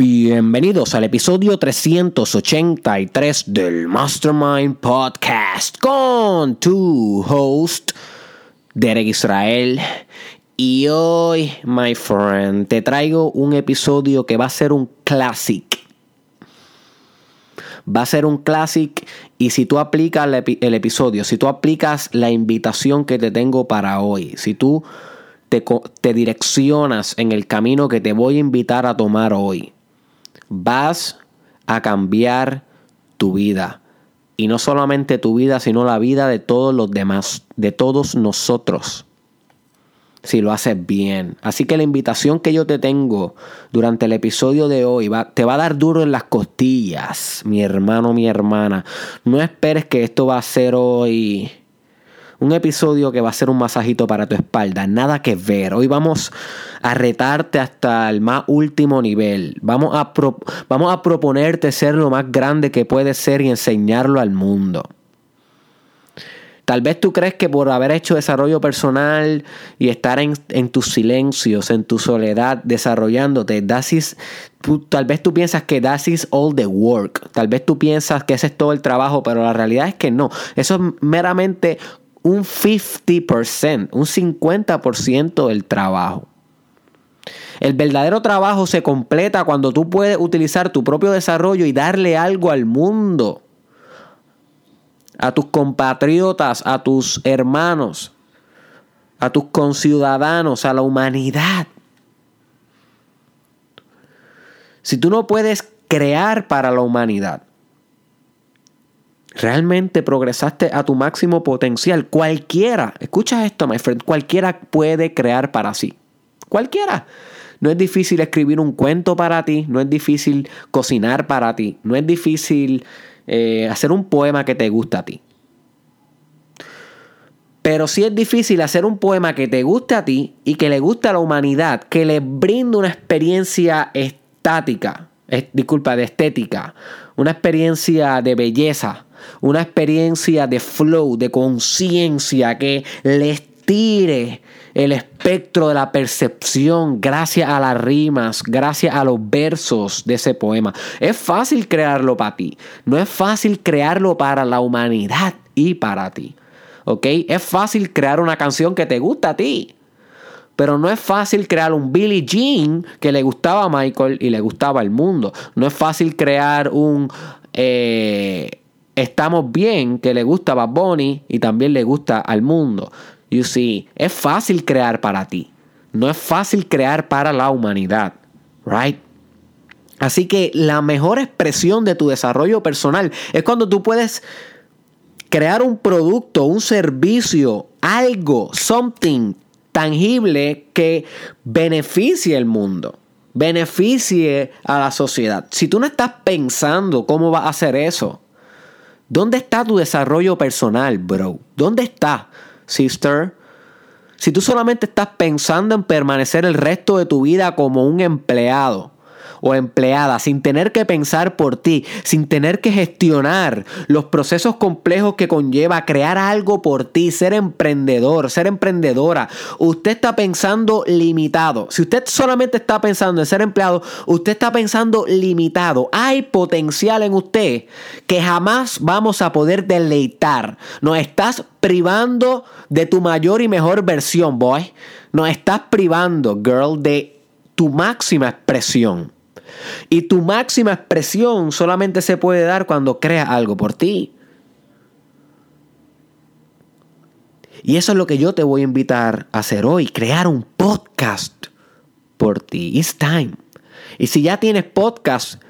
Bienvenidos al episodio 383 del Mastermind Podcast con tu host Derek Israel. Y hoy, my friend, te traigo un episodio que va a ser un classic. Va a ser un classic y si tú aplicas el, episodio, si tú aplicas la invitación que te tengo para hoy, si tú te, te direccionas en el camino que te voy a invitar a tomar hoy, vas a cambiar tu vida. Y no solamente tu vida, sino la vida de todos los demás, de todos nosotros. Si lo haces bien. Así que la invitación que yo te tengo durante el episodio de hoy va, te va a dar duro en las costillas, mi hermano, mi hermana. No esperes que esto va a ser hoy un episodio que va a ser un masajito para tu espalda. Nada que ver. Hoy vamos a retarte hasta el más último nivel. Vamos a, vamos a proponerte ser lo más grande que puedes ser y enseñarlo al mundo. Tal vez tú crees que por haber hecho desarrollo personal y estar en, tus silencios, en tu soledad, desarrollándote, tal vez tú piensas que that is all the work. Tal vez tú piensas que ese es todo el trabajo, pero la realidad es que no. Eso es meramente un 50%, un 50% del trabajo. El verdadero trabajo se completa cuando tú puedes utilizar tu propio desarrollo y darle algo al mundo, a tus compatriotas, a tus hermanos, a tus conciudadanos, a la humanidad. Si tú no puedes crear para la humanidad, realmente progresaste a tu máximo potencial. Cualquiera, escucha esto, my friend, cualquiera puede crear para sí. Cualquiera. No es difícil escribir un cuento para ti, no es difícil cocinar para ti, no es difícil eh, hacer un poema que te gusta a ti. Pero sí es difícil hacer un poema que te guste a ti y que le guste a la humanidad, que le brinde una experiencia estática, disculpa, de estética, una experiencia de belleza, una experiencia de flow, de conciencia que les tire el espectro de la percepción gracias a las rimas, gracias a los versos de ese poema. Es fácil crearlo para ti, no es fácil crearlo para la humanidad y para ti. ¿Ok? Es fácil crear una canción que te gusta a ti. Pero no es fácil crear un Billie Jean que le gustaba a Michael y le gustaba al mundo. No es fácil crear un eh, estamos bien, que le gusta a Bad Bunny y también le gusta al mundo. You see, es fácil crear para ti. No es fácil crear para la humanidad. Right? Así que la mejor expresión de tu desarrollo personal es cuando tú puedes crear un producto, un servicio, algo, something tangible que beneficie al mundo, beneficie a la sociedad. Si tú no estás pensando cómo vas a hacer eso, ¿Dónde está tu desarrollo personal, bro? ¿Dónde está, sister? Si tú solamente estás pensando en permanecer el resto de tu vida como un empleado, o empleada, sin tener que pensar por ti, sin tener que gestionar los procesos complejos que conlleva crear algo por ti, ser emprendedor, ser emprendedora. Usted está pensando limitado. Si usted solamente está pensando en ser empleado, usted está pensando limitado. Hay potencial en usted que jamás vamos a poder deleitar. Nos estás privando de tu mayor y mejor versión, boy. Nos estás privando, girl, de tu máxima expresión. Y tu máxima expresión solamente se puede dar cuando creas algo por ti. Y eso es lo que yo te voy a invitar a hacer hoy, crear un podcast por ti. It's time. Y si ya tienes podcast,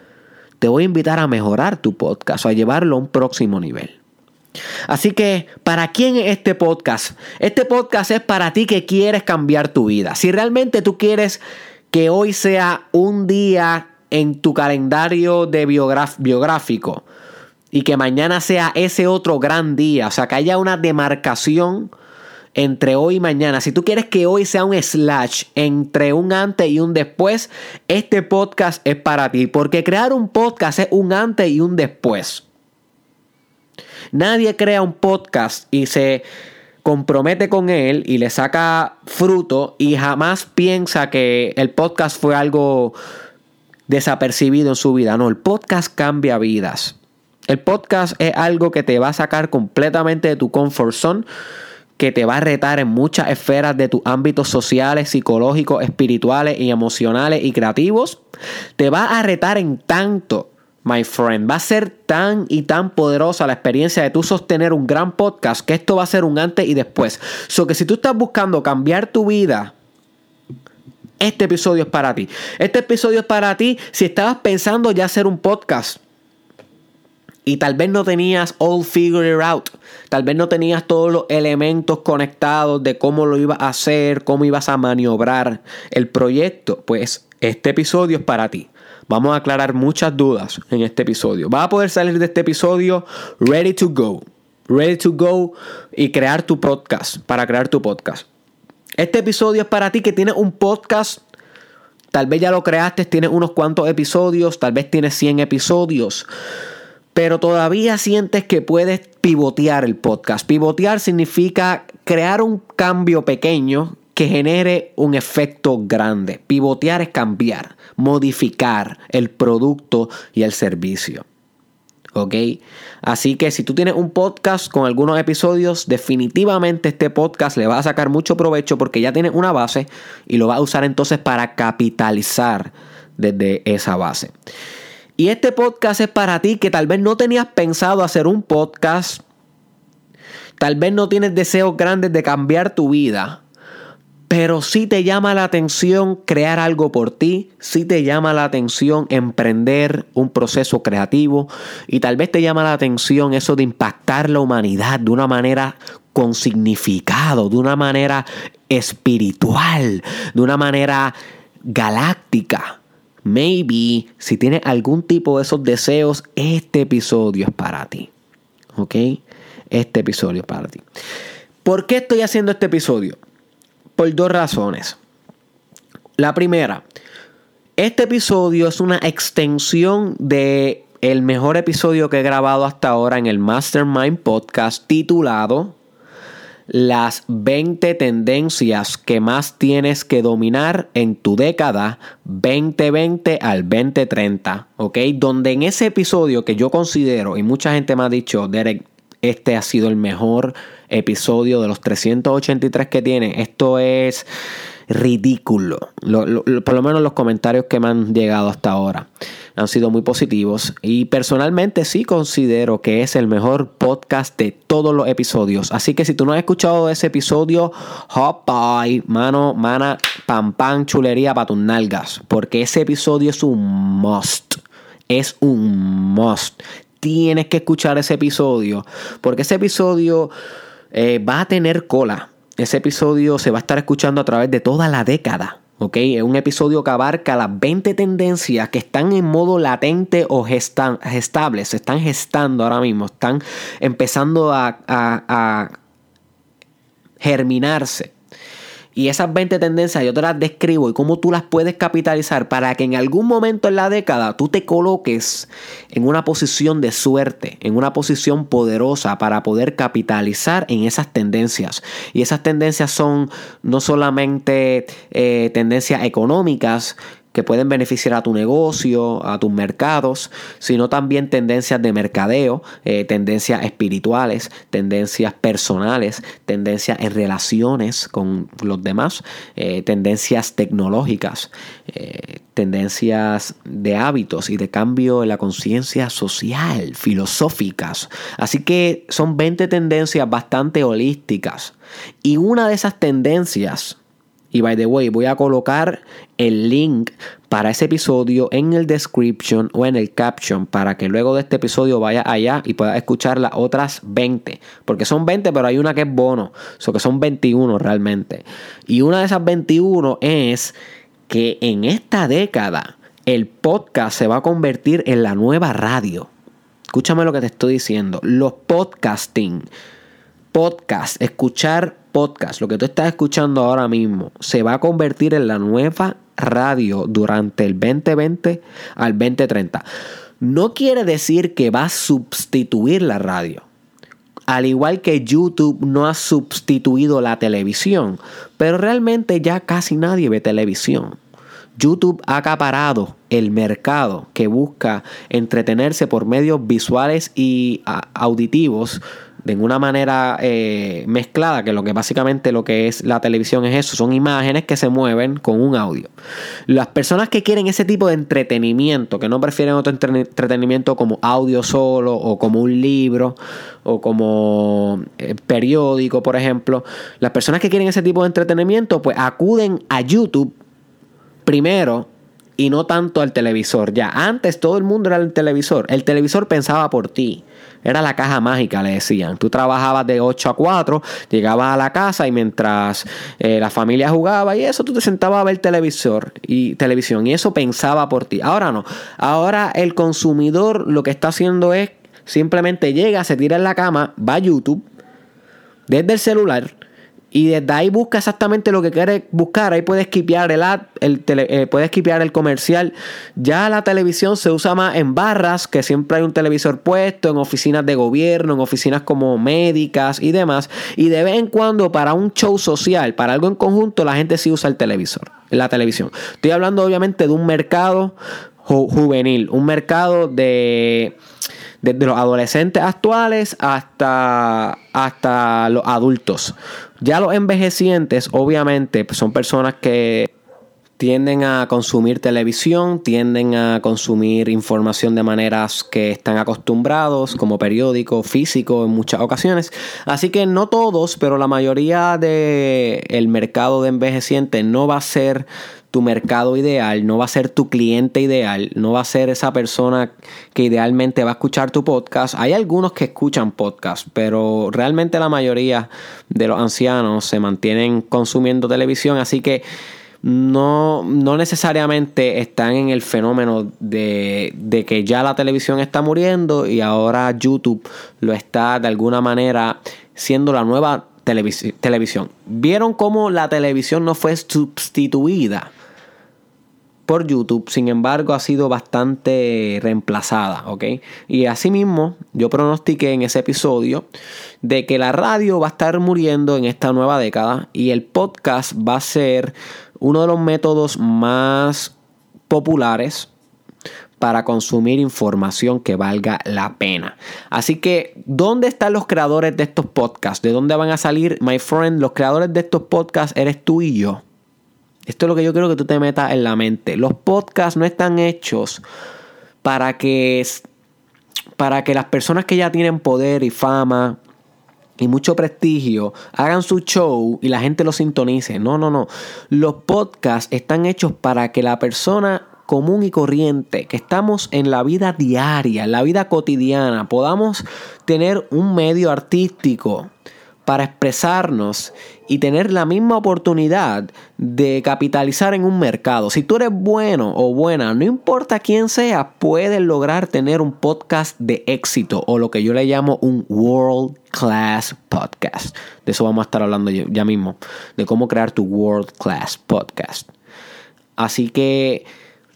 te voy a invitar a mejorar tu podcast o a llevarlo a un próximo nivel. Así que, ¿para quién es este podcast? Este podcast es para ti que quieres cambiar tu vida. Si realmente tú quieres que hoy sea un día en tu calendario de biográfico y que mañana sea ese otro gran día, o sea, que haya una demarcación entre hoy y mañana. Si tú quieres que hoy sea un slash entre un antes y un después, este podcast es para ti, porque crear un podcast es un antes y un después. Nadie crea un podcast y se compromete con él y le saca fruto y jamás piensa que el podcast fue algo desapercibido en su vida. No, el podcast cambia vidas. El podcast es algo que te va a sacar completamente de tu comfort zone, que te va a retar en muchas esferas de tus ámbitos sociales, psicológicos, espirituales y emocionales y creativos. Te va a retar en tanto, my friend. Va a ser tan y tan poderosa la experiencia de tú sostener un gran podcast que esto va a ser un antes y después. So que si tú estás buscando cambiar tu vida, este episodio es para ti. Este episodio es para ti si estabas pensando ya hacer un podcast y tal vez no tenías all figured out. Tal vez no tenías todos los elementos conectados de cómo lo ibas a hacer, cómo ibas a maniobrar el proyecto. Pues este episodio es para ti. Vamos a aclarar muchas dudas en este episodio. Vas a poder salir de este episodio ready to go. Ready to go y crear tu podcast. Para crear tu podcast. Este episodio es para ti que tienes un podcast. Tal vez ya lo creaste, tienes unos cuantos episodios, tal vez tienes 100 episodios pero todavía sientes que puedes pivotear el podcast. Pivotear significa crear un cambio pequeño que genere un efecto grande. Pivotear es cambiar, modificar el producto y el servicio. ¿Ok? Así que si tú tienes un podcast con algunos episodios, definitivamente este podcast le va a sacar mucho provecho porque ya tiene una base y lo va a usar entonces para capitalizar desde esa base. Y este podcast es para ti que tal vez no tenías pensado hacer un podcast. Tal vez no tienes deseos grandes de cambiar tu vida. Pero sí te llama la atención crear algo por ti, sí te llama la atención emprender un proceso creativo y tal vez te llama la atención eso de impactar la humanidad de una manera con significado, de una manera espiritual, de una manera galáctica. Maybe si tienes algún tipo de esos deseos, este episodio es para ti. ¿Ok? Este episodio es para ti. ¿Por qué estoy haciendo este episodio? Por dos razones. La primera, este episodio es una extensión de el mejor episodio que he grabado hasta ahora en el Mastermind Podcast titulado las 20 tendencias que más tienes que dominar en tu década 2020 al 2030, ¿ok? Donde en ese episodio que yo considero, y mucha gente me ha dicho, Derek, este ha sido el mejor episodio de los 383 que tiene, esto es ridículo, por lo menos los comentarios que me han llegado hasta ahora han sido muy positivos y personalmente sí considero que es el mejor podcast de todos los episodios. Así que si tú no has escuchado ese episodio, hop by, mano, mana, pam pam, chulería para tus nalgas, porque ese episodio es un must. Es un must. Tienes que escuchar ese episodio, porque ese episodio eh, va a tener cola. Ese episodio se va a estar escuchando a través de toda la década. ¿ok? Es un episodio que abarca las 20 tendencias que están en modo latente o gestan, gestables, se están gestando ahora mismo, están empezando a, a germinarse. Y esas 20 tendencias yo te las describo y cómo tú las puedes capitalizar para que en algún momento en la década tú te coloques en una posición de suerte, en una posición poderosa para poder capitalizar en esas tendencias. Y esas tendencias son no solamente eh, tendencias económicas, que pueden beneficiar a tu negocio, a tus mercados, sino también tendencias de mercadeo, eh, tendencias espirituales, tendencias personales, tendencias en relaciones con los demás, eh, tendencias tecnológicas, eh, tendencias de hábitos y de cambio en la conciencia social, filosóficas. Así que son 20 tendencias bastante holísticas. Y una de esas tendencias y by the way, voy a colocar el link para ese episodio en el description o en el caption para que luego de este episodio vaya allá y pueda escuchar las otras 20. Porque son 20, pero hay una que es bono. O sea, que son 21 realmente. Y una de esas 21 es que en esta década el podcast se va a convertir en la nueva radio. Escúchame lo que te estoy diciendo. Los podcasting podcast, escuchar podcast, lo que tú estás escuchando ahora mismo, se va a convertir en la nueva radio durante el 2020 al 2030. No quiere decir que va a sustituir la radio. Al igual que YouTube no ha sustituido la televisión, pero realmente ya casi nadie ve televisión. YouTube ha acaparado el mercado que busca entretenerse por medios visuales y auditivos de una manera eh, mezclada, que lo que básicamente lo que es la televisión es eso, son imágenes que se mueven con un audio. Las personas que quieren ese tipo de entretenimiento, que no prefieren otro entretenimiento como audio solo o como un libro o como eh, periódico, por ejemplo, las personas que quieren ese tipo de entretenimiento, pues acuden a YouTube primero y no tanto al televisor. Ya antes todo el mundo era el televisor. El televisor pensaba por ti. Era la caja mágica, le decían. Tú trabajabas de 8 a 4, llegabas a la casa y mientras eh, la familia jugaba y eso, tú te sentabas a ver televisor y televisión y eso pensaba por ti. Ahora no. Ahora el consumidor lo que está haciendo es simplemente llega, se tira en la cama, va a YouTube desde el celular y desde ahí busca exactamente lo que quiere buscar. Ahí puedes skipear el ad, el eh, puedes el comercial. Ya la televisión se usa más en barras, que siempre hay un televisor puesto, en oficinas de gobierno, en oficinas como médicas y demás. Y de vez en cuando, para un show social, para algo en conjunto, la gente sí usa el televisor, la televisión. Estoy hablando, obviamente, de un mercado juvenil, un mercado de desde los adolescentes actuales hasta, hasta los adultos. Ya los envejecientes, obviamente, pues, son personas que tienden a consumir televisión, tienden a consumir información de maneras que están acostumbrados, como periódico, físico en muchas ocasiones. Así que no todos, pero la mayoría del mercado de envejecientes no va a ser tu mercado ideal, no va a ser tu cliente ideal, no va a ser esa persona que idealmente va a escuchar tu podcast. Hay algunos que escuchan podcast, pero realmente la mayoría de los ancianos se mantienen consumiendo televisión, así que no, no necesariamente están en el fenómeno de, de, que ya la televisión está muriendo y ahora YouTube lo está de alguna manera siendo la nueva televisión. ¿Vieron cómo la televisión no fue sustituida? Por YouTube, sin embargo, ha sido bastante reemplazada, ¿ok? Y asimismo, yo pronostiqué en ese episodio de que la radio va a estar muriendo en esta nueva década y el podcast va a ser uno de los métodos más populares para consumir información que valga la pena. Así que, ¿dónde están los creadores de estos podcasts? ¿De dónde van a salir, my friend? Los creadores de estos podcasts eres tú y yo. Esto es lo que yo quiero que tú te metas en la mente. Los podcasts no están hechos para que, para que las personas que ya tienen poder y fama y mucho prestigio hagan su show y la gente lo sintonice. No, no, no. Los podcasts están hechos para que la persona común y corriente, que estamos en la vida diaria, en la vida cotidiana, podamos tener un medio artístico para expresarnos y tener la misma oportunidad de capitalizar en un mercado. Si tú eres bueno o buena, no importa quién sea, puedes lograr tener un podcast de éxito o lo que yo le llamo un world class podcast. De eso vamos a estar hablando ya mismo, de cómo crear tu world class podcast. Así que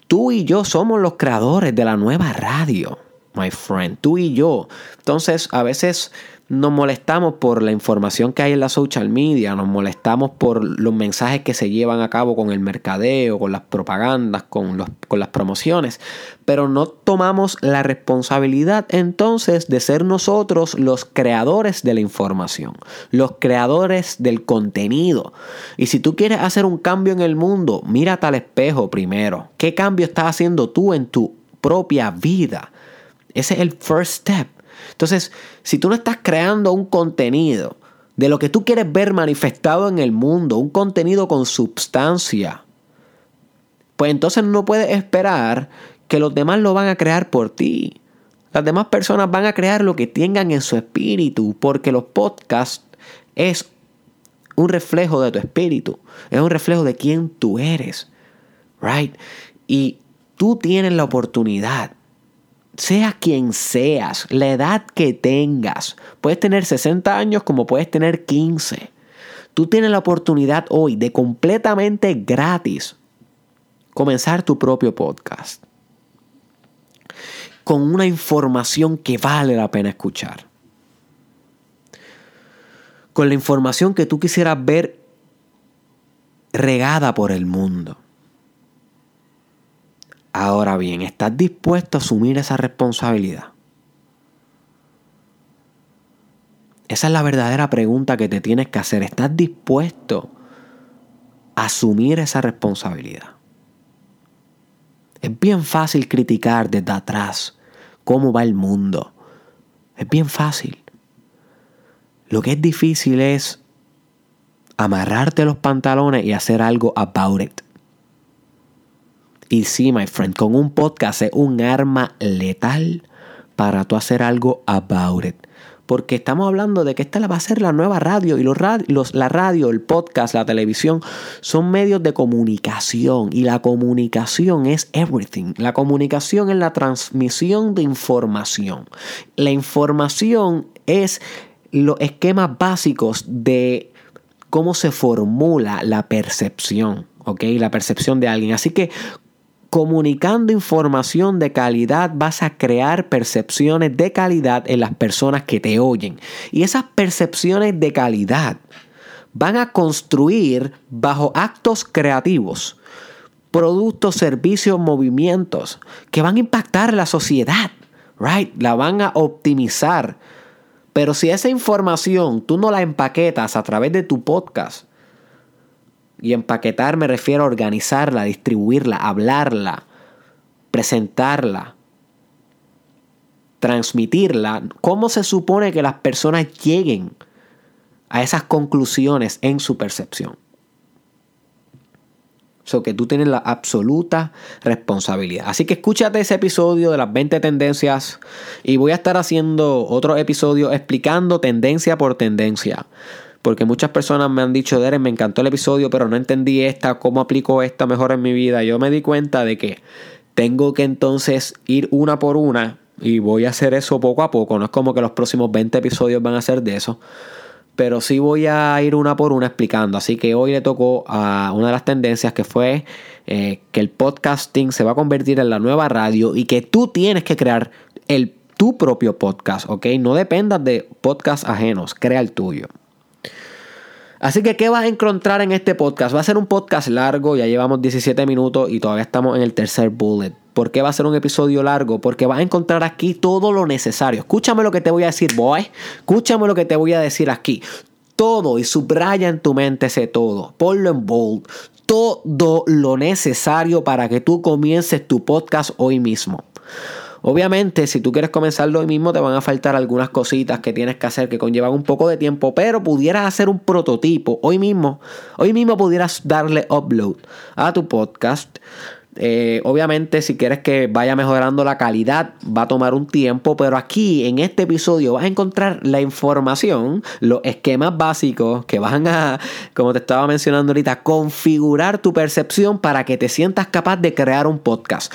tú y yo somos los creadores de la nueva radio, my friend, tú y yo. Entonces, a veces nos molestamos por la información que hay en la social media, nos molestamos por los mensajes que se llevan a cabo con el mercadeo, con las propagandas, con, con las promociones, pero no tomamos la responsabilidad entonces de ser nosotros los creadores de la información, los creadores del contenido. Y si tú quieres hacer un cambio en el mundo, mírate al espejo primero. ¿Qué cambio estás haciendo tú en tu propia vida? Ese es el first step. Entonces, si tú no estás creando un contenido de lo que tú quieres ver manifestado en el mundo, un contenido con substancia, pues entonces no puedes esperar que los demás lo van a crear por ti. Las demás personas van a crear lo que tengan en su espíritu, porque los podcasts es un reflejo de tu espíritu, es un reflejo de quién tú eres, right? Y tú tienes la oportunidad sea quien seas, la edad que tengas, puedes tener 60 años como puedes tener 15. Tú tienes la oportunidad hoy de completamente gratis comenzar tu propio podcast con una información que vale la pena escuchar. Con la información que tú quisieras ver regada por el mundo. Ahora bien, ¿estás dispuesto a asumir esa responsabilidad? Esa es la verdadera pregunta que te tienes que hacer. ¿Estás dispuesto a asumir esa responsabilidad? Es bien fácil criticar desde atrás cómo va el mundo. Es bien fácil. Lo que es difícil es amarrarte los pantalones y hacer algo about it. Y sí, my friend, con un podcast es un arma letal para tú hacer algo about it. Porque estamos hablando de que esta va a ser la nueva radio y los, la radio, el podcast, la televisión son medios de comunicación y la comunicación es everything. La comunicación es la transmisión de información. La información es los esquemas básicos de cómo se formula la percepción, ¿ok? La percepción de alguien. Así que comunicando información de calidad vas a crear percepciones de calidad en las personas que te oyen. Y esas percepciones de calidad van a construir bajo actos creativos productos, servicios, movimientos que van a impactar la sociedad, right? La van a optimizar. Pero si esa información tú no la empaquetas a través de tu podcast, y empaquetar me refiero a organizarla, distribuirla, hablarla, presentarla, transmitirla. ¿Cómo se supone que las personas lleguen a esas conclusiones en su percepción? So que tú tienes la absoluta responsabilidad. Así que escúchate ese episodio de las 20 tendencias y voy a estar haciendo otro episodio explicando tendencia por tendencia. Porque muchas personas me han dicho, Derek, me encantó el episodio, pero no entendí esta, cómo aplico esta mejor en mi vida. Yo me di cuenta de que tengo que entonces ir una por una y voy a hacer eso poco a poco. No es como que los próximos 20 episodios van a ser de eso. Pero sí voy a ir una por una explicando. Así que hoy le tocó a una de las tendencias que fue eh, que el podcasting se va a convertir en la nueva radio y que tú tienes que crear el, tu propio podcast, ¿ok? No dependas de podcasts ajenos, crea el tuyo. Así que, ¿qué vas a encontrar en este podcast? Va a ser un podcast largo, ya llevamos 17 minutos y todavía estamos en el tercer bullet. ¿Por qué va a ser un episodio largo? Porque vas a encontrar aquí todo lo necesario. Escúchame lo que te voy a decir, boy. Escúchame lo que te voy a decir aquí. Todo y subraya en tu mente ese todo. Ponlo en bold. Todo lo necesario para que tú comiences tu podcast hoy mismo. Obviamente, si tú quieres comenzarlo hoy mismo, te van a faltar algunas cositas que tienes que hacer que conllevan un poco de tiempo, pero pudieras hacer un prototipo hoy mismo. Hoy mismo pudieras darle upload a tu podcast. Eh, obviamente, si quieres que vaya mejorando la calidad, va a tomar un tiempo, pero aquí en este episodio vas a encontrar la información, los esquemas básicos que van a, como te estaba mencionando ahorita, configurar tu percepción para que te sientas capaz de crear un podcast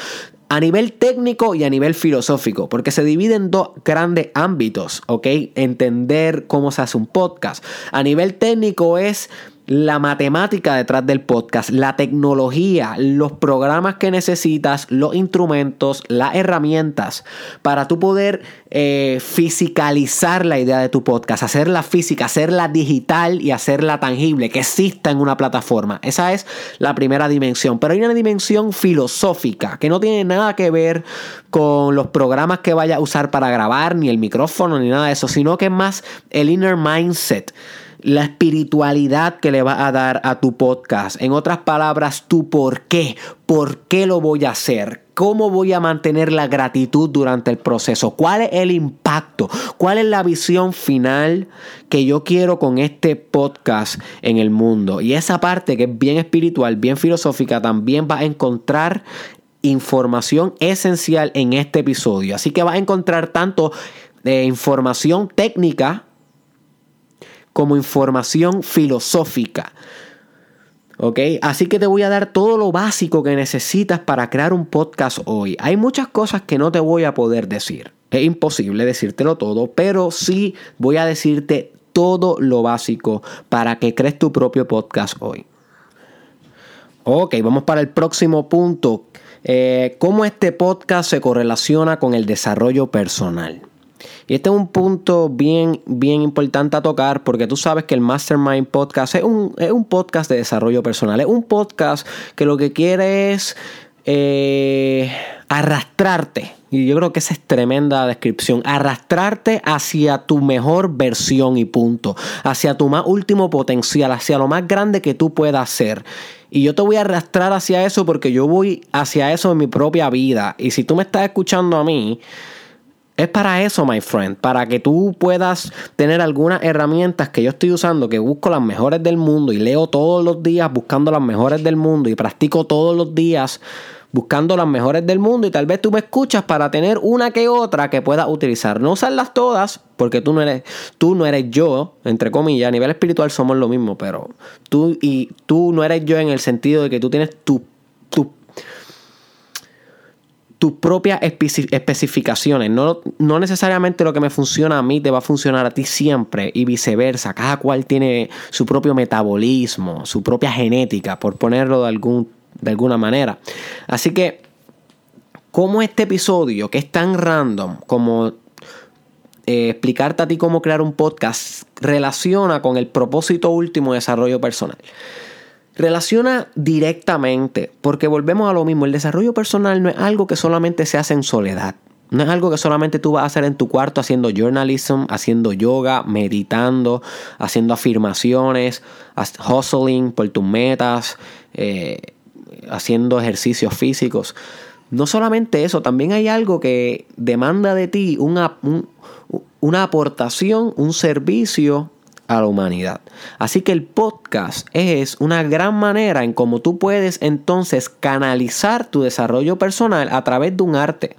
a nivel técnico y a nivel filosófico, porque se divide en dos grandes ámbitos, ¿ok? Entender cómo se hace un podcast. A nivel técnico es la matemática detrás del podcast, la tecnología, los programas que necesitas, los instrumentos, las herramientas para tú poder eh, fisicalizar la idea de tu podcast, hacerla física, hacerla digital y hacerla tangible, que exista en una plataforma. Esa es la primera dimensión. Pero hay una dimensión filosófica que no tiene nada que ver con los programas que vaya a usar para grabar, ni el micrófono, ni nada de eso, sino que es más el inner mindset la espiritualidad que le vas a dar a tu podcast. En otras palabras, tu por qué. ¿Por qué lo voy a hacer? ¿Cómo voy a mantener la gratitud durante el proceso? ¿Cuál es el impacto? ¿Cuál es la visión final que yo quiero con este podcast en el mundo? Y esa parte que es bien espiritual, bien filosófica, también va a encontrar información esencial en este episodio. Así que vas a encontrar tanto de información técnica como información filosófica. ¿Ok? Así que te voy a dar todo lo básico que necesitas para crear un podcast hoy. Hay muchas cosas que no te voy a poder decir. Es imposible decírtelo todo, pero sí voy a decirte todo lo básico para que crees tu propio podcast hoy. Ok, vamos para el próximo punto. Eh, ¿Cómo este podcast se correlaciona con el desarrollo personal? Y este es un punto bien, bien importante a tocar porque tú sabes que el Mastermind Podcast es un, podcast de desarrollo personal. Es un podcast que lo que quiere es eh, arrastrarte. Y yo creo que esa es tremenda descripción. Arrastrarte hacia tu mejor versión y punto. Hacia tu más último potencial, hacia lo más grande que tú puedas ser. Y yo te voy a arrastrar hacia eso porque yo voy hacia eso en mi propia vida. Y si tú me estás escuchando a mí, es para eso, my friend, para que tú puedas tener algunas herramientas que yo estoy usando, que busco las mejores del mundo y leo todos los días buscando las mejores del mundo y practico todos los días buscando las mejores del mundo y tal vez tú me escuchas para tener una que otra que puedas utilizar. No usarlas todas porque tú no eres tú no eres yo, entre comillas, a nivel espiritual somos lo mismo, pero tú y tú no eres yo en el sentido de que tú tienes tu, tus propias especificaciones. No, no, necesariamente lo que me funciona a mí te va a funcionar a ti siempre y viceversa. Cada cual tiene su propio metabolismo, su propia genética, por ponerlo de, algún, de alguna manera. Así que, como este episodio, que es tan random como eh, explicarte a ti cómo crear un podcast, relaciona con el propósito último de desarrollo personal relaciona directamente, porque volvemos a lo mismo, el desarrollo personal no es algo que solamente se hace en soledad. No es algo que solamente tú vas a hacer en tu cuarto haciendo journalism, haciendo yoga, meditando, haciendo afirmaciones, hustling por tus metas, eh, haciendo ejercicios físicos. No solamente eso, también hay algo que demanda de ti una, una aportación, un servicio a la humanidad. Así que el podcast es una gran manera en cómo tú puedes entonces canalizar tu desarrollo personal a través de un arte.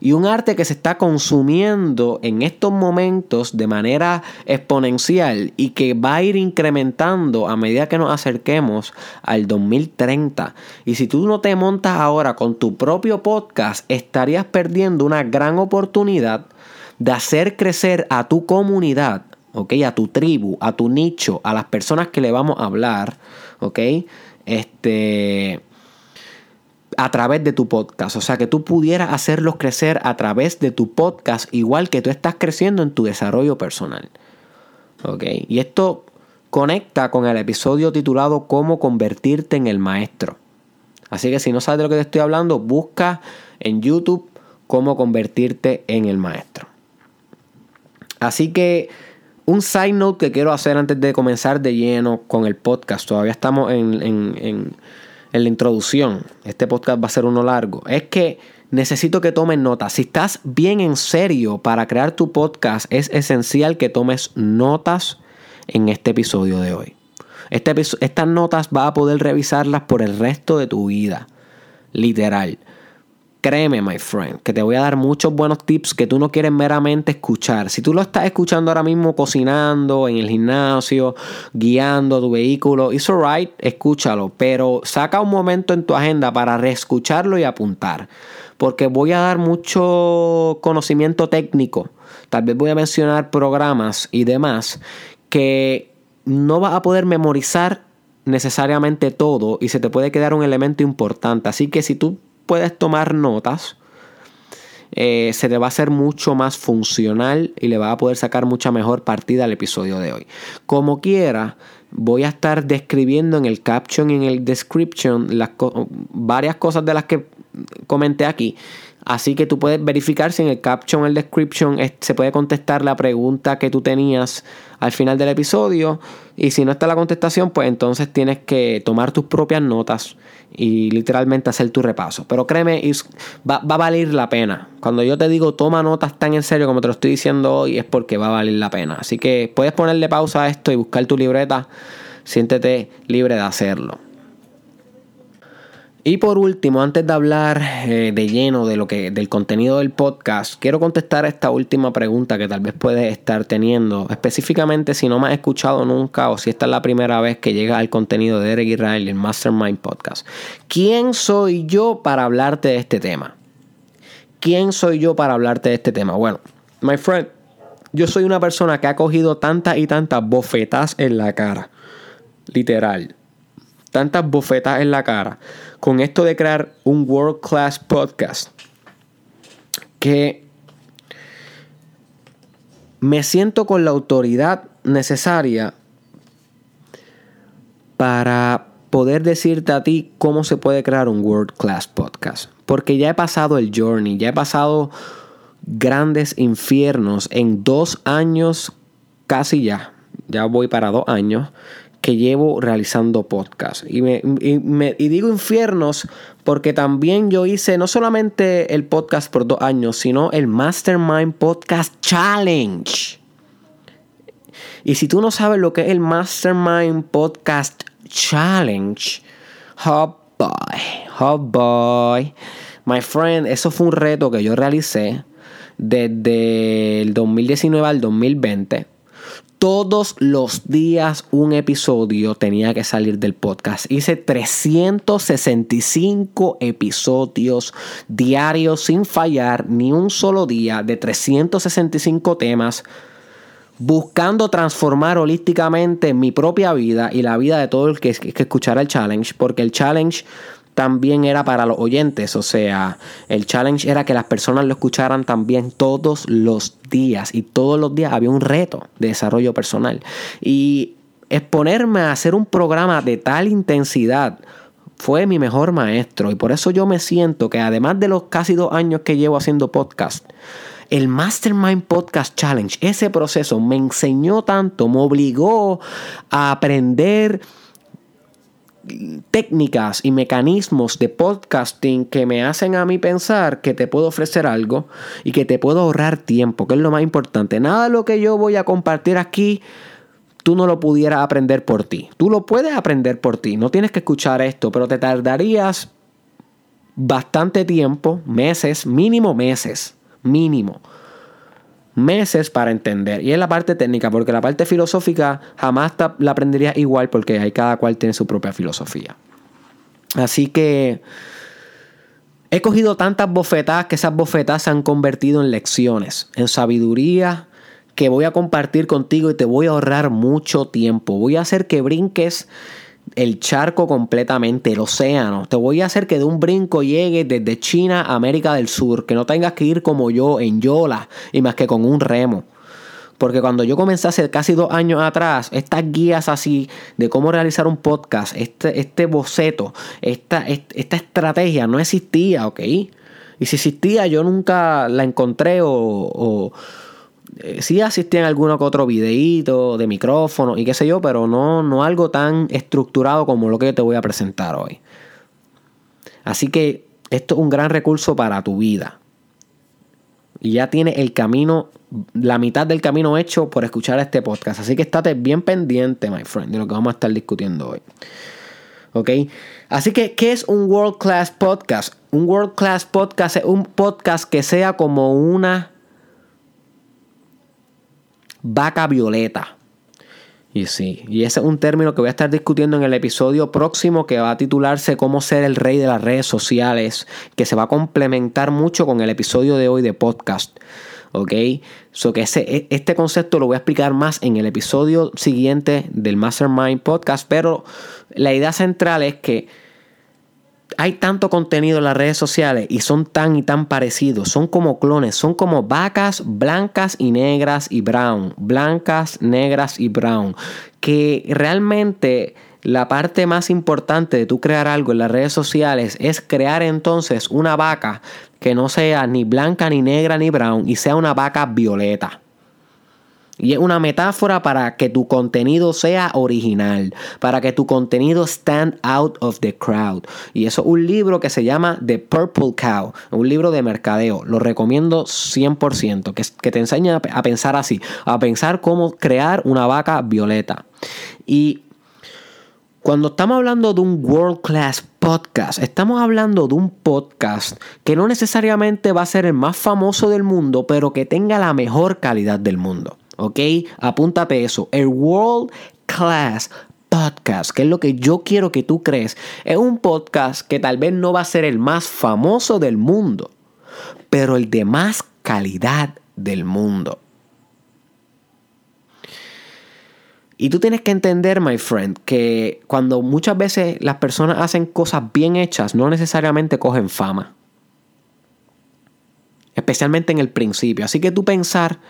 Y un arte que se está consumiendo en estos momentos de manera exponencial y que va a ir incrementando a medida que nos acerquemos al 2030. Y si tú no te montas ahora con tu propio podcast, estarías perdiendo una gran oportunidad de hacer crecer a tu comunidad ¿ok? A tu tribu, a tu nicho, a las personas que le vamos a hablar, ¿ok? Este, a través de tu podcast. O sea, que tú pudieras hacerlos crecer a través de tu podcast, igual que tú estás creciendo en tu desarrollo personal. ¿Ok? Y esto conecta con el episodio titulado Cómo convertirte en el maestro. Así que si no sabes de lo que te estoy hablando, busca en YouTube cómo convertirte en el maestro. Así que un side note que quiero hacer antes de comenzar de lleno con el podcast, todavía estamos en, la introducción, este podcast va a ser uno largo, es que necesito que tomes notas. Si estás bien en serio para crear tu podcast, es esencial que tomes notas en este episodio de hoy. Este, estas notas vas a poder revisarlas por el resto de tu vida. Literal. Créeme, my friend, que te voy a dar muchos buenos tips que tú no quieres meramente escuchar. Si tú lo estás escuchando ahora mismo cocinando, en el gimnasio, guiando tu vehículo, it's alright, escúchalo, pero saca un momento en tu agenda para reescucharlo y apuntar. Porque voy a dar mucho conocimiento técnico. Tal vez voy a mencionar programas y demás que no vas a poder memorizar necesariamente todo y se te puede quedar un elemento importante. Así que si tú puedes tomar notas, eh, se te va a hacer mucho más funcional y le va a poder sacar mucha mejor partida al episodio de hoy. Como quiera, voy a estar describiendo en el caption y en el description las varias cosas de las que comenté aquí. Así que tú puedes verificar si en el caption el description se puede contestar la pregunta que tú tenías al final del episodio. Y si no está la contestación, pues entonces tienes que tomar tus propias notas y literalmente hacer tu repaso. Pero créeme, va, va, a valer la pena. Cuando yo te digo toma notas tan en serio como te lo estoy diciendo hoy, es porque va a valer la pena. Así que puedes ponerle pausa a esto y buscar tu libreta. Siéntete libre de hacerlo. Y por último, antes de hablar eh, de lleno de lo que, del contenido del podcast, quiero contestar esta última pregunta que tal vez puedes estar teniendo. Específicamente si no me has escuchado nunca o si esta es la primera vez que llega al contenido de Eric Israel el Mastermind Podcast. ¿Quién soy yo para hablarte de este tema? ¿Quién soy yo para hablarte de este tema? Bueno, my friend, yo soy una persona que ha cogido tantas y tantas bofetas en la cara. Literal tantas bofetas en la cara con esto de crear un world class podcast que me siento con la autoridad necesaria para poder decirte a ti cómo se puede crear un World Class Podcast. Porque ya he pasado el journey, ya he pasado grandes infiernos en dos años, casi ya, ya voy para dos años que llevo realizando podcast. Y, me, y, digo infiernos porque también yo hice no solamente el podcast por dos años, sino el Mastermind Podcast Challenge. Y si tú no sabes lo que es el Mastermind Podcast Challenge, oh boy, oh boy, my friend, eso fue un reto que yo realicé desde el 2019 al 2020 todos los días un episodio tenía que salir del podcast. Hice 365 episodios diarios sin fallar ni un solo día de 365 temas buscando transformar holísticamente mi propia vida y la vida de todo el que, que escuchara el challenge, porque el challenge también era para los oyentes. O sea, el challenge era que las personas lo escucharan también todos los días. Y todos los días había un reto de desarrollo personal. Y exponerme a hacer un programa de tal intensidad fue mi mejor maestro. Y por eso yo me siento que además de los casi dos años que llevo haciendo podcast, el Mastermind Podcast Challenge, ese proceso me enseñó tanto, me obligó a aprender técnicas y mecanismos de podcasting que me hacen a mí pensar que te puedo ofrecer algo y que te puedo ahorrar tiempo, que es lo más importante. Nada de lo que yo voy a compartir aquí tú no lo pudieras aprender por ti. Tú lo puedes aprender por ti, no tienes que escuchar esto, pero te tardarías bastante tiempo, meses, mínimo meses, mínimo meses para entender. Y es la parte técnica, porque la parte filosófica jamás la aprenderías igual porque hay cada cual tiene su propia filosofía. Así que he cogido tantas bofetadas que esas bofetadas se han convertido en lecciones, en sabiduría que voy a compartir contigo y te voy a ahorrar mucho tiempo. Voy a hacer que brinques el charco completamente, el océano. Te voy a hacer que de un brinco llegues desde China a América del Sur, que no tengas que ir como yo en Yola y más que con un remo. Porque cuando yo comencé hace casi dos años atrás, estas guías así de cómo realizar un podcast, este, este boceto, esta, esta estrategia no existía, ¿ok? Y si existía, yo nunca la encontré o eh, sí asistí en alguno que otro videíto de micrófono y qué sé yo, pero no, no algo tan estructurado como lo que te voy a presentar hoy. Así que esto es un gran recurso para tu vida. Y ya tiene el camino, la mitad del camino hecho por escuchar este podcast. Así que estate bien pendiente, my friend, de lo que vamos a estar discutiendo hoy. ¿Ok? Así que, ¿qué es un World Class Podcast? Un World Class Podcast es un podcast que sea como una vaca violeta. Y sí, y ese es un término que voy a estar discutiendo en el episodio próximo que va a titularse Cómo ser el rey de las redes sociales, que se va a complementar mucho con el episodio de hoy de podcast. ¿Ok? So que ese, e, este concepto lo voy a explicar más en el episodio siguiente del Mastermind Podcast, pero la idea central es que hay tanto contenido en las redes sociales y son tan y tan parecidos, son como clones, son como vacas blancas y negras y brown, blancas, negras y brown, que realmente la parte más importante de tú crear algo en las redes sociales es crear entonces una vaca que no sea ni blanca, ni negra, ni brown y sea una vaca violeta. Y es una metáfora para que tu contenido sea original, para que tu contenido stand out of the crowd. Y eso es un libro que se llama The Purple Cow, un libro de mercadeo. Lo recomiendo 100%, que, que te enseña a pensar así, a pensar cómo crear una vaca violeta. Y cuando estamos hablando de un world class podcast, estamos hablando de un podcast que no necesariamente va a ser el más famoso del mundo, pero que tenga la mejor calidad del mundo. ¿Ok? Apúntate eso. El World Class Podcast, que es lo que yo quiero que tú crees, es un podcast que tal vez no va a ser el más famoso del mundo, pero el de más calidad del mundo. Y tú tienes que entender, my friend, que cuando muchas veces las personas hacen cosas bien hechas, no necesariamente cogen fama. Especialmente en el principio. Así que tú pensar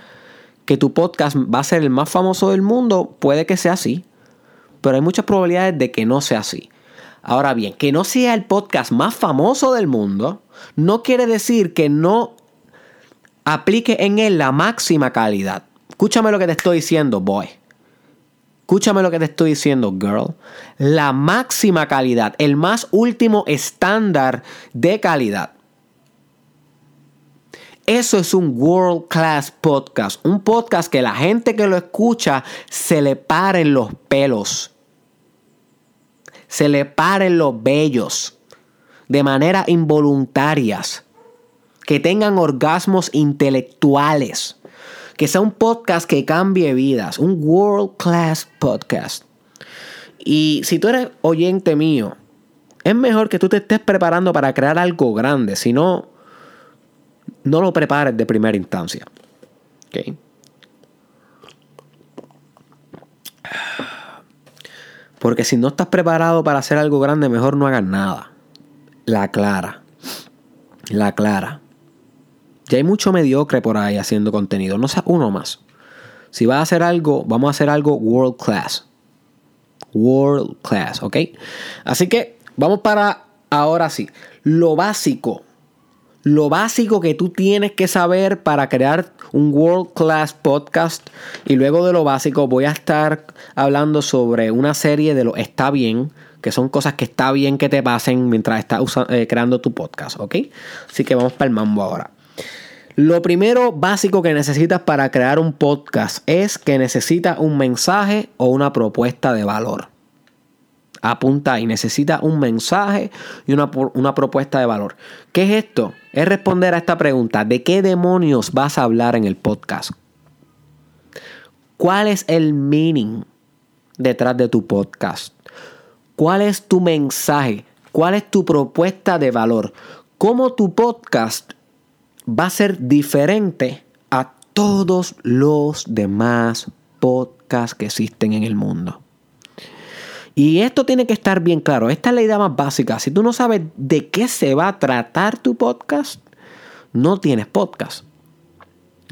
que tu podcast va a ser el más famoso del mundo, puede que sea así, pero hay muchas probabilidades de que no sea así. Ahora bien, que no sea el podcast más famoso del mundo, no quiere decir que no aplique en él la máxima calidad. Escúchame lo que te estoy diciendo, boy. Escúchame lo que te estoy diciendo, girl. La máxima calidad, el más último estándar de calidad. Eso es un world class podcast. Un podcast que la gente que lo escucha se le paren los pelos. Se le paren los vellos. De manera involuntarias. Que tengan orgasmos intelectuales que sea un podcast que cambie vidas, un world class podcast. Y si tú eres oyente mío, es mejor que tú te estés preparando para crear algo grande, si no, no lo prepares de primera instancia. Porque si no estás preparado para hacer algo grande, mejor no hagas nada. La clara. La clara. Ya hay mucho mediocre por ahí haciendo contenido. No sea uno más. Si vas a hacer algo, vamos a hacer algo world class. World class, ¿ok? Así que vamos para ahora sí. Lo básico. Lo básico que tú tienes que saber para crear un world class podcast. Y luego de lo básico voy a estar hablando sobre una serie de lo está bien. Que son cosas que está bien que te pasen mientras estás eh, creando tu podcast, ¿ok? Así que vamos para el mambo ahora. Lo primero básico que necesitas para crear un podcast es que necesita un mensaje o una propuesta de valor. Apunta y necesita un mensaje y una, una, propuesta de valor. ¿Qué es esto? Es responder a esta pregunta. ¿De qué demonios vas a hablar en el podcast? ¿Cuál es el meaning detrás de tu podcast? ¿Cuál es tu mensaje? ¿Cuál es tu propuesta de valor? ¿Cómo tu podcast va a ser diferente a todos los demás podcasts que existen en el mundo. Y esto tiene que estar bien claro. Esta es la idea más básica. Si tú no sabes de qué se va a tratar tu podcast, no tienes podcast.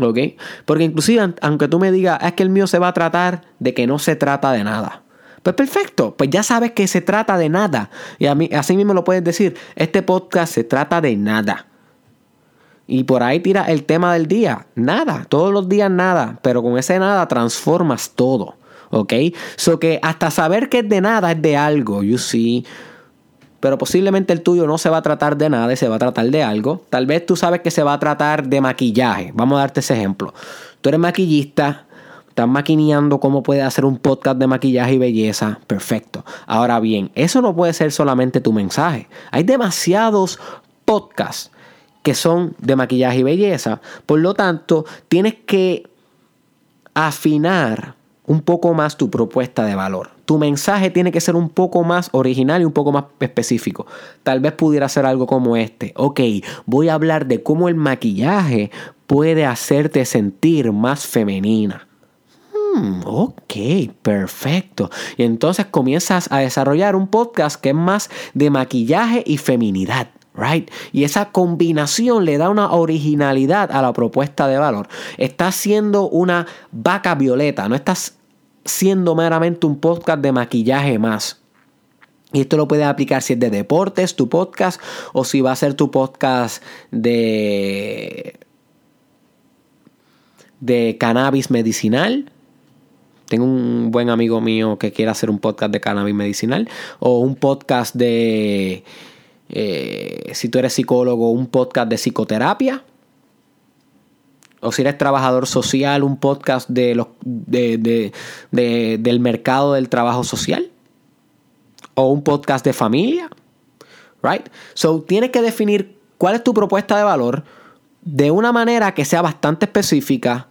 ¿Ok? Porque inclusive, aunque tú me digas, es que el mío se va a tratar de que no se trata de nada. Pues perfecto, pues ya sabes que se trata de nada. Y a mí, así mismo lo puedes decir, este podcast se trata de nada. Y por ahí tira el tema del día. Nada, todos los días nada, pero con ese nada transformas todo. ¿Ok? So que hasta saber que es de nada es de algo, you see. Pero posiblemente el tuyo no se va a tratar de nada y se va a tratar de algo. Tal vez tú sabes que se va a tratar de maquillaje. Vamos a darte ese ejemplo. Tú eres maquillista, estás maquineando cómo puedes hacer un podcast de maquillaje y belleza. Perfecto. Ahora bien, eso no puede ser solamente tu mensaje. Hay demasiados podcasts que son de maquillaje y belleza. Por lo tanto, tienes que afinar un poco más tu propuesta de valor. Tu mensaje tiene que ser un poco más original y un poco más específico. Tal vez pudiera ser algo como este. Ok, voy a hablar de cómo el maquillaje puede hacerte sentir más femenina. Hmm, ok, perfecto. Y entonces comienzas a desarrollar un podcast que es más de maquillaje y feminidad. Right? Y esa combinación le da una originalidad a la propuesta de valor. Estás siendo una vaca violeta, no estás siendo meramente un podcast de maquillaje más. Y esto lo puedes aplicar si es de deportes, tu podcast, o si va a ser tu podcast de, de cannabis medicinal. Tengo un buen amigo mío que quiere hacer un podcast de cannabis medicinal, o un podcast de eh, si tú eres psicólogo, un podcast de psicoterapia. O si eres trabajador social, un podcast de los, del mercado del trabajo social. O un podcast de familia. Right? So tienes que definir cuál es tu propuesta de valor de una manera que sea bastante específica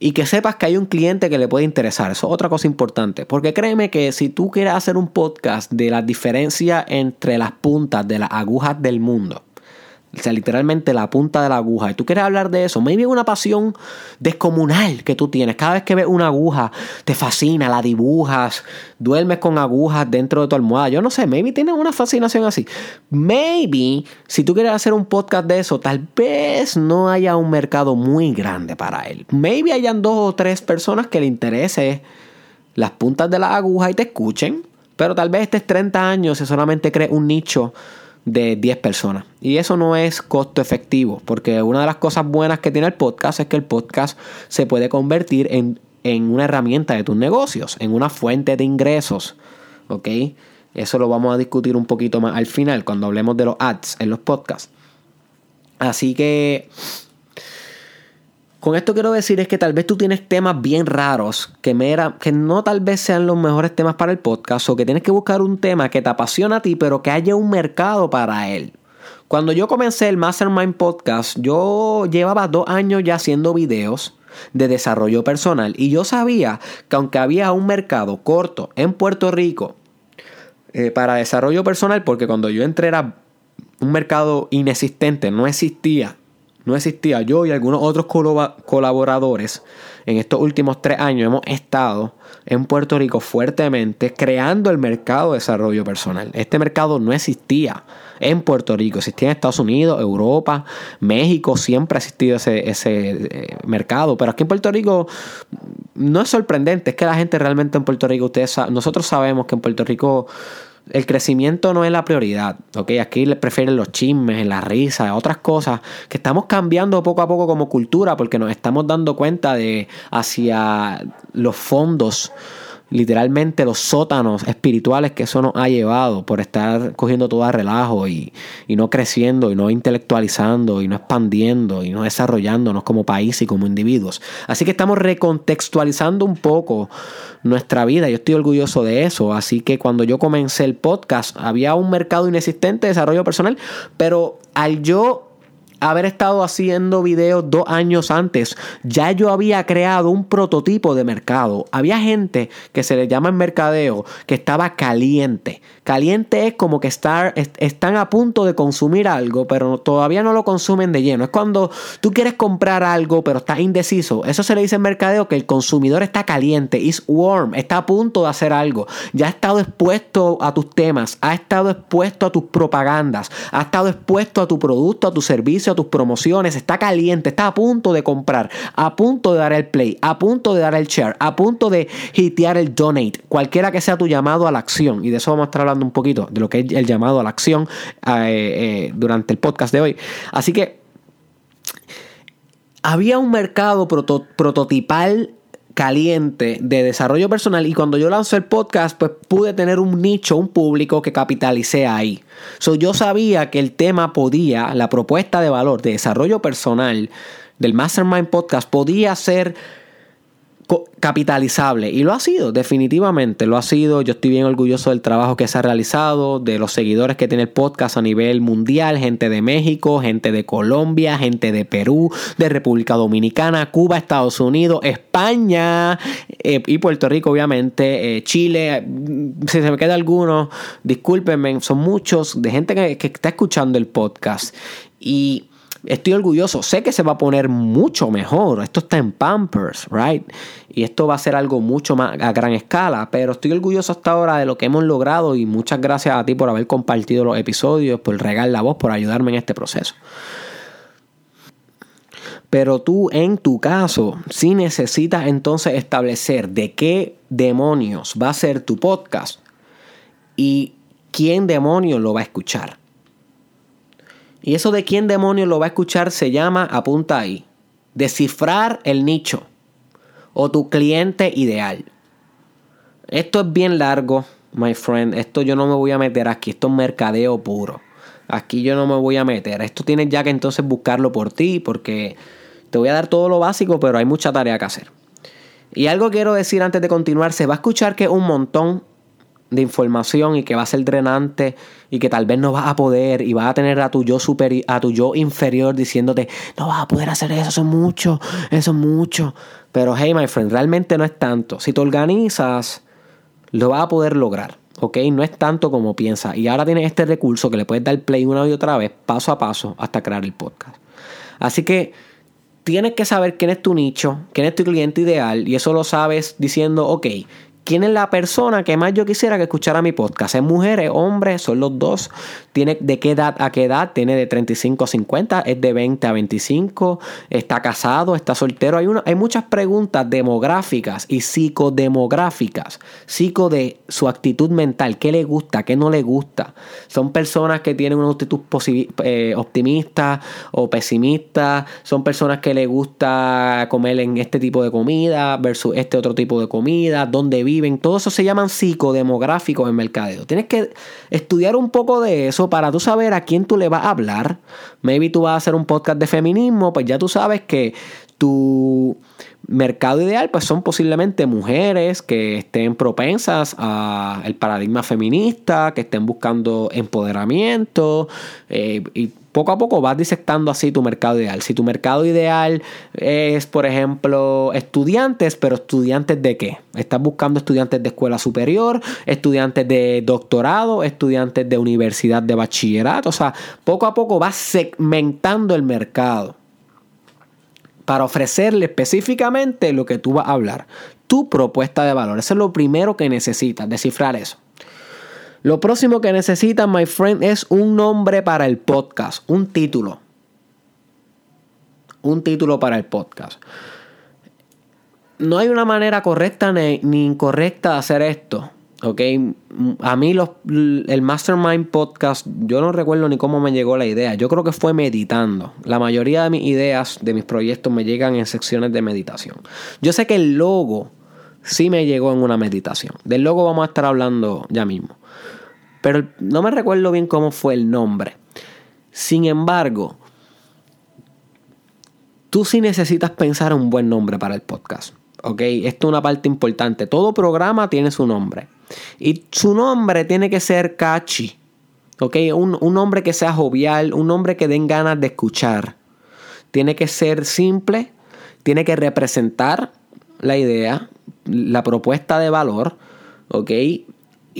y que sepas que hay un cliente que le puede interesar. Eso es otra cosa importante. Porque créeme que si tú quieres hacer un podcast de la diferencia entre las puntas de las agujas del mundo, o sea, literalmente la punta de la aguja. Y tú quieres hablar de eso. Maybe una pasión descomunal que tú tienes. Cada vez que ves una aguja, te fascina, la dibujas, duermes con agujas dentro de tu almohada. Yo no sé, maybe tienes una fascinación así. Maybe, si tú quieres hacer un podcast de eso, tal vez no haya un mercado muy grande para él. Maybe hayan dos o tres personas que le interese las puntas de la aguja y te escuchen. Pero tal vez estés 30 años y solamente crees un nicho de 10 personas. Y eso no es costo efectivo, porque una de las cosas buenas que tiene el podcast es que el podcast se puede convertir en, en una herramienta de tus negocios, en una fuente de ingresos. ¿Ok? Eso lo vamos a discutir un poquito más al final, cuando hablemos de los ads en los podcasts. Así que con esto quiero decir es que tal vez tú tienes temas bien raros que, que no tal vez sean los mejores temas para el podcast o que tienes que buscar un tema que te apasiona a ti pero que haya un mercado para él. Cuando yo comencé el Mastermind Podcast, yo llevaba dos años ya haciendo videos de desarrollo personal y yo sabía que aunque había un mercado corto en Puerto Rico eh, para desarrollo personal, porque cuando yo entré era un mercado inexistente, no existía no existía. Yo y algunos otros colaboradores en estos últimos tres años hemos estado en Puerto Rico fuertemente creando el mercado de desarrollo personal. Este mercado no existía en Puerto Rico, existía en Estados Unidos, Europa, México, siempre ha existido ese, eh, mercado, pero aquí en Puerto Rico no es sorprendente, es que la gente realmente en Puerto Rico, ustedes nosotros sabemos que en Puerto Rico el crecimiento no es la prioridad, ¿ok? Aquí le prefieren los chismes, la risa, otras cosas que estamos cambiando poco a poco como cultura porque nos estamos dando cuenta de hacia los fondos literalmente los sótanos espirituales que eso nos ha llevado por estar cogiendo todo a relajo y, no creciendo y no intelectualizando y no expandiendo y no desarrollándonos como país y como individuos. Así que estamos recontextualizando un poco nuestra vida. Yo estoy orgulloso de eso. Así que cuando yo comencé el podcast había un mercado inexistente de desarrollo personal, pero al yo haber estado haciendo videos dos años antes, ya yo había creado un prototipo de mercado. Había gente que se le llama en mercadeo que estaba caliente. Caliente es como que están a punto de consumir algo, pero todavía no lo consumen de lleno. Es cuando tú quieres comprar algo, pero estás indeciso. Eso se le dice en mercadeo que el consumidor está caliente, is warm, está a punto de hacer algo. Ya ha estado expuesto a tus temas, ha estado expuesto a tus propagandas, ha estado expuesto a tu producto, a tu servicio a tus promociones, está caliente, está a punto de comprar, a punto de dar el play, a punto de dar el share, a punto de hitear el donate, cualquiera que sea tu llamado a la acción. Y de eso vamos a estar hablando un poquito, de lo que es el llamado a la acción eh, eh, durante el podcast de hoy. Así que había un mercado prototipal caliente de desarrollo personal y cuando yo lanzo el podcast pues pude tener un nicho, un público que capitalicé ahí. So, yo sabía que el tema podía, la propuesta de valor de desarrollo personal del Mastermind Podcast podía ser capitalizable y lo ha sido, definitivamente lo ha sido. Yo estoy bien orgulloso del trabajo que se ha realizado, de los seguidores que tiene el podcast a nivel mundial, gente de México, gente de Colombia, gente de Perú, de República Dominicana, Cuba, Estados Unidos, España eh, y Puerto Rico, obviamente, eh, Chile. Si se me queda alguno, discúlpenme, son muchos de gente que, que está escuchando el podcast y estoy orgulloso. Sé que se va a poner mucho mejor. Esto está en Pampers, right? Y esto va a ser algo mucho más a gran escala. Pero estoy orgulloso hasta ahora de lo que hemos logrado. Y muchas gracias a ti por haber compartido los episodios, por regar la voz, por ayudarme en este proceso. Pero tú, en tu caso, si necesitas entonces establecer de qué demonios va a ser tu podcast y quién demonios lo va a escuchar. Y eso de quién demonios lo va a escuchar se llama, apunta ahí, descifrar el nicho o tu cliente ideal. Esto es bien largo, my friend. Esto yo no me voy a meter aquí. Esto es mercadeo puro. Aquí yo no me voy a meter. Esto tienes ya que entonces buscarlo por ti porque te voy a dar todo lo básico, pero hay mucha tarea que hacer. Y algo quiero decir antes de continuar, se va a escuchar que un montón de información y que va a ser drenante y que tal vez no vas a poder y vas a tener a tu yo superior, a tu yo inferior diciéndote, no vas a poder hacer eso, eso es mucho, eso es mucho. Pero hey, my friend, realmente no es tanto. Si te organizas, lo vas a poder lograr. ¿ok? No es tanto como piensas. Y ahora tienes este recurso que le puedes dar play una y otra vez, paso a paso, hasta crear el podcast. Así que tienes que saber quién es tu nicho, quién es tu cliente ideal, y eso lo sabes diciendo, ok, ¿Quién es la persona que más yo quisiera que escuchara mi podcast? ¿Es mujer, es hombre? ¿Son los dos? ¿Tiene de qué edad a qué edad? ¿Tiene de 35 a 50? ¿Es de 20 a 25? ¿Está casado? ¿Está soltero? Hay, una, hay muchas preguntas demográficas y psicodemográficas. Psico de su actitud mental. ¿Qué le gusta? ¿Qué no le gusta? Son personas que tienen una actitud eh, optimista o pesimista. Son personas que le gusta comer en este tipo de comida versus este otro tipo de comida. ¿Dónde vive? Todo eso se llaman psicodemográficos en mercadeo. Tienes que estudiar un poco de eso para tú saber a quién tú le vas a hablar. Maybe tú vas a hacer un podcast de feminismo, pues ya tú sabes que tu mercado ideal pues son posiblemente mujeres que estén propensas al paradigma feminista, que estén buscando empoderamiento eh, y poco a poco vas disectando así tu mercado ideal. Si tu mercado ideal es, por ejemplo, estudiantes, pero estudiantes de qué? Estás buscando estudiantes de escuela superior, estudiantes de doctorado, estudiantes de universidad de bachillerato. O sea, poco a poco vas segmentando el mercado para ofrecerle específicamente lo que tú vas a hablar. Tu propuesta de valor. Eso es lo primero que necesitas, descifrar eso. Lo próximo que necesitan, my friend, es un nombre para el podcast, un título. Un título para el podcast. No hay una manera correcta ni, incorrecta de hacer esto. ¿ok? A mí los, el Mastermind Podcast, yo no recuerdo ni cómo me llegó la idea. Yo creo que fue meditando. La mayoría de mis ideas, de mis proyectos, me llegan en secciones de meditación. Yo sé que el logo sí me llegó en una meditación. Del logo vamos a estar hablando ya mismo. Pero no me recuerdo bien cómo fue el nombre. Sin embargo, tú sí necesitas pensar un buen nombre para el podcast. ¿Ok? Esto es una parte importante. Todo programa tiene su nombre. Y su nombre tiene que ser catchy. ¿Ok? Un, un nombre que sea jovial, un nombre que den ganas de escuchar. Tiene que ser simple, tiene que representar la idea, la propuesta de valor. ¿Ok?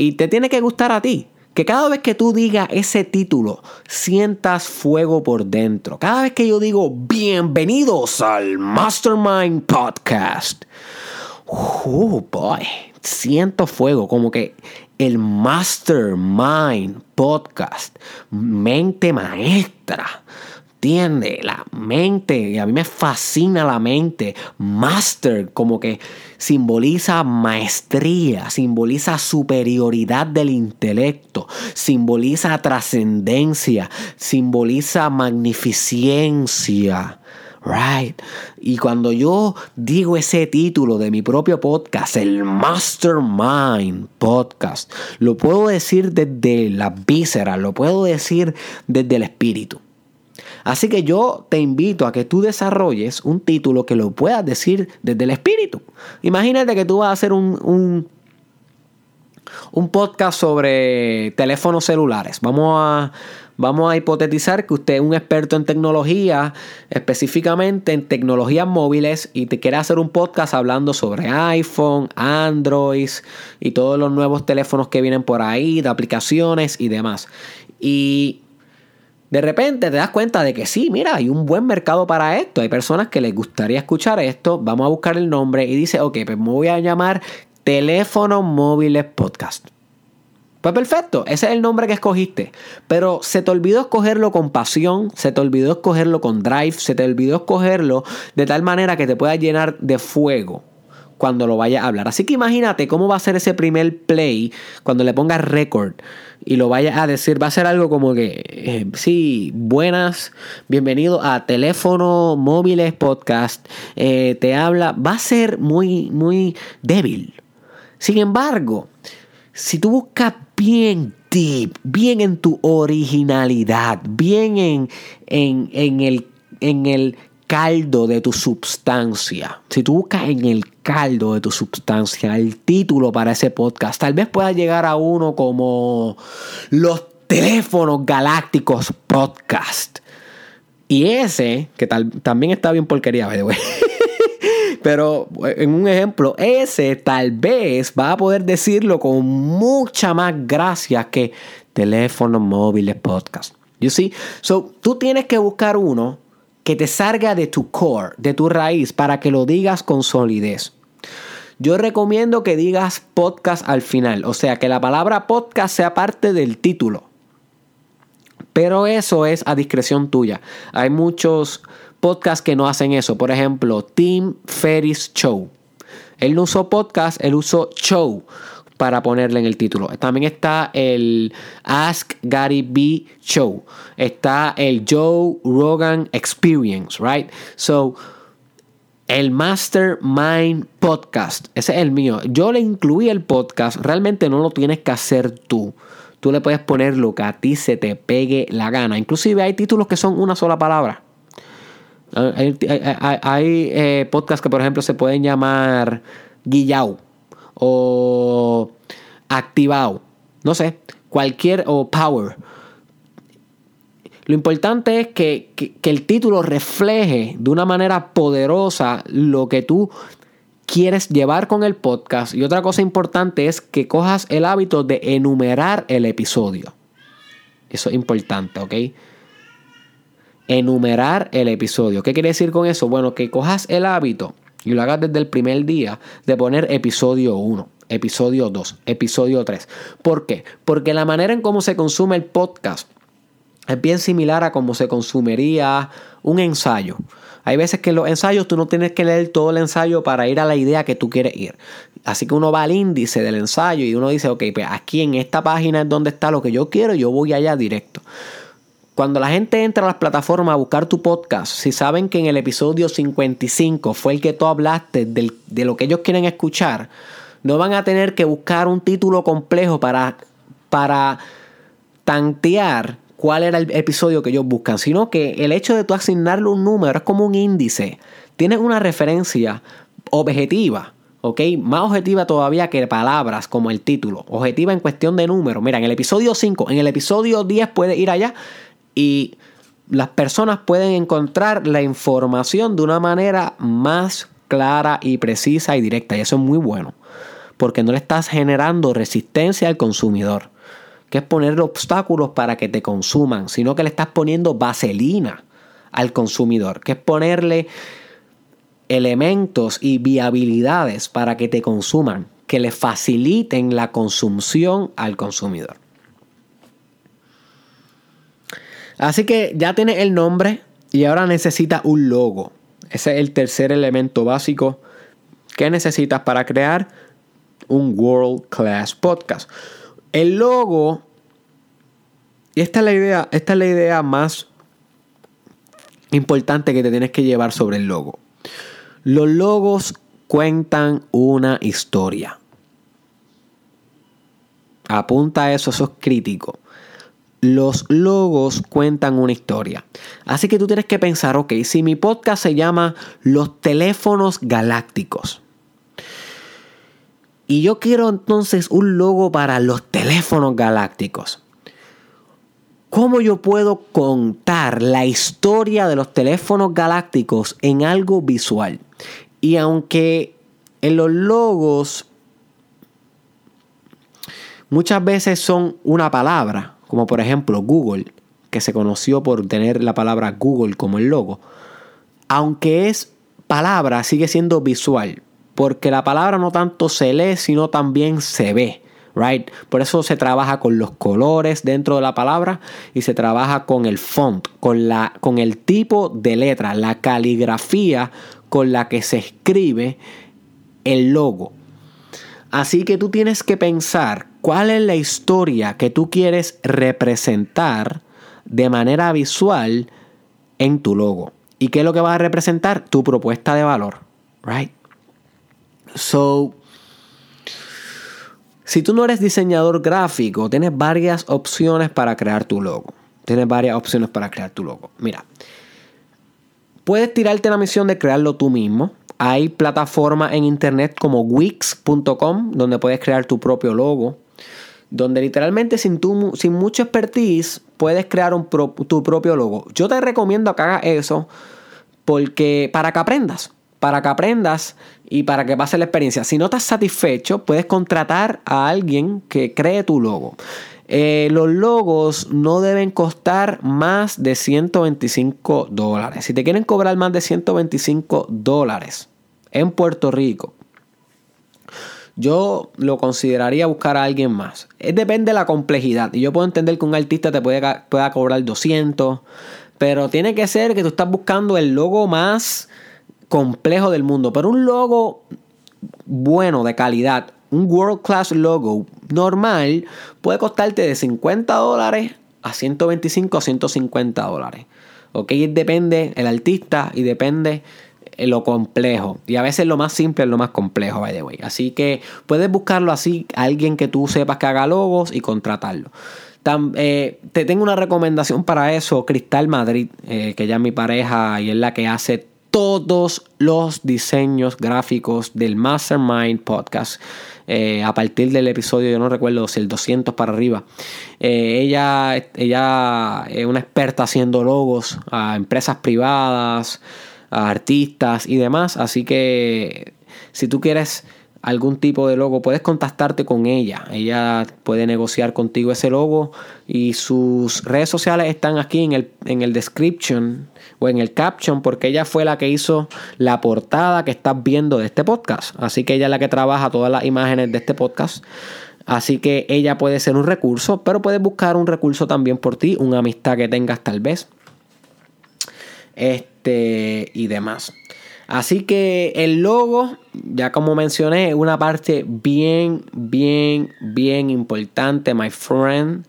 Y te tiene que gustar a ti. Que cada vez que tú digas ese título, sientas fuego por dentro. Cada vez que yo digo bienvenidos al Mastermind Podcast. Oh boy, siento fuego, como que el Mastermind Podcast, mente maestra. ¿Entiendes? La mente, a mí me fascina la mente. Master, como que simboliza maestría, simboliza superioridad del intelecto, simboliza trascendencia, simboliza magnificencia. Right. Y cuando yo digo ese título de mi propio podcast, el Mastermind Podcast, lo puedo decir desde la víscera, lo puedo decir desde el espíritu. Así que yo te invito a que tú desarrolles un título que lo puedas decir desde el espíritu. Imagínate que tú vas a hacer un, un, podcast sobre teléfonos celulares. Vamos a, vamos a hipotetizar que usted es un experto en tecnología, específicamente en tecnologías móviles, y te quiere hacer un podcast hablando sobre iPhone, Android y todos los nuevos teléfonos que vienen por ahí, de aplicaciones y demás. Y de repente te das cuenta de que sí, mira, hay un buen mercado para esto. Hay personas que les gustaría escuchar esto. Vamos a buscar el nombre y dice, ok, pues me voy a llamar Teléfono Móviles Podcast. Pues perfecto, ese es el nombre que escogiste. Pero se te olvidó escogerlo con pasión, se te olvidó escogerlo con drive, se te olvidó escogerlo de tal manera que te pueda llenar de fuego cuando lo vayas a hablar. Así que imagínate cómo va a ser ese primer play cuando le pongas record y lo vayas a decir. Va a ser algo como que, eh, sí, buenas, bienvenido a Teléfono Móviles Podcast. Eh, te habla, va a ser muy, muy débil. Sin embargo, si tú buscas bien deep, bien en tu originalidad, bien en, en, en el en el caldo de tu substancia, si tú buscas en el caldo de tu substancia el título para ese podcast, tal vez pueda llegar a uno como Los teléfonos galácticos podcast. Y ese, que tal, también está bien porquería, Pero en un ejemplo, ese tal vez va a poder decirlo con mucha más gracia que teléfonos móviles podcast. You see? So, tú tienes que buscar uno que te salga de tu core, de tu raíz, para que lo digas con solidez. Yo recomiendo que digas podcast al final, o sea, que la palabra podcast sea parte del título. Pero eso es a discreción tuya. Hay muchos podcasts que no hacen eso. Por ejemplo, Tim Ferris Show. Él no usó podcast, él usó show para ponerle en el título. También está el Ask Gary B Show. Está el Joe Rogan Experience, right? So, el Mastermind Podcast. Ese es el mío. Yo le incluí el podcast. Realmente no lo tienes que hacer tú. Tú le puedes poner lo que a ti se te pegue la gana. Inclusive hay títulos que son una sola palabra. Hay, eh, podcasts que, por ejemplo, se pueden llamar Guillau o activado, no sé, cualquier o power. Lo importante es que, el título refleje de una manera poderosa lo que tú quieres llevar con el podcast. Y otra cosa importante es que cojas el hábito de enumerar el episodio. Eso es importante, ¿ok? Enumerar el episodio. ¿Qué quiere decir con eso? Bueno, que cojas el hábito y lo hagas desde el primer día de poner episodio 1, episodio 2, episodio 3. ¿Por qué? Porque la manera en cómo se consume el podcast es bien similar a cómo se consumiría un ensayo. Hay veces que en los ensayos tú no tienes que leer todo el ensayo para ir a la idea que tú quieres ir. Así que uno va al índice del ensayo y uno dice, ok, pues aquí en esta página es donde está lo que yo quiero, yo voy allá directo. Cuando la gente entra a las plataformas a buscar tu podcast, si saben que en el episodio 55 fue el que tú hablaste de lo que ellos quieren escuchar, no van a tener que buscar un título complejo para, para tantear cuál era el episodio que ellos buscan, sino que el hecho de tú asignarle un número es como un índice. Tienes una referencia objetiva. ¿ok? Más objetiva todavía que palabras como el título. Objetiva en cuestión de número. Mira, en el episodio 5, en el episodio 10 puedes ir allá y las personas pueden encontrar la información de una manera más clara y precisa y directa. Y eso es muy bueno, porque no le estás generando resistencia al consumidor, que es ponerle obstáculos para que te consuman, sino que le estás poniendo vaselina al consumidor, que es ponerle elementos y viabilidades para que te consuman, que le faciliten la consumción al consumidor. Así que ya tiene el nombre y ahora necesita un logo. Ese es el tercer elemento básico que necesitas para crear un World Class Podcast. El logo, y esta es la idea, esta es la idea más importante que te tienes que llevar sobre el logo. Los logos cuentan una historia. Apunta a eso, eso es crítico los logos cuentan una historia. Así que tú tienes que pensar, ok, si mi podcast se llama Los teléfonos galácticos. Y yo quiero entonces un logo para los teléfonos galácticos. ¿Cómo yo puedo contar la historia de los teléfonos galácticos en algo visual? Y aunque en los logos muchas veces son una palabra, como por ejemplo Google, que se conoció por tener la palabra Google como el logo, aunque es palabra, sigue siendo visual, porque la palabra no tanto se lee, sino también se ve. Right? Por eso se trabaja con los colores dentro de la palabra y se trabaja con el font, con, la, con el tipo de letra, la caligrafía con la que se escribe el logo. Así que tú tienes que pensar cuál es la historia que tú quieres representar de manera visual en tu logo. ¿Y qué es lo que va a representar? Tu propuesta de valor. Right? So, si tú no eres diseñador gráfico, tienes varias opciones para crear tu logo. Tienes varias opciones para crear tu logo. Mira, puedes tirarte la misión de crearlo tú mismo. Hay plataformas en internet como wix.com donde puedes crear tu propio logo. Donde literalmente sin, tu, mucho expertise puedes crear tu propio logo. Yo te recomiendo que hagas eso porque para que aprendas. Para que aprendas y para que pase la experiencia. Si no estás satisfecho, puedes contratar a alguien que cree tu logo. Eh, los logos no deben costar más de 125 dólares. Si te quieren cobrar más de 125 dólares en Puerto Rico, yo lo consideraría buscar a alguien más. depende de la complejidad. Y yo puedo entender que un artista te pueda cobrar 200, pero tiene que ser que tú estás buscando el logo más complejo del mundo. Pero un logo bueno, de calidad, un world class logo normal, puede costarte de 50 dólares a 125 a 150 dólares. Ok, depende el artista y depende lo complejo. Y a veces lo más simple es lo más complejo, by the way. Así que puedes buscarlo así, alguien que tú sepas que haga logos y contratarlo. Eh, te tengo una recomendación para eso, Cristal Madrid, eh, que ya es mi pareja y es la que hace todos los diseños gráficos del Mastermind Podcast. Eh, a partir del episodio, yo no recuerdo si el 200 para arriba. ella, ella es una experta haciendo logos a empresas privadas, a artistas y demás. Así que si tú quieres algún tipo de logo, puedes contactarte con ella. Ella puede negociar contigo ese logo y sus redes sociales están aquí en el, en el description o en el caption porque ella fue la que hizo la portada que estás viendo de este podcast. Así que ella es la que trabaja todas las imágenes de este podcast. Así que ella puede ser un recurso, pero puedes buscar un recurso también por ti, una amistad que tengas tal vez. Este y demás. Así que el logo, ya como mencioné, es una parte bien, bien, bien importante, my friend,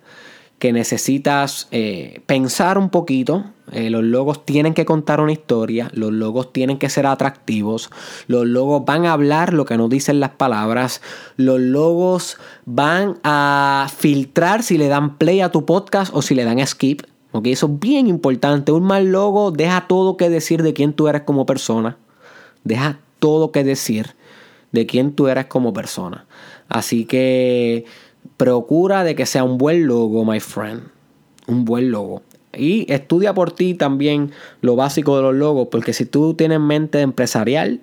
que necesitas eh, pensar un poquito. Eh, los logos tienen que contar una historia, los logos tienen que ser atractivos, los logos van a hablar lo que nos dicen las palabras, los logos van a filtrar si le dan play a tu podcast o si le dan skip. Eso es bien importante. Un mal logo deja todo que decir de quién tú eres como persona. Deja todo que decir de quién tú eres como persona. Así que procura de que sea un buen logo, my friend. Un buen logo. Y estudia por ti también lo básico de los logos, porque si tú tienes mente empresarial,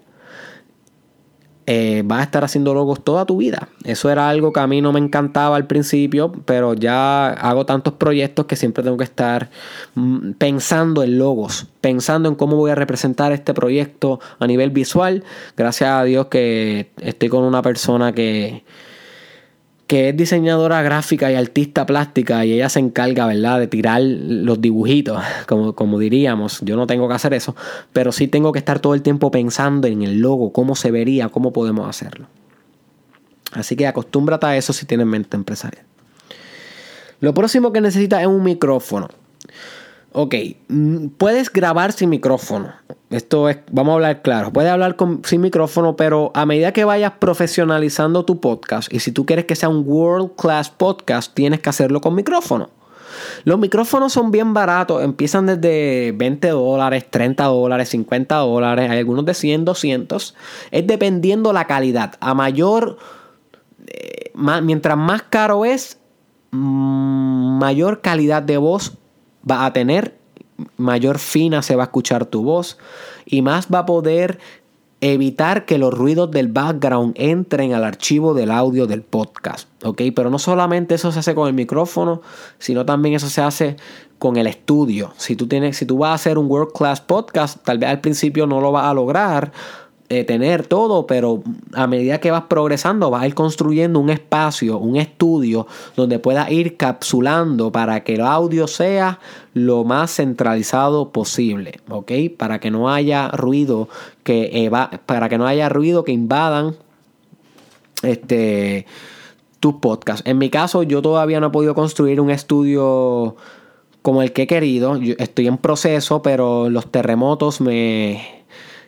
eh, vas a estar haciendo logos toda tu vida. Eso era algo que a mí no me encantaba al principio, pero ya hago tantos proyectos que siempre tengo que estar mm, pensando en logos, pensando en cómo voy a representar este proyecto a nivel visual. Gracias a Dios que estoy con una persona que, que es diseñadora gráfica y artista plástica y ella se encarga, ¿verdad?, de tirar los dibujitos, como, como diríamos. Yo no tengo que hacer eso, pero sí tengo que estar todo el tiempo pensando en el logo, cómo se vería, cómo podemos hacerlo. Así que acostúmbrate a eso si tienes mente empresarial. Lo próximo que necesitas es un micrófono. Ok, mm, puedes grabar sin micrófono. Esto es, vamos a hablar claro. Puedes hablar sin micrófono, pero a medida que vayas profesionalizando tu podcast, y si tú quieres que sea un world class podcast, tienes que hacerlo con micrófono. Los micrófonos son bien baratos, empiezan desde 20 dólares, 30 dólares, 50 dólares, hay algunos de 100, 200. Es dependiendo la calidad. A mayor, eh, mientras más caro es, mm, mayor calidad de voz va a tener, mayor fina se va a escuchar tu voz y más va a poder evitar que los ruidos del background entren al archivo del audio del podcast, ¿ok? Pero no solamente eso se hace con el micrófono, sino también eso se hace con el estudio. Si tú, tienes, si tú vas a hacer un world class podcast, tal vez al principio no lo vas a lograr eh, tener todo, pero a medida que vas progresando vas a ir construyendo un espacio, un estudio donde puedas ir capsulando para que el audio sea lo más centralizado posible, ¿ok? Para que no haya ruido que para que no haya ruido que invadan este tus podcasts. En mi caso, yo todavía no he podido construir un estudio como el que he querido. estoy en proceso, pero los terremotos me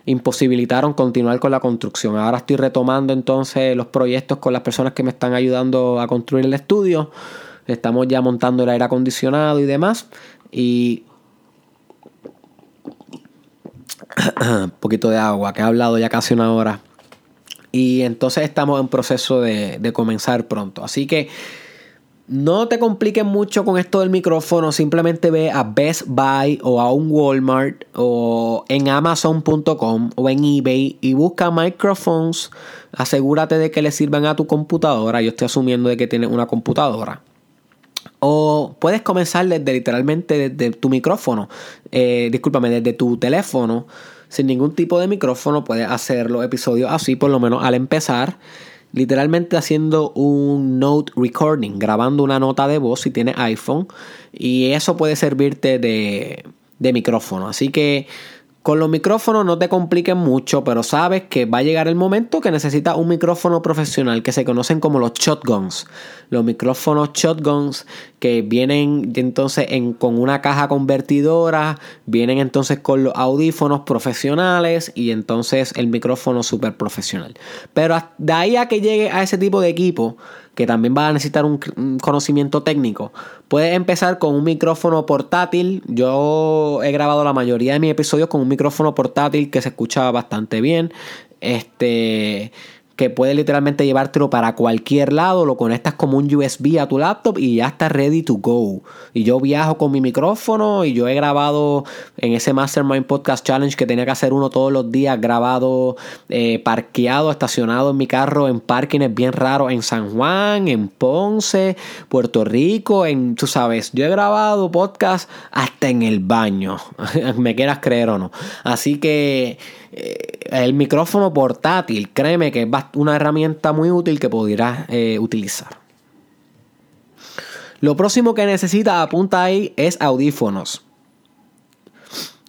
imposibilitaron continuar con la construcción. Ahora estoy retomando entonces los proyectos con las personas que me están ayudando a construir el estudio. Estamos ya montando el aire acondicionado y demás. Y un poquito de agua, que he hablado ya casi una hora. Y entonces estamos en proceso de, de comenzar pronto. Así que no te compliques mucho con esto del micrófono, simplemente ve a Best Buy o a un Walmart o en amazon.com o en eBay y busca microphones. Asegúrate de que le sirvan a tu computadora. Yo estoy asumiendo de que tienes una computadora. O puedes comenzar desde literalmente desde tu micrófono. Eh, discúlpame, desde tu teléfono. Sin ningún tipo de micrófono puedes hacer los episodios así, por lo menos al empezar. Literalmente haciendo un note recording, grabando una nota de voz si tienes iPhone. Y eso puede servirte de, de micrófono. Así que con los micrófonos no te compliquen mucho, pero sabes que va a llegar el momento que necesitas un micrófono profesional que se conocen como los shotguns. Los micrófonos shotguns que vienen entonces con una caja convertidora, vienen entonces con los audífonos profesionales y entonces el micrófono súper profesional. Pero de ahí a que llegue a ese tipo de equipo, que también va a necesitar un, conocimiento técnico. Puedes empezar con un micrófono portátil. Yo he grabado la mayoría de mis episodios con un micrófono portátil que se escucha bastante bien. Este que puedes literalmente llevártelo para cualquier lado, lo conectas como un USB a tu laptop y ya está ready to go. Y yo viajo con mi micrófono y yo he grabado en ese Mastermind Podcast Challenge que tenía que hacer uno todos los días, grabado, eh, parqueado, estacionado en mi carro en parkings bien raros en San Juan, en Ponce, Puerto Rico, en, tú sabes, yo he grabado podcast hasta en el baño, me quieras creer o no. Así que eh, el micrófono portátil, créeme que es una herramienta muy útil que podrás eh, utilizar. Lo próximo que necesita apunta ahí, es audífonos.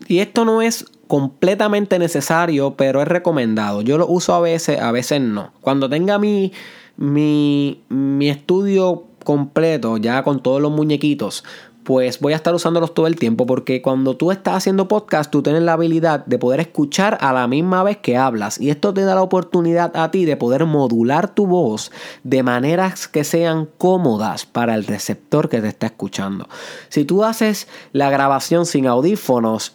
Y esto no es completamente necesario, pero es recomendado. Yo lo uso a veces, a veces no. Cuando tenga mi, mi, mi estudio completo, ya con todos los muñequitos, pues voy a estar usándolos todo el tiempo porque cuando tú estás haciendo podcast tú tienes la habilidad de poder escuchar a la misma vez que hablas y esto te da la oportunidad a ti de poder modular tu voz de maneras que sean cómodas para el receptor que te está escuchando. Si tú haces la grabación sin audífonos,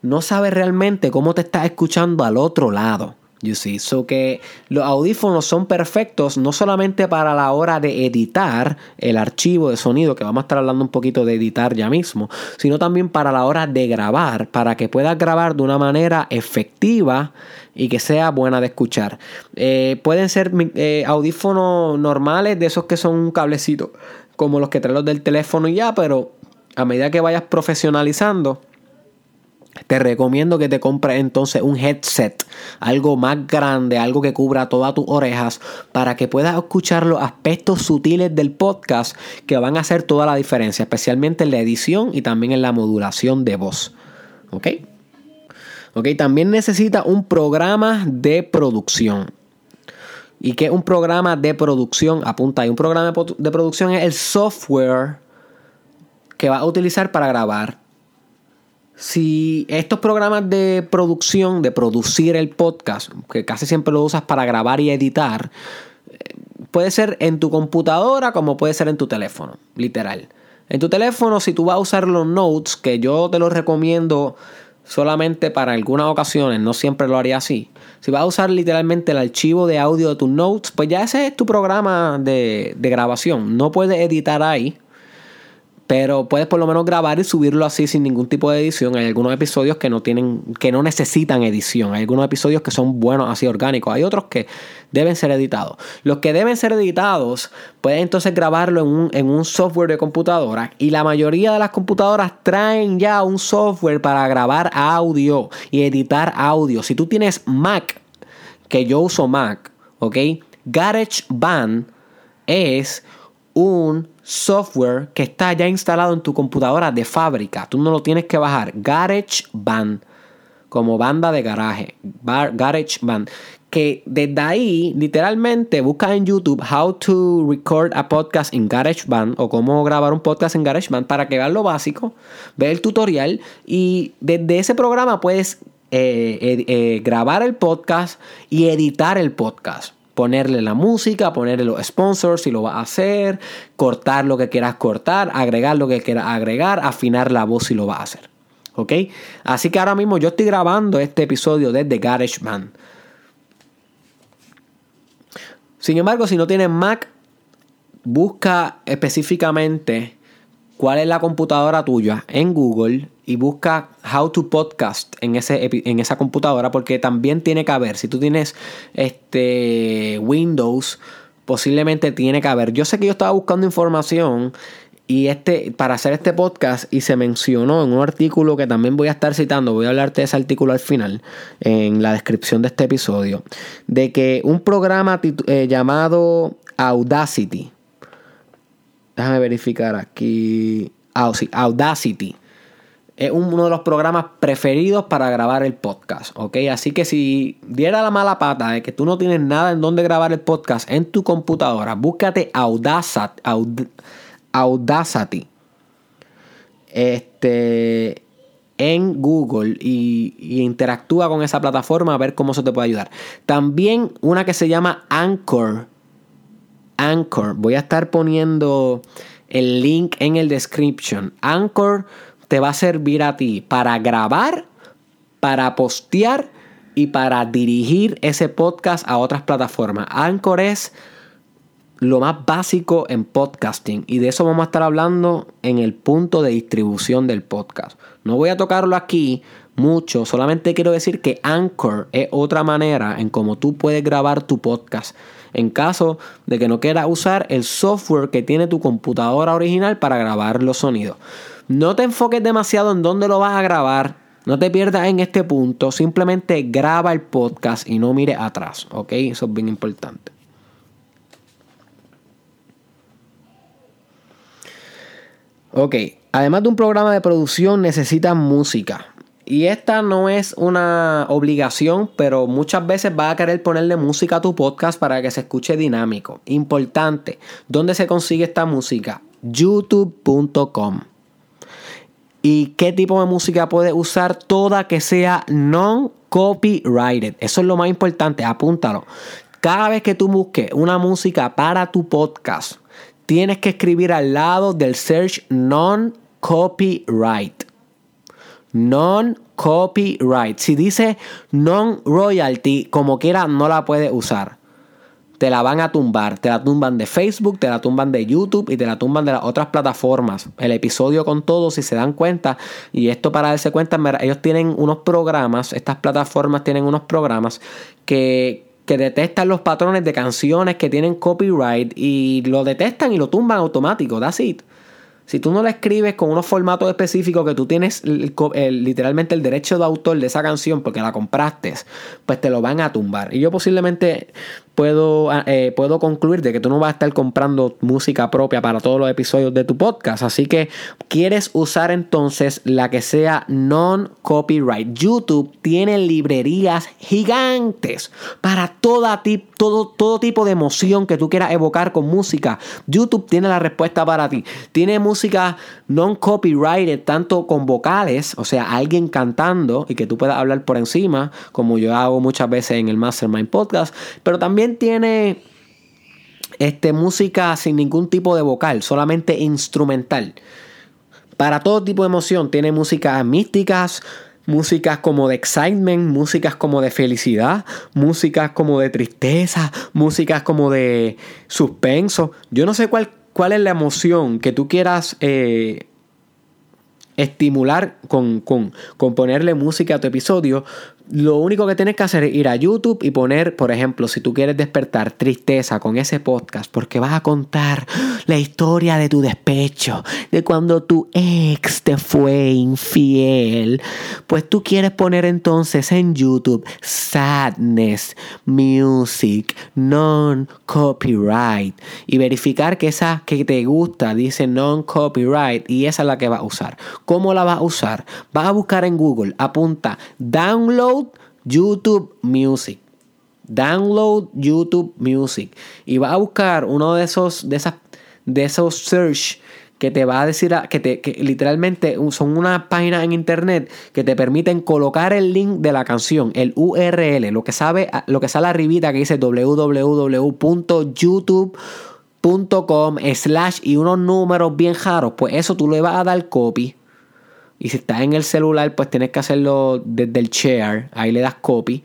no sabes realmente cómo te estás escuchando al otro lado. You see, so que los audífonos son perfectos no solamente para la hora de editar el archivo de sonido, que vamos a estar hablando un poquito de editar ya mismo, sino también para la hora de grabar, para que puedas grabar de una manera efectiva y que sea buena de escuchar. Eh, pueden ser eh, audífonos normales, de esos que son un cablecito, como los que traen los del teléfono y ya, pero a medida que vayas profesionalizando, te recomiendo que te compres entonces un headset, algo más grande, algo que cubra todas tus orejas, para que puedas escuchar los aspectos sutiles del podcast que van a hacer toda la diferencia, especialmente en la edición y también en la modulación de voz. ¿Ok? Ok, también necesita un programa de producción. ¿Y qué es un programa de producción? Apunta ahí, un programa de producción es el software que vas a utilizar para grabar si estos programas de producción, de producir el podcast, que casi siempre lo usas para grabar y editar, eh, puede ser en tu computadora como puede ser en tu teléfono, literal. En tu teléfono, si tú vas a usar los notes, que yo te los recomiendo solamente para algunas ocasiones, no siempre lo haría así. Si vas a usar literalmente el archivo de audio de tus notes, pues ya ese es tu programa de, de grabación. No puedes editar ahí. Pero puedes por lo menos grabar y subirlo así sin ningún tipo de edición. Hay algunos episodios que no tienen, que no necesitan edición. Hay algunos episodios que son buenos así orgánicos. Hay otros que deben ser editados. Los que deben ser editados, puedes entonces grabarlo en un, en un software de computadora. Y la mayoría de las computadoras traen ya un software para grabar audio y editar audio. Si tú tienes Mac, que yo uso Mac, ¿ok? GarageBand es un software que está ya instalado en tu computadora de fábrica. Tú no lo tienes que bajar. GarageBand, como banda de garaje. GarageBand. Que desde ahí, literalmente, busca en YouTube How to Record a Podcast in GarageBand o cómo grabar un podcast en GarageBand para que veas lo básico, ve el tutorial y desde ese programa puedes eh, eh, grabar el podcast y editar el podcast ponerle la música, ponerle los sponsors si lo vas a hacer, cortar lo que quieras cortar, agregar lo que quieras agregar, afinar la voz si lo vas a hacer. ¿Ok? Así que ahora mismo yo estoy grabando este episodio desde GarageBand. Sin embargo, si no tienes Mac, busca específicamente cuál es la computadora tuya en Google y busca How to Podcast en, ese, en esa computadora porque también tiene que haber, si tú tienes este Windows, posiblemente tiene que haber. Yo sé que yo estaba buscando información y este, para hacer este podcast, y se mencionó en un artículo que también voy a estar citando, voy a hablarte de ese artículo al final, en la descripción de este episodio, de que un programa eh, llamado Audacity, déjame verificar aquí, Audacity, es uno de los programas preferidos para grabar el podcast, ¿ok? Así que si diera la mala pata de que tú no tienes nada en donde grabar el podcast en tu computadora, búscate Audacity. Audacity. Este en Google y, y, interactúa con esa plataforma a ver cómo se te puede ayudar. También una que se llama Anchor. Anchor. Voy a estar poniendo el link en el description. Anchor te va a servir a ti para grabar, para postear y para dirigir ese podcast a otras plataformas. Anchor es lo más básico en podcasting y de eso vamos a estar hablando en el punto de distribución del podcast. No voy a tocarlo aquí mucho, solamente quiero decir que Anchor es otra manera en cómo tú puedes grabar tu podcast. En caso de que no quieras usar el software que tiene tu computadora original para grabar los sonidos. No te enfoques demasiado en dónde lo vas a grabar. No te pierdas en este punto. Simplemente graba el podcast y no mire atrás. ¿Ok? Eso es bien importante. Ok, además de un programa de producción necesitas música. Y esta no es una obligación, pero muchas veces vas a querer ponerle música a tu podcast para que se escuche dinámico. Importante, ¿dónde se consigue esta música? youtube.com. ¿Y qué tipo de música puedes usar? Toda que sea non-copyrighted. Eso es lo más importante, apúntalo. Cada vez que tú busques una música para tu podcast, tienes que escribir al lado del search non-copyright. Non-copyright. Si dice non-royalty, como quiera, no la puedes usar te la van a tumbar. Te la tumban de Facebook, te la tumban de YouTube y te la tumban de las otras plataformas. El episodio con todos, si se dan cuenta, y esto para darse cuenta, ellos tienen unos programas, estas plataformas tienen unos programas que, que detectan los patrones de canciones que tienen copyright y lo detectan y lo tumban automático. That's it. Si tú no la escribes con unos formatos específicos que tú tienes literalmente el derecho de autor de esa canción porque la compraste, pues te lo van a tumbar. Y yo posiblemente puedo, ah, eh, puedo concluir de que tú no vas a estar comprando música propia para todos los episodios de tu podcast. Así que quieres usar entonces la que sea non-copyright. YouTube tiene librerías gigantes para toda todo, todo tipo de emoción que tú quieras evocar con música. YouTube tiene la respuesta para ti. Tiene música non-copyrighted, tanto con vocales, o sea, alguien cantando y que tú puedas hablar por encima, como yo hago muchas veces en el Mastermind Podcast, pero también tiene este, música sin ningún tipo de vocal, solamente instrumental. Para todo tipo de emoción, tiene músicas místicas, músicas como de excitement, músicas como de felicidad, músicas como de tristeza, músicas como de suspenso. Yo no sé cuál, cuál es la emoción que tú quieras eh, estimular con, con, con, ponerle música a tu episodio, lo único que tienes que hacer es ir a YouTube y poner, por ejemplo, si tú quieres despertar tristeza con ese podcast, porque vas a contar la historia de tu despecho, de cuando tu ex te fue infiel, pues tú quieres poner entonces en YouTube Sadness Music Non-Copyright y verificar que esa que te gusta dice Non-Copyright y esa es la que vas a usar. ¿Cómo la vas a usar? Vas a buscar en Google, apunta Download YouTube Music. Download YouTube Music. Y va a buscar uno de esos, de esas, de esos search que te va a decir que, te, literalmente son unas páginas en internet que te permiten colocar el link de la canción, el URL, lo que sabe, lo que sale arribita que dice www.youtube.com slash y unos números bien raros, pues eso tú le vas a dar copy y si estás en el celular, pues tienes que hacerlo desde el share. Ahí le das copy.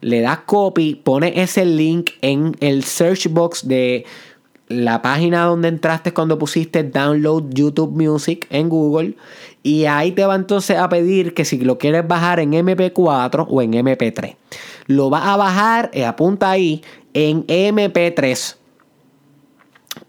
Le das copy, pones ese link en el search box de la página donde entraste cuando pusiste download YouTube Music en Google. Y ahí te va entonces a pedir que si lo quieres bajar en MP4 o en MP3. Lo vas a bajar, eh, apunta ahí, en MP3.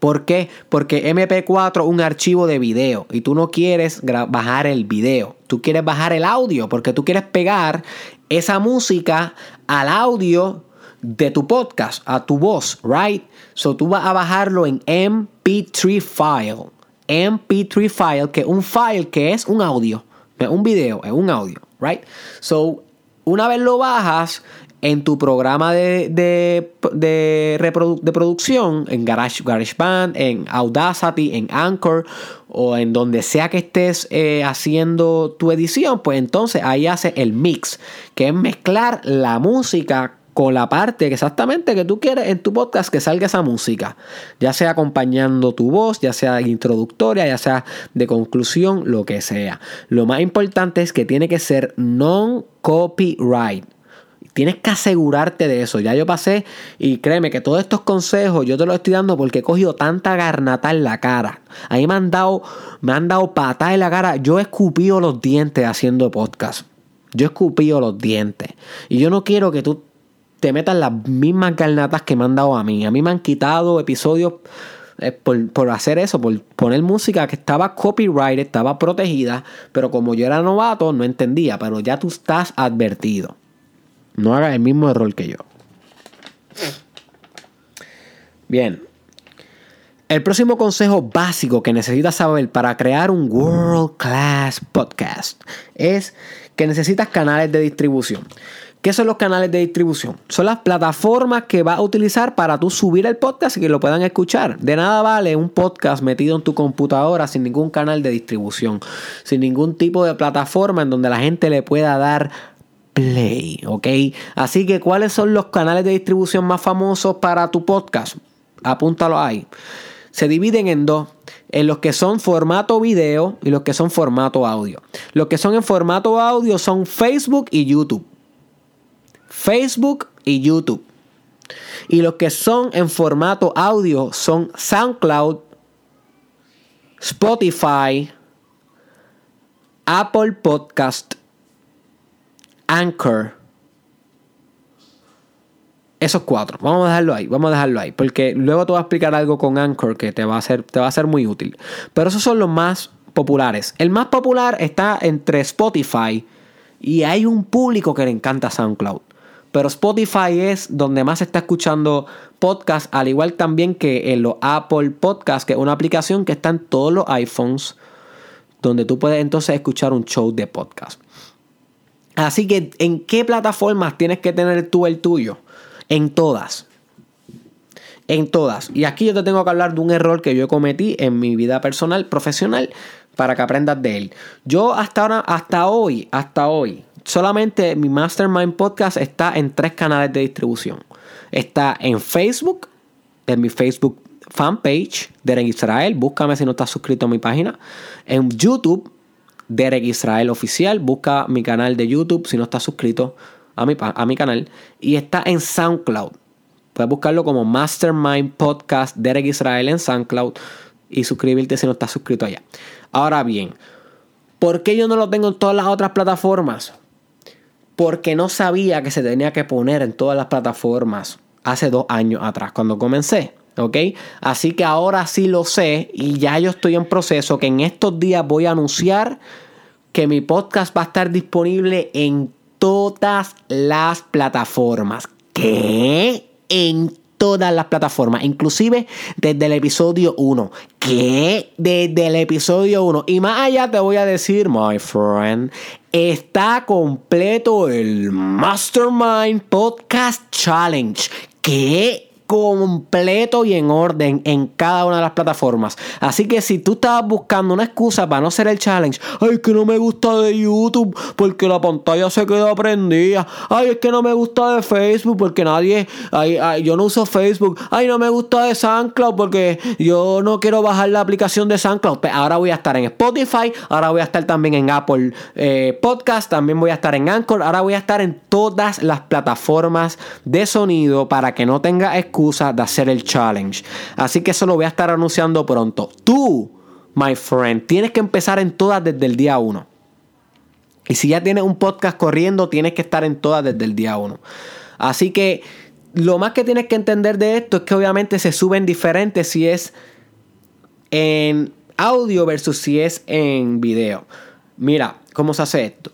¿Por qué? Porque MP4 es un archivo de video y tú no quieres bajar el video, tú quieres bajar el audio porque tú quieres pegar esa música al audio de tu podcast, a tu voz, right? So tú vas a bajarlo en MP3 file. MP3 file, que un file que es un audio, un video, es un audio, right? So una vez lo bajas, en tu programa de, de, de, producción, en Garage, GarageBand, en Audacity, en Anchor o en donde sea que estés eh, haciendo tu edición, pues entonces ahí hace el mix, que es mezclar la música con la parte exactamente que tú quieres en tu podcast que salga esa música, ya sea acompañando tu voz, ya sea introductoria, ya sea de conclusión, lo que sea. Lo más importante es que tiene que ser non-copyright. Tienes que asegurarte de eso. Ya yo pasé y créeme que todos estos consejos yo te los estoy dando porque he cogido tanta garnata en la cara. Ahí me han dado, me han dado patas en la cara. Yo he escupido los dientes haciendo podcast. Yo he escupido los dientes. Y yo no quiero que tú te metas las mismas garnatas que me han dado a mí. A mí me han quitado episodios eh, por, por, hacer eso, por poner música que estaba copyright, estaba protegida, pero como yo era novato no entendía, pero ya tú estás advertido. No hagas el mismo error que yo. Bien. El próximo consejo básico que necesitas saber para crear un world class podcast es que necesitas canales de distribución. ¿Qué son los canales de distribución? Son las plataformas que vas a utilizar para tú subir el podcast y que lo puedan escuchar. De nada vale un podcast metido en tu computadora sin ningún canal de distribución, sin ningún tipo de plataforma en donde la gente le pueda dar Play, ¿ok? Así que, ¿cuáles son los canales de distribución más famosos para tu podcast? Apúntalo ahí. Se dividen en dos, en los que son formato video y los que son formato audio. Los que son en formato audio son Facebook y YouTube. Facebook y YouTube. Y los que son en formato audio son SoundCloud, Spotify, Apple Podcast Anchor. Esos cuatro. Vamos a dejarlo ahí. Vamos a dejarlo ahí. Porque luego te voy a explicar algo con Anchor que te va a ser, te va a ser muy útil. Pero esos son los más populares. El más popular está entre Spotify y hay un público que le encanta SoundCloud. Pero Spotify es donde más se está escuchando podcast, al igual también que en los Apple Podcast, que es una aplicación que está en todos los iPhones, donde tú puedes entonces escuchar un show de podcast. Así que, ¿en qué plataformas tienes que tener tú el tuyo? En todas. En todas. Y aquí yo te tengo que hablar de un error que yo cometí en mi vida personal, profesional, para que aprendas de él. Yo hasta ahora, hasta hoy, hasta hoy, solamente mi Mastermind Podcast está en tres canales de distribución. Está en Facebook, en mi Facebook fanpage, Derek Israel. Búscame si no estás suscrito a mi página. En YouTube, Derek Israel Oficial. Busca mi canal de YouTube si no estás suscrito a mi, a mi canal. Y está en SoundCloud. Puedes buscarlo como Mastermind Podcast Derek Israel en SoundCloud y suscribirte si no estás suscrito allá. Ahora bien, ¿por qué yo no lo tengo en todas las otras plataformas? Porque no sabía que se tenía que poner en todas las plataformas hace dos años atrás, cuando comencé. ¿Ok? Así que ahora sí lo sé y ya yo estoy en proceso que en estos días voy a anunciar que mi podcast va a estar disponible en todas las plataformas. ¿Qué? En todas las plataformas, inclusive desde el episodio 1. ¿Qué? Desde el episodio 1. Y más allá te voy a decir, my friend, está completo el Mastermind Podcast Challenge. ¿Qué? Completo y en orden en cada una de las plataformas. Así que si tú estabas buscando una excusa para no hacer el challenge, ay, que no me gusta de YouTube porque la pantalla se quedó prendida, ay, es que no me gusta de Facebook porque nadie, ay, ay, yo no uso Facebook, ay, no me gusta de SoundCloud porque yo no quiero bajar la aplicación de SoundCloud. Pues ahora voy a estar en Spotify, ahora voy a estar también en Apple eh, Podcast, también voy a estar en Anchor, ahora voy a estar en todas las plataformas de sonido para que no tenga excusa de hacer el challenge. Así que eso lo voy a estar anunciando pronto. Tú, my friend, tienes que empezar en todas desde el día 1. Y si ya tienes un podcast corriendo, tienes que estar en todas desde el día 1. Así que lo más que tienes que entender de esto es que obviamente se suben diferentes si es en audio versus si es en video. Mira, ¿cómo se hace esto?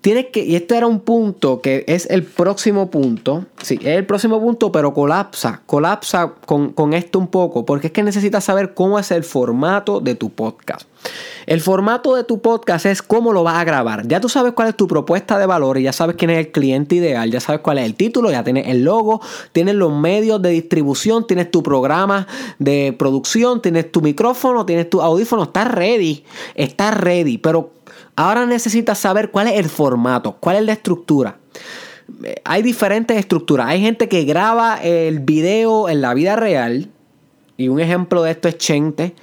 Tienes que, y este era un punto que es el próximo punto. Sí, es el próximo punto, pero colapsa. Colapsa con, con, esto un poco. Porque es que necesitas saber cómo es el formato de tu podcast. El formato de tu podcast es cómo lo vas a grabar. Ya tú sabes cuál es tu propuesta de valor ya sabes quién es el cliente ideal. Ya sabes cuál es el título, ya tienes el logo, tienes los medios de distribución, tienes tu programa de producción, tienes tu micrófono, tienes tu audífono. Estás ready. Estás ready. Pero Ahora necesitas saber cuál es el formato, cuál es la estructura. Hay diferentes estructuras. Hay gente que graba el video en la vida real. Y un ejemplo de esto es Chente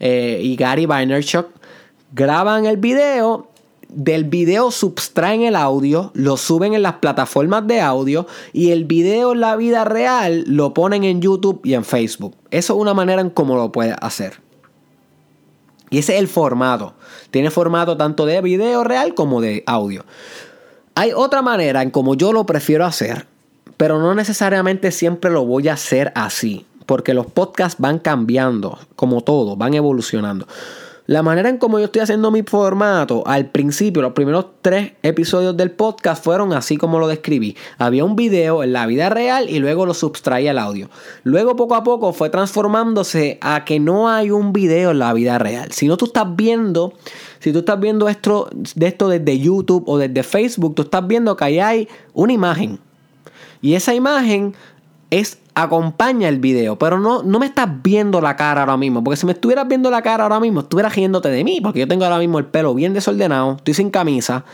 eh, y Gary Vaynerchuk. Graban el video del video subtraen el audio, lo suben en las plataformas de audio y el video en la vida real lo ponen en YouTube y en Facebook. Eso es una manera en cómo lo puedes hacer. Y ese es el formato. Tiene formato tanto de video real como de audio. Hay otra manera en como yo lo prefiero hacer, pero no necesariamente siempre lo voy a hacer así, porque los podcasts van cambiando, como todo, van evolucionando. La manera en como yo estoy haciendo mi formato, al principio, los primeros tres episodios del podcast fueron así como lo describí. Había un video en la vida real y luego lo sustraía el audio. Luego poco a poco fue transformándose a que no hay un video en la vida real. Si no tú estás viendo, si tú estás viendo esto, de esto desde YouTube o desde Facebook, tú estás viendo que ahí hay una imagen. Y esa imagen es acompaña el video, pero no, no me estás viendo la cara ahora mismo, porque si me estuvieras viendo la cara ahora mismo, estuvieras riéndote de mí, porque yo tengo ahora mismo el pelo bien desordenado, estoy sin camisa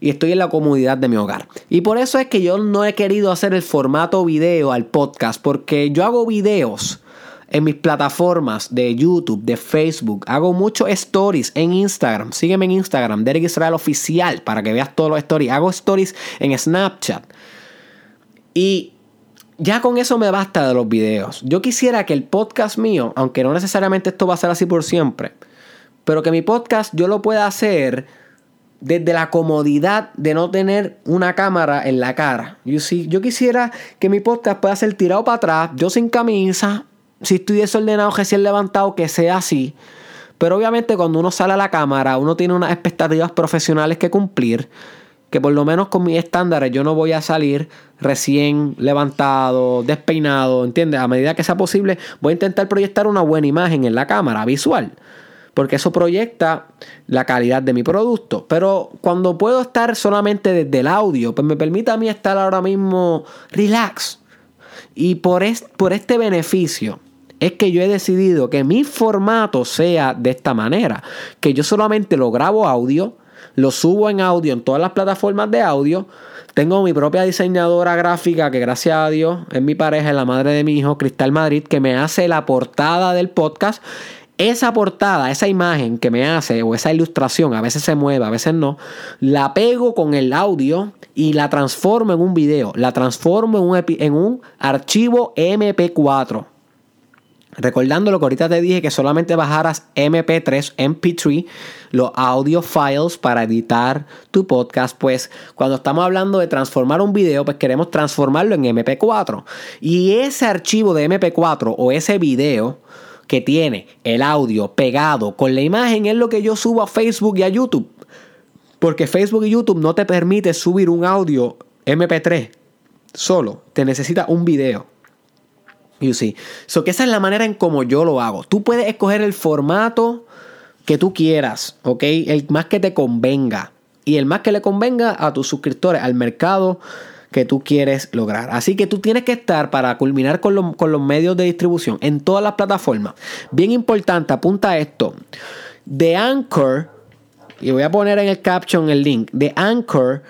y estoy en la comodidad de mi hogar. Y por eso es que yo no he querido hacer el formato video al podcast, porque yo hago videos en mis plataformas de YouTube, de Facebook. Hago muchos stories en Instagram. Sígueme en Instagram, Derek Israel Oficial, para que veas todos los stories. Hago stories en Snapchat. Y ya con eso me basta de los videos. Yo quisiera que el podcast mío, aunque no necesariamente esto va a ser así por siempre, pero que mi podcast yo lo pueda hacer desde la comodidad de no tener una cámara en la cara. Yo, yo quisiera que mi podcast pueda ser tirado para atrás, yo sin camisa, si estoy desordenado, recién levantado, que sea así. Pero obviamente cuando uno sale a la cámara, uno tiene unas expectativas profesionales que cumplir que por lo menos con mis estándares yo no voy a salir recién levantado, despeinado, ¿entiendes? A medida que sea posible, voy a intentar proyectar una buena imagen en la cámara visual. Porque eso proyecta la calidad de mi producto. Pero cuando puedo estar solamente desde el audio, pues me permite a mí estar ahora mismo relax. Y por, por este beneficio es que yo he decidido que mi formato sea de esta manera. Que yo solamente lo grabo audio lo subo en audio en todas las plataformas de audio. Tengo mi propia diseñadora gráfica que gracias a Dios es mi pareja, es la madre de mi hijo, Cristal Madrid, que me hace la portada del podcast. Esa portada, esa imagen que me hace o esa ilustración, a veces se mueve, a veces no, la pego con el audio y la transformo en un video, la transformo en un, en un archivo MP4. Recordando lo que ahorita te dije que solamente bajaras MP3, MP3, los audio files para editar tu podcast, pues cuando estamos hablando de transformar un video, pues queremos transformarlo en MP4. Y ese archivo de MP4 o ese video que tiene el audio pegado con la imagen es lo que yo subo a Facebook y a YouTube. Porque Facebook y YouTube no te permite subir un audio MP3 solo, te necesita un video. You see. So que esa es la manera en como yo lo hago. Tú puedes escoger el formato que tú quieras, ¿ok? El más que te convenga. Y el más que le convenga a tus suscriptores, al mercado que tú quieres lograr. Así que tú tienes que estar para culminar con, con los medios de distribución en todas las plataformas. Bien importante, apunta esto. De Anchor, y voy a poner en el caption el link, de Anchor,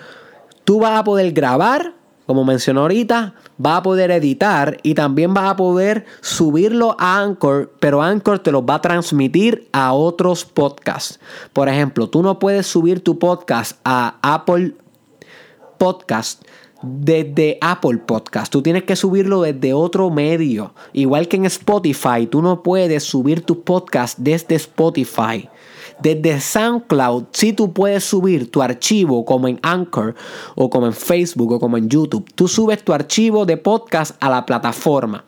tú vas a poder grabar como mencionó ahorita, va a poder editar y también va a poder subirlo a Anchor, pero Anchor te lo va a transmitir a otros podcasts. Por ejemplo, tú no puedes subir tu podcast a Apple Podcast desde Apple Podcast. Tú tienes que subirlo desde otro medio. Igual que en Spotify, tú no puedes subir tu podcast desde Spotify. Desde SoundCloud, si tú puedes subir tu archivo como en Anchor o como en Facebook o como en YouTube, tú subes tu archivo de podcast a la plataforma.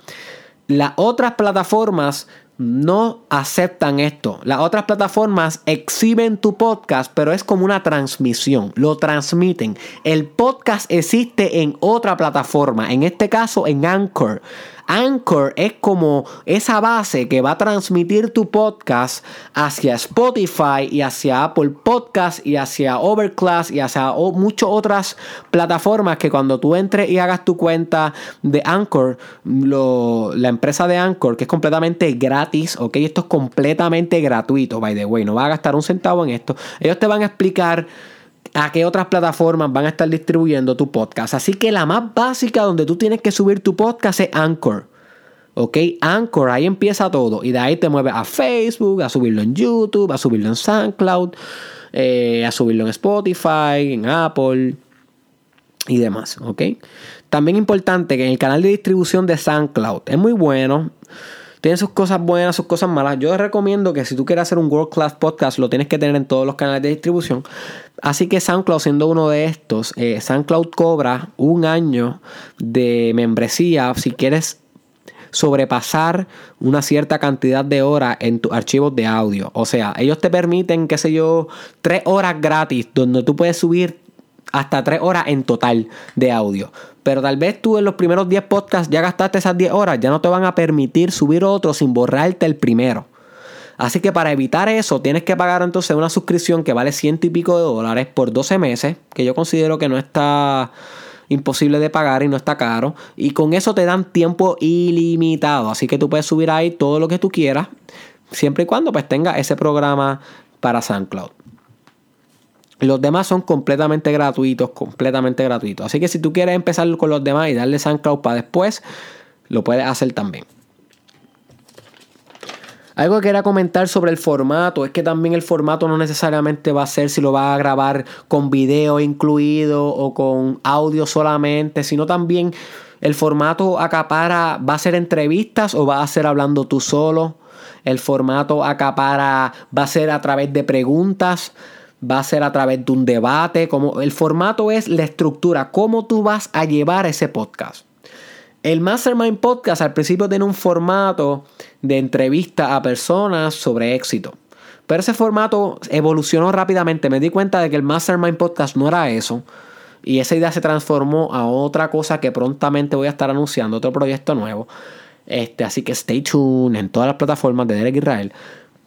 Las otras plataformas no aceptan esto. Las otras plataformas exhiben tu podcast, pero es como una transmisión. Lo transmiten. El podcast existe en otra plataforma, en este caso en Anchor. Anchor es como esa base que va a transmitir tu podcast hacia Spotify y hacia Apple Podcast y hacia Overclass y hacia muchas otras plataformas que cuando tú entres y hagas tu cuenta de Anchor, la empresa de Anchor, que es completamente gratis, ok, esto es completamente gratuito, by the way, no vas a gastar un centavo en esto, ellos te van a explicar a qué otras plataformas van a estar distribuyendo tu podcast. Así que la más básica donde tú tienes que subir tu podcast es Anchor. ¿Ok? Anchor, ahí empieza todo. Y de ahí te mueves a Facebook, a subirlo en YouTube, a subirlo en SoundCloud, eh, a subirlo en Spotify, en Apple y demás. ¿Ok? También importante que en el canal de distribución de SoundCloud es muy bueno. Tiene sus cosas buenas, sus cosas malas. Yo recomiendo que si tú quieres hacer un World Class Podcast, lo tienes que tener en todos los canales de distribución. Así que SoundCloud, siendo uno de estos, eh, SoundCloud cobra un año de membresía si quieres sobrepasar una cierta cantidad de horas en tus archivos de audio. O sea, ellos te permiten, qué sé yo, tres horas gratis donde tú puedes subir hasta tres horas en total de audio. Pero tal vez tú en los primeros 10 podcasts ya gastaste esas 10 horas, ya no te van a permitir subir otro sin borrarte el primero. Así que para evitar eso, tienes que pagar entonces una suscripción que vale ciento y pico de dólares por 12 meses, que yo considero que no está imposible de pagar y no está caro. Y con eso te dan tiempo ilimitado. Así que tú puedes subir ahí todo lo que tú quieras, siempre y cuando pues tenga ese programa para SoundCloud. Los demás son completamente gratuitos, completamente gratuitos. Así que si tú quieres empezar con los demás y darle SoundCloud para después, lo puedes hacer también. Algo que quería comentar sobre el formato es que también el formato no necesariamente va a ser si lo vas a grabar con video incluido o con audio solamente, sino también el formato acapara, va a ser entrevistas o va a ser hablando tú solo. El formato acapara, va a ser a través de preguntas va a ser a través de un debate, como el formato es la estructura, cómo tú vas a llevar ese podcast. El Mastermind Podcast al principio tiene un formato de entrevista a personas sobre éxito. Pero ese formato evolucionó rápidamente. Me di cuenta de que el Mastermind Podcast no era eso. Y esa idea se transformó a otra cosa que prontamente voy a estar anunciando, otro proyecto nuevo. Este, así que stay tuned en todas las plataformas de Derek Israel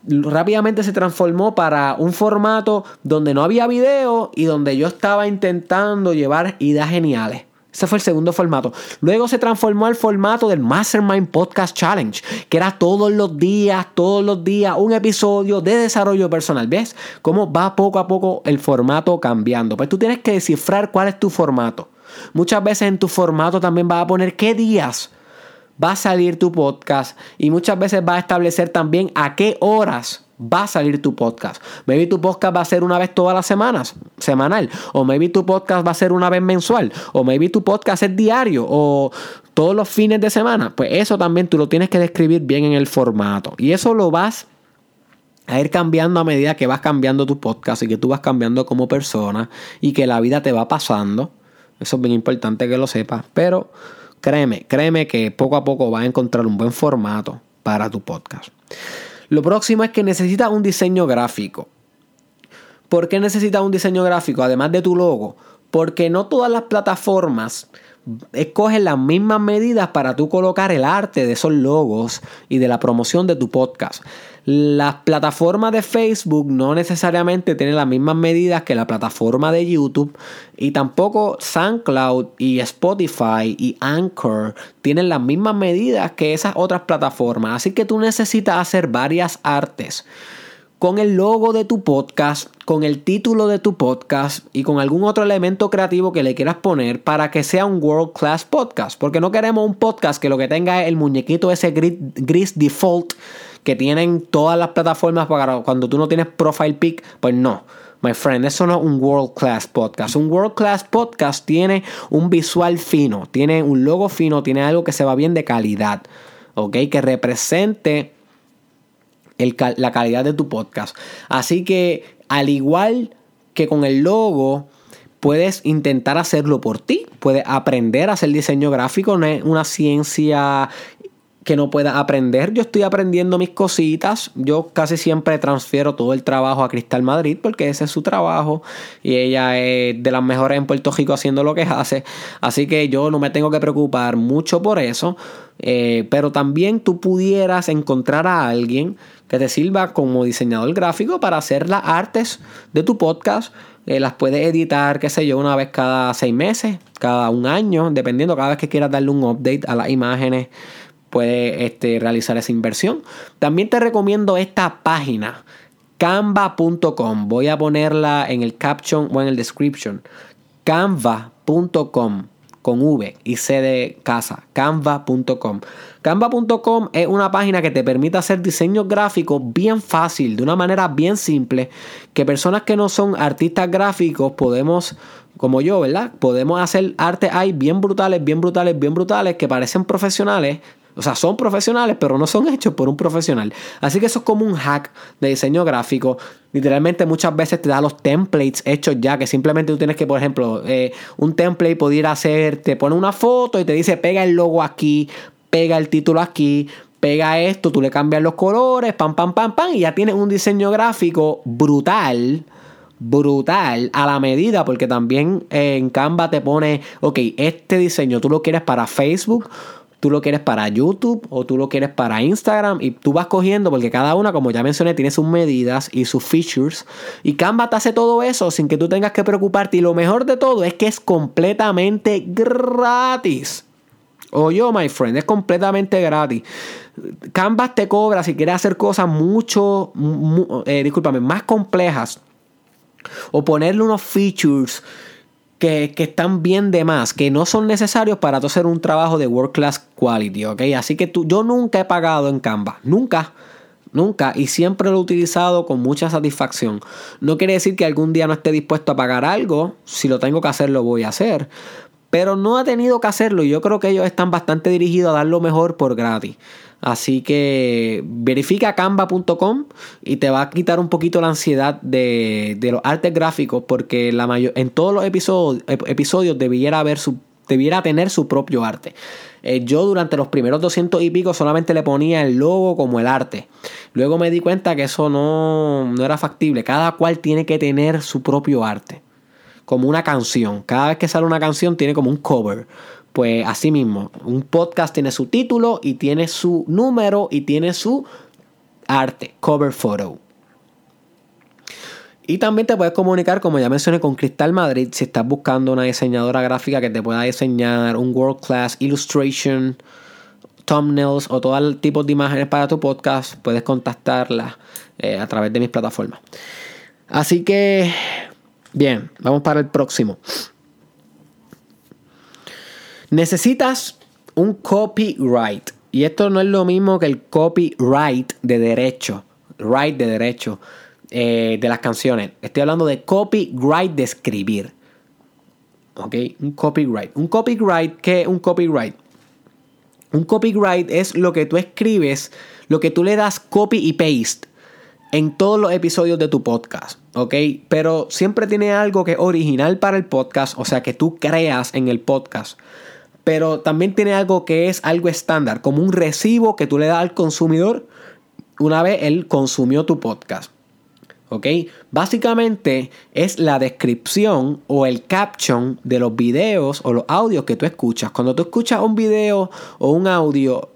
rápidamente se transformó para un formato donde no había video y donde yo estaba intentando llevar ideas geniales. Ese fue el segundo formato. Luego se transformó al formato del Mastermind Podcast Challenge, que era todos los días, todos los días, un episodio de desarrollo personal. ¿Ves cómo va poco a poco el formato cambiando? Pues tú tienes que descifrar cuál es tu formato. Muchas veces en tu formato también vas a poner qué días va a salir tu podcast y muchas veces va a establecer también a qué horas va a salir tu podcast. Maybe tu podcast va a ser una vez todas las semanas, semanal, o maybe tu podcast va a ser una vez mensual, o maybe tu podcast es diario, o todos los fines de semana. Pues eso también tú lo tienes que describir bien en el formato. Y eso lo vas a ir cambiando a medida que vas cambiando tu podcast y que tú vas cambiando como persona y que la vida te va pasando. Eso es bien importante que lo sepas. Pero Créeme, créeme que poco a poco vas a encontrar un buen formato para tu podcast. Lo próximo es que necesitas un diseño gráfico. ¿Por qué necesitas un diseño gráfico además de tu logo? Porque no todas las plataformas escogen las mismas medidas para tú colocar el arte de esos logos y de la promoción de tu podcast. Las plataformas de Facebook no necesariamente tienen las mismas medidas que la plataforma de YouTube y tampoco SoundCloud y Spotify y Anchor tienen las mismas medidas que esas otras plataformas. Así que tú necesitas hacer varias artes con el logo de tu podcast, con el título de tu podcast y con algún otro elemento creativo que le quieras poner para que sea un world class podcast. Porque no queremos un podcast que lo que tenga es el muñequito ese gris default que tienen todas las plataformas para cuando tú no tienes profile pic, pues no. My friend, eso no es un world class podcast. Un world class podcast tiene un visual fino, tiene un logo fino, tiene algo que se va bien de calidad, ¿ok? Que represente la calidad de tu podcast. Así que, al igual que con el logo, puedes intentar hacerlo por ti. Puedes aprender a hacer diseño gráfico, no es una ciencia que no pueda aprender. Yo estoy aprendiendo mis cositas. Yo casi siempre transfiero todo el trabajo a Cristal Madrid porque ese es su trabajo y ella es de las mejores en Puerto Rico haciendo lo que hace. Así que yo no me tengo que preocupar mucho por eso. Eh, pero también tú pudieras encontrar a alguien que te sirva como diseñador gráfico para hacer las artes de tu podcast. Eh, las puedes editar, qué sé yo, una vez cada seis meses, cada un año, dependiendo, cada vez que quieras darle un update a las imágenes puedes este, realizar esa inversión. También te recomiendo esta página, canva.com. Voy a ponerla en el caption o en el description. Canva.com con V y C de casa, canva.com. Canva.com es una página que te permite hacer diseños gráficos bien fácil, de una manera bien simple, que personas que no son artistas gráficos podemos, como yo, ¿verdad? Podemos hacer arte ahí bien brutales, bien brutales, bien brutales, que parecen profesionales, o sea, son profesionales, pero no son hechos por un profesional. Así que eso es como un hack de diseño gráfico. Literalmente muchas veces te da los templates hechos ya, que simplemente tú tienes que, por ejemplo, eh, un template pudiera hacer, te pone una foto y te dice pega el logo aquí, pega el título aquí, pega esto, tú le cambias los colores, pam, pam, pam, pam, y ya tienes un diseño gráfico brutal brutal a la medida porque también en Canva te pone, ok, este diseño tú lo quieres para Facebook tú lo quieres para YouTube o tú lo quieres para Instagram y tú vas cogiendo porque cada una, como ya mencioné, tiene sus medidas y sus features y Canva te hace todo eso sin que tú tengas que preocuparte y lo mejor de todo es que es completamente gratis. O yo, my friend, es completamente gratis. Canva te cobra si quieres hacer cosas mucho, eh, discúlpame, más complejas o ponerle unos features que, están bien de más, que no son necesarios para hacer un trabajo de world class quality, ¿ok? Así que tú, yo nunca he pagado en Canva, nunca, nunca, y siempre lo he utilizado con mucha satisfacción. No quiere decir que algún día no esté dispuesto a pagar algo, si lo tengo que hacer, lo voy a hacer. Pero no ha tenido que hacerlo y yo creo que ellos están bastante dirigidos a dar lo mejor por gratis. Así que verifica canva.com y te va a quitar un poquito la ansiedad de, los artes gráficos porque la mayor, en todos los episodios, episodios debiera, haber su, debiera tener su propio arte. Eh, yo durante los primeros 200 y pico solamente le ponía el logo como el arte. Luego me di cuenta que eso no, no era factible. Cada cual tiene que tener su propio arte. Como una canción. Cada vez que sale una canción tiene como un cover. Pues así mismo, un podcast tiene su título y tiene su número y tiene su arte, cover photo. Y también te puedes comunicar, como ya mencioné, con Cristal Madrid si estás buscando una diseñadora gráfica que te pueda diseñar un world class illustration, thumbnails o todo el tipo de imágenes para tu podcast. Puedes contactarla eh, a través de mis plataformas. Así que, bien, vamos para el próximo. Necesitas un copyright. Y esto no es lo mismo que el copyright de derecho. Right de derecho eh, de las canciones. Estoy hablando de copyright de escribir. ¿Ok? Un copyright. Un copyright, ¿qué es un copyright? Un copyright es lo que tú escribes, lo que tú le das copy y paste en todos los episodios de tu podcast, ¿ok? Pero siempre tiene algo que es original para el podcast, o sea, que tú creas en el podcast pero también tiene algo que es algo estándar, como un recibo que tú le das al consumidor una vez él consumió tu podcast. ¿Ok? Básicamente es la descripción o el caption de los videos o los audios que tú escuchas. Cuando tú escuchas un video o un audio,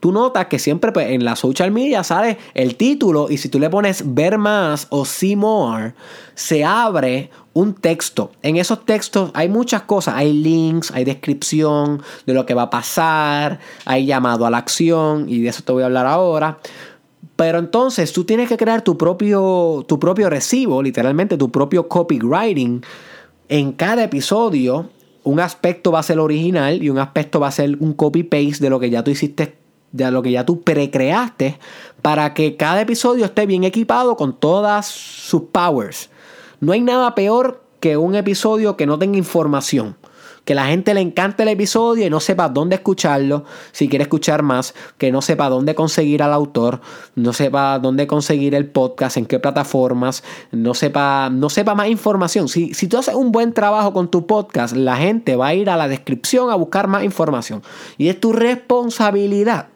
Tú, notas que siempre pues, en la social media sale el título y si tú le pones ver más o see more, se abre un texto. En esos textos hay muchas cosas. Hay links, hay descripción de lo que va a pasar, hay llamado a la acción y de eso te voy a hablar ahora. Pero entonces tú tienes que crear tu propio, tu propio recibo, literalmente tu propio copywriting en cada episodio un aspecto va a ser original y un aspecto va a ser un copy-paste de lo que ya tú hiciste de lo que ya tú precreaste para que cada episodio esté bien equipado con todas sus powers. No hay nada peor que un episodio que no tenga información. Que la gente le encante el episodio y no sepa dónde escucharlo, si quiere escuchar más, que no sepa dónde conseguir al autor, no sepa dónde conseguir el podcast, en qué plataformas, no sepa, no sepa más información. Si, si tú haces un buen trabajo con tu podcast, la gente va a ir a la descripción a buscar más información. Y es tu responsabilidad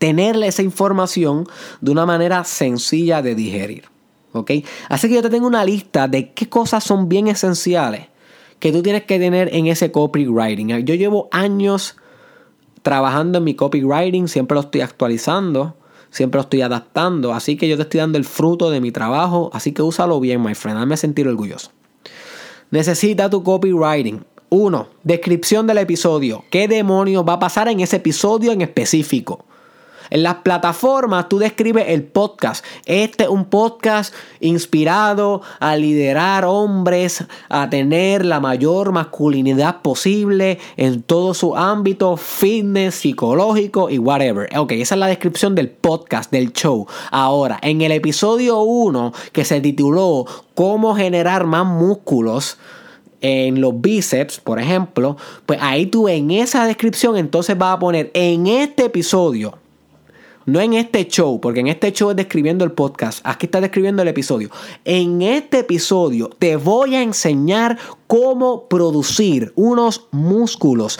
tenerle esa información de una manera sencilla de digerir. ¿Ok? Así que yo te tengo una lista de qué cosas son bien esenciales que tú tienes que tener en ese copywriting. Yo llevo años trabajando en mi copywriting, siempre lo estoy actualizando, siempre lo estoy adaptando, así que yo te estoy dando el fruto de mi trabajo, así que úsalo bien, my friend, hazme sentir orgulloso. Necesita tu copywriting. Uno, descripción del episodio. ¿Qué demonios va a pasar en ese episodio en específico? En las plataformas tú describes el podcast. Este es un podcast inspirado a liderar hombres, a tener la mayor masculinidad posible en todo su ámbito, fitness, psicológico y whatever. Ok, esa es la descripción del podcast, del show. Ahora, en el episodio 1 que se tituló Cómo generar más músculos en los bíceps, por ejemplo, pues ahí tú en esa descripción entonces vas a poner en este episodio no en este show, porque en este show es describiendo el podcast. Aquí está describiendo el episodio. En este episodio te voy a enseñar cómo producir unos músculos.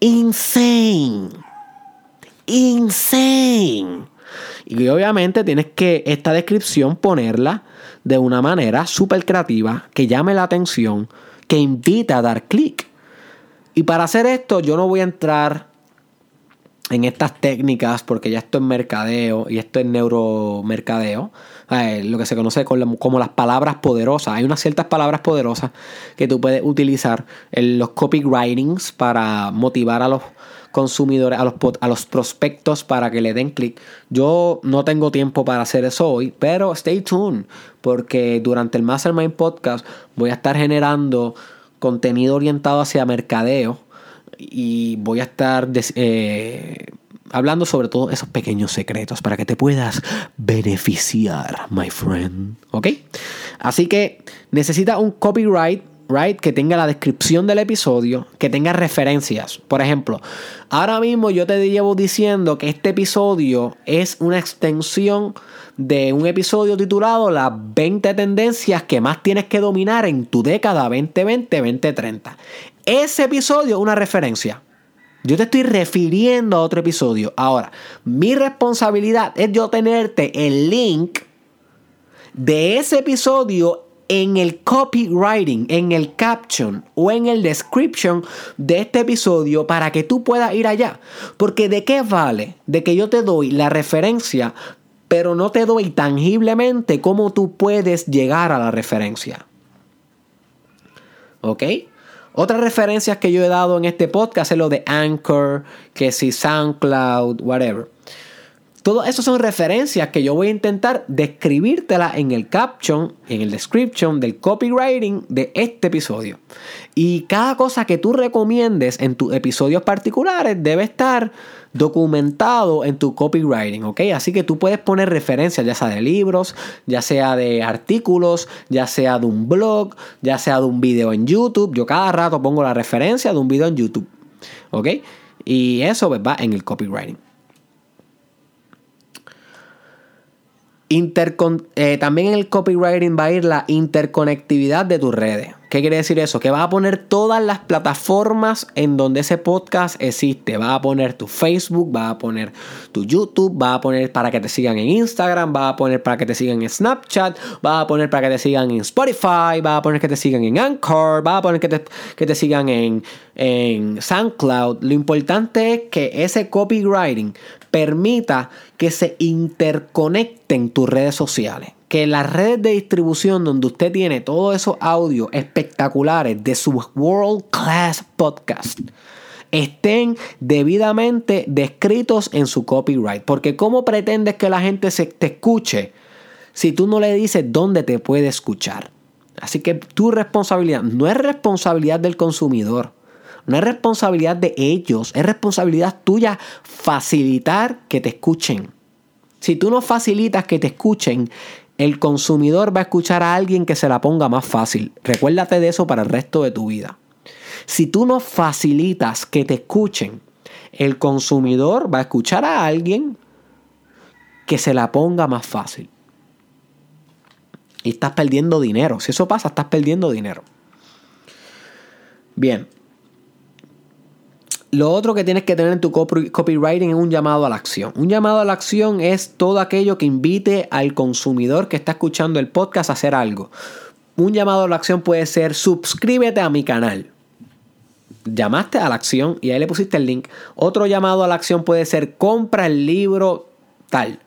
Insane. Insane. Y obviamente tienes que esta descripción ponerla de una manera súper creativa, que llame la atención, que invita a dar clic. Y para hacer esto yo no voy a entrar en estas técnicas, porque ya esto es mercadeo y esto es neuromercadeo, eh, lo que se conoce como las palabras poderosas. Hay unas ciertas palabras poderosas que tú puedes utilizar en los copywritings para motivar a los consumidores, a los, a los prospectos para que le den clic. Yo no tengo tiempo para hacer eso hoy, pero stay tuned, porque durante el Mastermind Podcast voy a estar generando contenido orientado hacia mercadeo y voy a estar eh, hablando sobre todos esos pequeños secretos para que te puedas beneficiar, my friend. ¿Ok? Así que necesita un copyright Right? Que tenga la descripción del episodio, que tenga referencias. Por ejemplo, ahora mismo yo te llevo diciendo que este episodio es una extensión de un episodio titulado Las 20 tendencias que más tienes que dominar en tu década 2020-2030. Ese episodio es una referencia. Yo te estoy refiriendo a otro episodio. Ahora, mi responsabilidad es yo tenerte el link de ese episodio en el copywriting, en el caption o en el description de este episodio para que tú puedas ir allá. Porque de qué vale de que yo te doy la referencia, pero no te doy tangiblemente cómo tú puedes llegar a la referencia. ¿Ok? Otras referencias que yo he dado en este podcast es lo de Anchor, que si SoundCloud, whatever. Todo eso son referencias que yo voy a intentar describírtela en el caption, en el description del copywriting de este episodio. Y cada cosa que tú recomiendes en tus episodios particulares debe estar documentado en tu copywriting, ¿ok? Así que tú puedes poner referencias, ya sea de libros, ya sea de artículos, ya sea de un blog, ya sea de un video en YouTube. Yo cada rato pongo la referencia de un video en YouTube, ¿ok? Y eso pues, va en el copywriting. Eh, también en el copywriting va a ir la interconectividad de tus redes. ¿Qué quiere decir eso? Que vas a poner todas las plataformas en donde ese podcast existe. Vas a poner tu Facebook, vas a poner tu YouTube, vas a poner para que te sigan en Instagram, vas a poner para que te sigan en Snapchat, vas a poner para que te sigan en Spotify, vas a poner que te sigan en Anchor, vas a poner que te, que te sigan en, en SoundCloud. Lo importante es que ese copywriting permita que se interconecten tus redes sociales. Que las redes de distribución donde usted tiene todos esos audios espectaculares de su World Class Podcast estén debidamente descritos en su copyright. Porque ¿cómo pretendes que la gente se te escuche si tú no le dices dónde te puede escuchar? Así que tu responsabilidad no es responsabilidad del consumidor. No es responsabilidad de ellos, es responsabilidad tuya facilitar que te escuchen. Si tú no facilitas que te escuchen, el consumidor va a escuchar a alguien que se la ponga más fácil. Recuérdate de eso para el resto de tu vida. Si tú no facilitas que te escuchen, el consumidor va a escuchar a alguien que se la ponga más fácil. Y estás perdiendo dinero. Si eso pasa, estás perdiendo dinero. Bien, lo otro que tienes que tener en tu copywriting es un llamado a la acción. Un llamado a la acción es todo aquello que invite al consumidor que está escuchando el podcast a hacer algo. Un llamado a la acción puede ser suscríbete a mi canal. Llamaste a la acción y ahí le pusiste el link. Otro llamado a la acción puede ser compra el libro tal.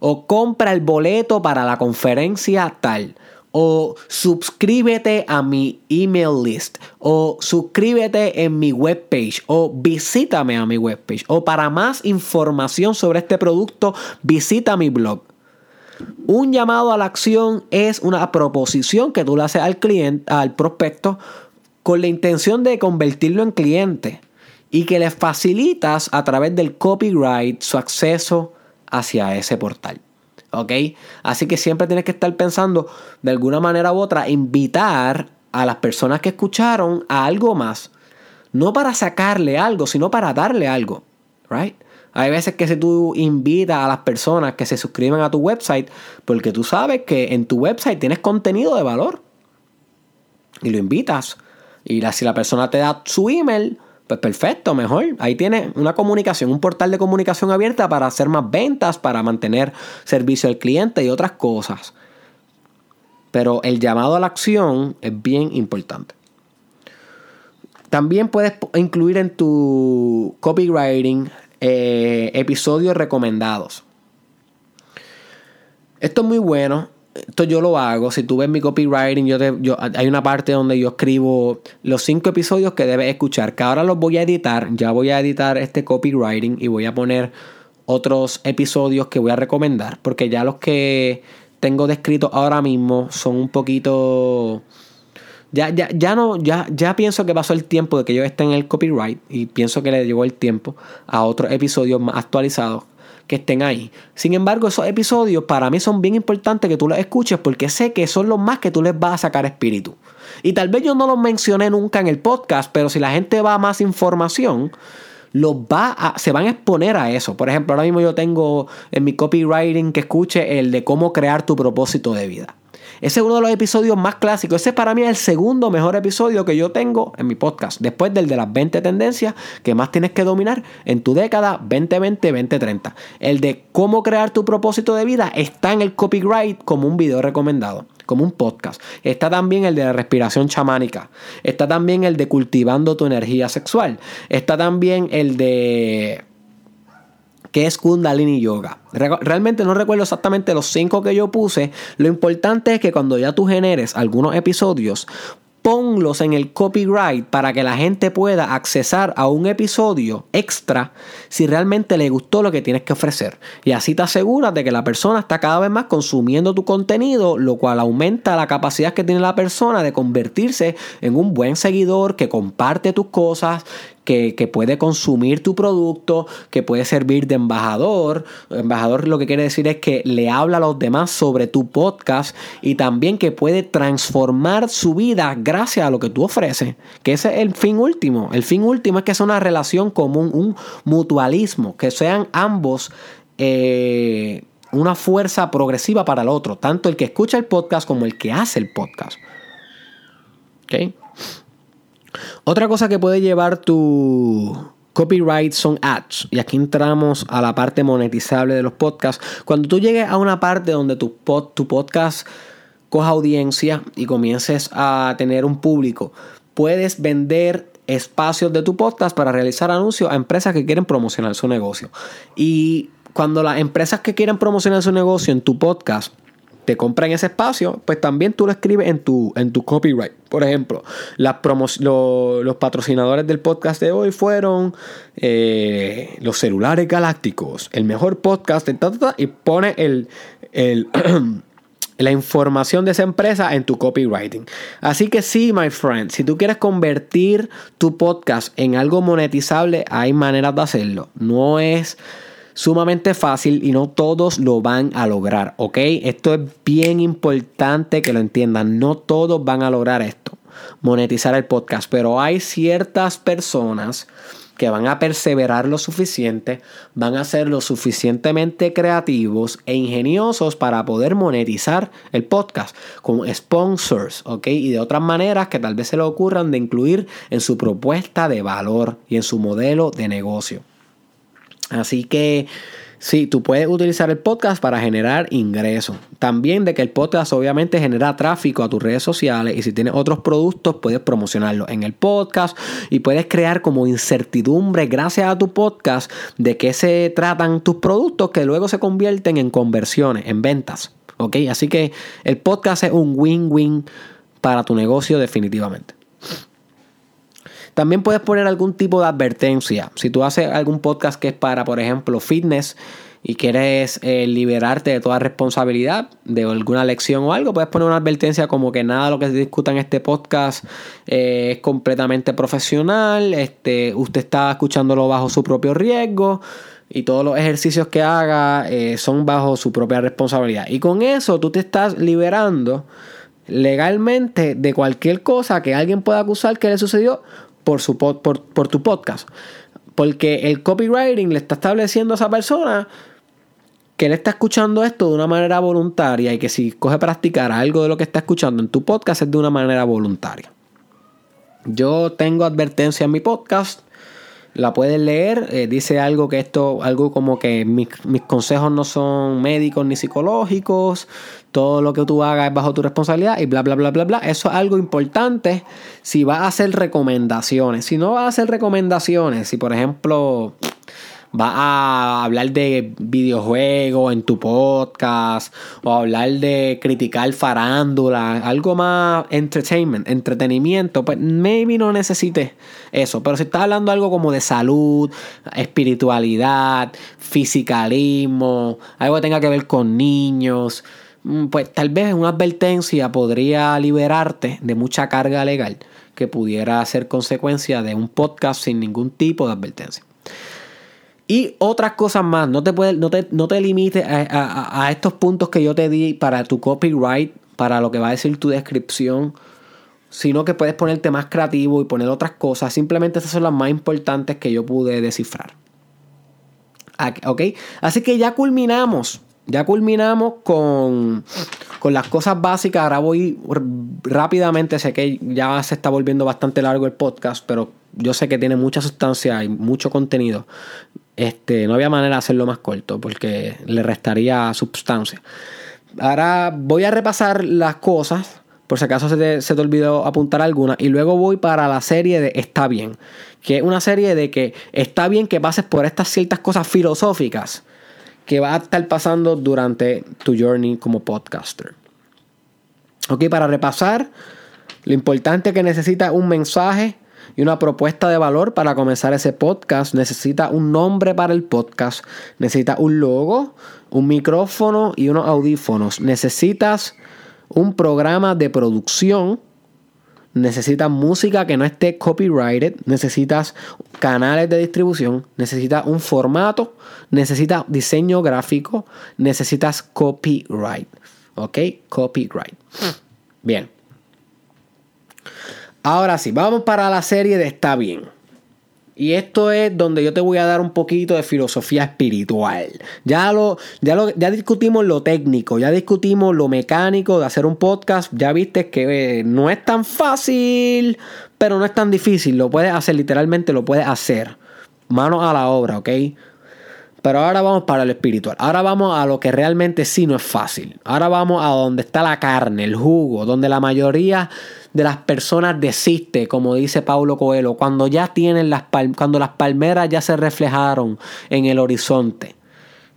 O compra el boleto para la conferencia tal o suscríbete a mi email list o suscríbete en mi webpage o visítame a mi webpage o para más información sobre este producto visita mi blog. Un llamado a la acción es una proposición que tú le haces al cliente, al prospecto, con la intención de convertirlo en cliente y que le facilitas a través del copyright su acceso hacia ese portal. ¿Ok? Así que siempre tienes que estar pensando de alguna manera u otra, invitar a las personas que escucharon a algo más. No para sacarle algo, sino para darle algo, right? Hay veces que si tú invitas a las personas que se suscriban a tu website, porque tú sabes que en tu website tienes contenido de valor. Y lo invitas. Y si la persona te da su email, pues perfecto, mejor. Ahí tiene una comunicación, un portal de comunicación abierta para hacer más ventas, para mantener servicio al cliente y otras cosas. Pero el llamado a la acción es bien importante. También puedes incluir en tu copywriting eh, episodios recomendados. Esto es muy bueno esto yo lo hago. Si tú ves mi copywriting, yo, yo hay una parte donde yo escribo los cinco episodios que debes escuchar. Que ahora los voy a editar. Ya voy a editar este copywriting y voy a poner otros episodios que voy a recomendar. Porque ya los que tengo descritos ahora mismo son un poquito. Ya, ya, ya no, ya, ya pienso que pasó el tiempo de que yo esté en el copyright. Y pienso que le llegó el tiempo a otros episodios más actualizados que estén ahí. Sin embargo, esos episodios para mí son bien importantes que tú los escuches porque sé que son los más que tú les vas a sacar espíritu. Y tal vez yo no los mencioné nunca en el podcast, pero si la gente va a más información, los va a, se van a exponer a eso. Por ejemplo, ahora mismo yo tengo en mi copywriting que escuche el de cómo crear tu propósito de vida. Ese es uno de los episodios más clásicos. Ese para mí es el segundo mejor episodio que yo tengo en mi podcast. Después del de las 20 tendencias que más tienes que dominar en tu década 2020-2030. El de cómo crear tu propósito de vida está en el copyright como un video recomendado como un podcast. Está también el de la respiración chamánica. Está también el de cultivando tu energía sexual. Está también el de que es Kundalini Yoga. Realmente no recuerdo exactamente los cinco que yo puse. Lo importante es que cuando ya tú generes algunos episodios, ponlos en el copyright para que la gente pueda accesar a un episodio extra si realmente le gustó lo que tienes que ofrecer. Y así te aseguras de que la persona está cada vez más consumiendo tu contenido, lo cual aumenta la capacidad que tiene la persona de convertirse en un buen seguidor que comparte tus cosas, que, puede consumir tu producto, que puede servir de embajador. Embajador lo que quiere decir es que le habla a los demás sobre tu podcast y también que puede transformar su vida gracias a lo que tú ofreces. Que ese es el fin último. El fin último es que sea una relación común, un mutualismo, que sean ambos... Eh, una fuerza progresiva para el otro, tanto el que escucha el podcast como el que hace el podcast. ¿Ok? Otra cosa que puede llevar tu copyright son ads. Y aquí entramos a la parte monetizable de los podcasts. Cuando tú llegues a una parte donde tu, tu podcast coja audiencia y comiences a tener un público, puedes vender espacios de tu podcast para realizar anuncios a empresas que quieren promocionar su negocio. Y cuando las empresas que quieren promocionar su negocio en tu podcast te compran ese espacio, pues también tú lo escribes en tu, en tu copyright. Por ejemplo, las los patrocinadores del podcast de hoy fueron eh, los celulares galácticos, el mejor podcast, y pone el, la información de esa empresa en tu copywriting. Así que sí, my friend, si tú quieres convertir tu podcast en algo monetizable, hay maneras de hacerlo. No es sumamente fácil y no todos lo van a lograr, ¿ok? Esto es bien importante que lo entiendan, no todos van a lograr esto, monetizar el podcast, pero hay ciertas personas que van a perseverar lo suficiente, van a ser lo suficientemente creativos e ingeniosos para poder monetizar el podcast con sponsors, ¿ok? Y de otras maneras que tal vez se le ocurran de incluir en su propuesta de valor y en su modelo de negocio. Así que Sí, tú puedes utilizar el podcast para generar ingresos. También de que el podcast obviamente genera tráfico a tus redes sociales y si tienes otros productos puedes promocionarlos en el podcast y puedes crear como incertidumbre gracias a tu podcast de qué se tratan tus productos que luego se convierten en conversiones, en ventas. ¿Ok? Así que el podcast es un win-win para tu negocio definitivamente. También puedes poner algún tipo de advertencia. Si tú haces algún podcast que es para, por ejemplo, fitness y quieres eh, liberarte de toda responsabilidad de alguna lección o algo, puedes poner una advertencia como que nada de lo que se discuta en este podcast eh, es completamente profesional, este, usted está escuchándolo bajo su propio riesgo y todos los ejercicios que haga eh, son bajo su propia responsabilidad. Y con eso tú te estás liberando legalmente de cualquier cosa que alguien pueda acusar que le sucedió por, su, por, por tu podcast. Porque el copywriting le está estableciendo a esa persona que él está escuchando esto de una manera voluntaria y que si coge practicar algo de lo que está escuchando en tu podcast es de una manera voluntaria. Yo tengo advertencia en mi podcast la puedes leer. Eh, dice algo que esto, algo como que mis, consejos no son médicos ni psicológicos. Todo lo que tú hagas es bajo tu responsabilidad y bla, bla, bla, bla, bla. Eso es algo importante si vas a hacer recomendaciones. Si no vas a hacer recomendaciones, si por ejemplo vas a hablar de videojuegos en tu podcast o hablar de criticar farándula, algo más entertainment, entretenimiento, pues maybe no necesites eso. Pero si estás hablando algo como de salud, espiritualidad, fisicalismo, algo que tenga que ver con niños, pues tal vez una advertencia podría liberarte de mucha carga legal que pudiera ser consecuencia de un podcast sin ningún tipo de advertencia. Y otras cosas más, no te, no te, no te limites a, estos puntos que yo te di para tu copyright, para lo que va a decir tu descripción, sino que puedes ponerte más creativo y poner otras cosas. Simplemente esas son las más importantes que yo pude descifrar. ¿Ok? Así que ya culminamos. Ya culminamos con, con las cosas básicas. Ahora voy rápidamente. Sé que ya se está volviendo bastante largo el podcast, pero yo sé que tiene mucha sustancia y mucho contenido. Este, no había manera de hacerlo más corto porque le restaría sustancia. Ahora voy a repasar las cosas, por si acaso se te, se te olvidó apuntar alguna, y luego voy para la serie de Está bien, que es una serie de que está bien que pases por estas ciertas cosas filosóficas que va a estar pasando durante tu journey como podcaster. Ok, para repasar, lo importante es que necesitas un mensaje y una propuesta de valor para comenzar ese podcast. Necesita un nombre para el podcast, necesita un logo, un micrófono y unos audífonos. Necesitas un programa de producción. Necesitas música que no esté copyrighted. Necesitas canales de distribución. Necesitas un formato. Necesitas diseño gráfico. Necesitas copyright. ¿Ok? Copyright. Bien. Ahora sí, vamos para la serie de Está bien. Y esto es donde yo te voy a dar un poquito de filosofía espiritual. Ya lo, ya lo, ya discutimos lo técnico, ya discutimos lo mecánico de hacer un podcast. Ya viste que eh, no es tan fácil, pero no es tan difícil. Lo puedes hacer, literalmente lo puedes hacer. Manos a la obra, ¿ok? Pero ahora vamos para lo espiritual. Ahora vamos a lo que realmente sí no es fácil. Ahora vamos a donde está la carne, el jugo, donde la mayoría de las personas desiste, como dice Paulo Coelho, cuando ya tienen las cuando las palmeras ya se reflejaron en el horizonte.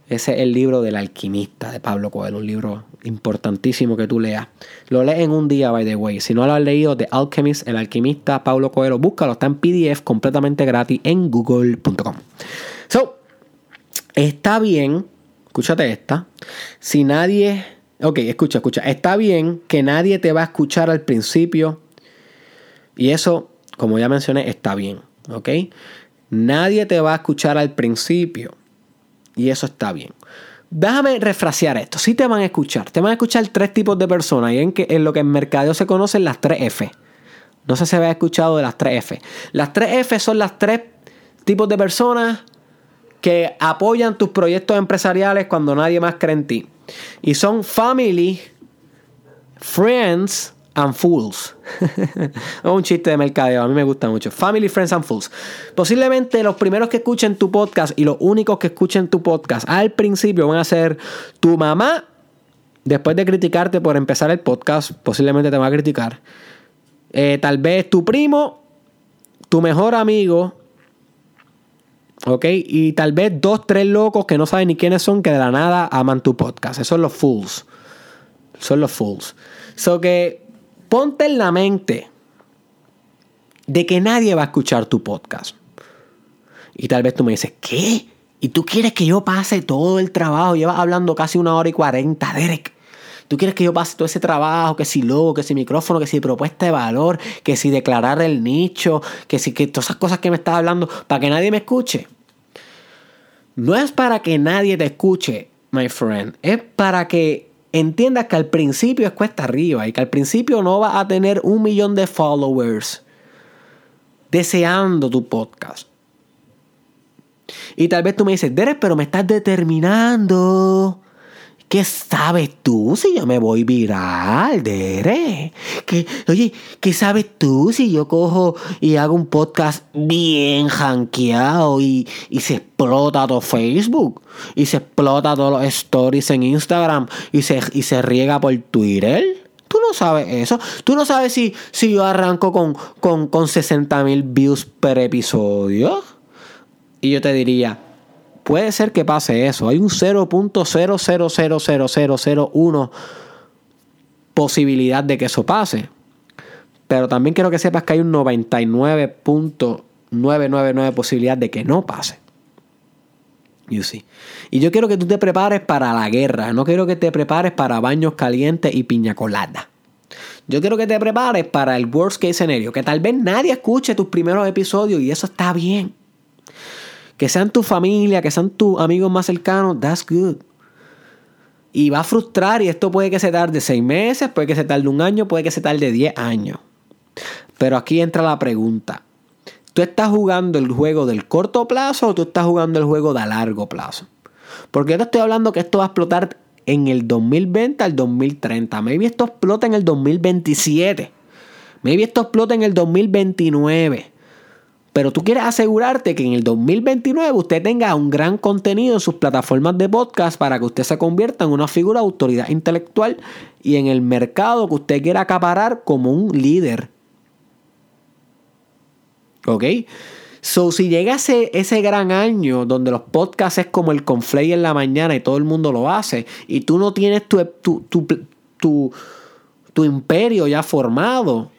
Ese es el libro del alquimista de Pablo Coelho, un libro importantísimo que tú leas. Lo lees en un día, by the way. Si no lo has leído, The Alchemist, el alquimista, Pablo Coelho, búscalo, está en PDF completamente gratis en google.com. Está bien, escúchate esta, si nadie Ok, escucha, escucha. Está bien que nadie te va a escuchar al principio. Y eso, como ya mencioné, está bien. Ok. Nadie te va a escuchar al principio. Y eso está bien. Déjame refrasear esto. Sí te van a escuchar. Te van a escuchar tres tipos de personas. Y en, que, en lo que en mercadeo se conocen las tres F. No sé si había escuchado de las tres F. Las tres F son las tres tipos de personas que apoyan tus proyectos empresariales cuando nadie más cree en ti. Y son family, friends and fools. es un chiste de mercadeo, a mí me gusta mucho. Family, friends and fools. Posiblemente los primeros que escuchen tu podcast y los únicos que escuchen tu podcast al principio van a ser tu mamá. Después de criticarte por empezar el podcast, posiblemente te va a criticar. Eh, tal vez tu primo, tu mejor amigo ¿Ok? Y tal vez dos, tres locos que no saben ni quiénes son, que de la nada aman tu podcast. Esos son los fools. Son los fools. So que ponte en la mente de que nadie va a escuchar tu podcast. Y tal vez tú me dices, ¿qué? ¿Y tú quieres que yo pase todo el trabajo? Llevas hablando casi una hora y cuarenta, Derek. ¿Tú quieres que yo pase todo ese trabajo? Que si logo, que si micrófono, que si propuesta de valor, que si declarar el nicho, que si que todas esas cosas que me estás hablando, para que nadie me escuche. No es para que nadie te escuche, my friend. Es para que entiendas que al principio es cuesta arriba y que al principio no vas a tener un millón de followers deseando tu podcast. Y tal vez tú me dices, Derek, pero me estás determinando ¿Qué sabes tú si yo me voy viral, Dere? ¿Qué, oye, ¿qué sabes tú si yo cojo y hago un podcast bien janqueado y, se explota todo Facebook? Y se explota todos los stories en Instagram y se, y se riega por Twitter. Tú no sabes eso. Tú no sabes si, si yo arranco con, con, con 60 mil views per episodio. Y yo te diría, Puede ser que pase eso. Hay un 0.0000001 posibilidad de que eso pase. Pero también quiero que sepas que hay un 99.999 posibilidad de que no pase. You see. Y yo quiero que tú te prepares para la guerra. No quiero que te prepares para baños calientes y piña colada. Yo quiero que te prepares para el worst case scenario. Que tal vez nadie escuche tus primeros episodios y eso está bien. Que sean tu familia, que sean tus amigos más cercanos, that's good. Y va a frustrar y esto puede que se tarde seis meses, puede que se tarde un año, puede que se tarde diez años. Pero aquí entra la pregunta. ¿Tú estás jugando el juego del corto plazo o tú estás jugando el juego de largo plazo? Porque yo te estoy hablando que esto va a explotar en el 2020 al 2030. Maybe esto explota en el 2027. Maybe esto explota en el 2029. Pero tú quieres asegurarte que en el 2029 usted tenga un gran contenido en sus plataformas de podcast para que usted se convierta en una figura de autoridad intelectual y en el mercado que usted quiera acaparar como un líder. ¿Ok? So, si llega ese, ese gran año donde los podcasts es como el conflay en la mañana y todo el mundo lo hace, y tú no tienes tu, tu, tu imperio ya formado,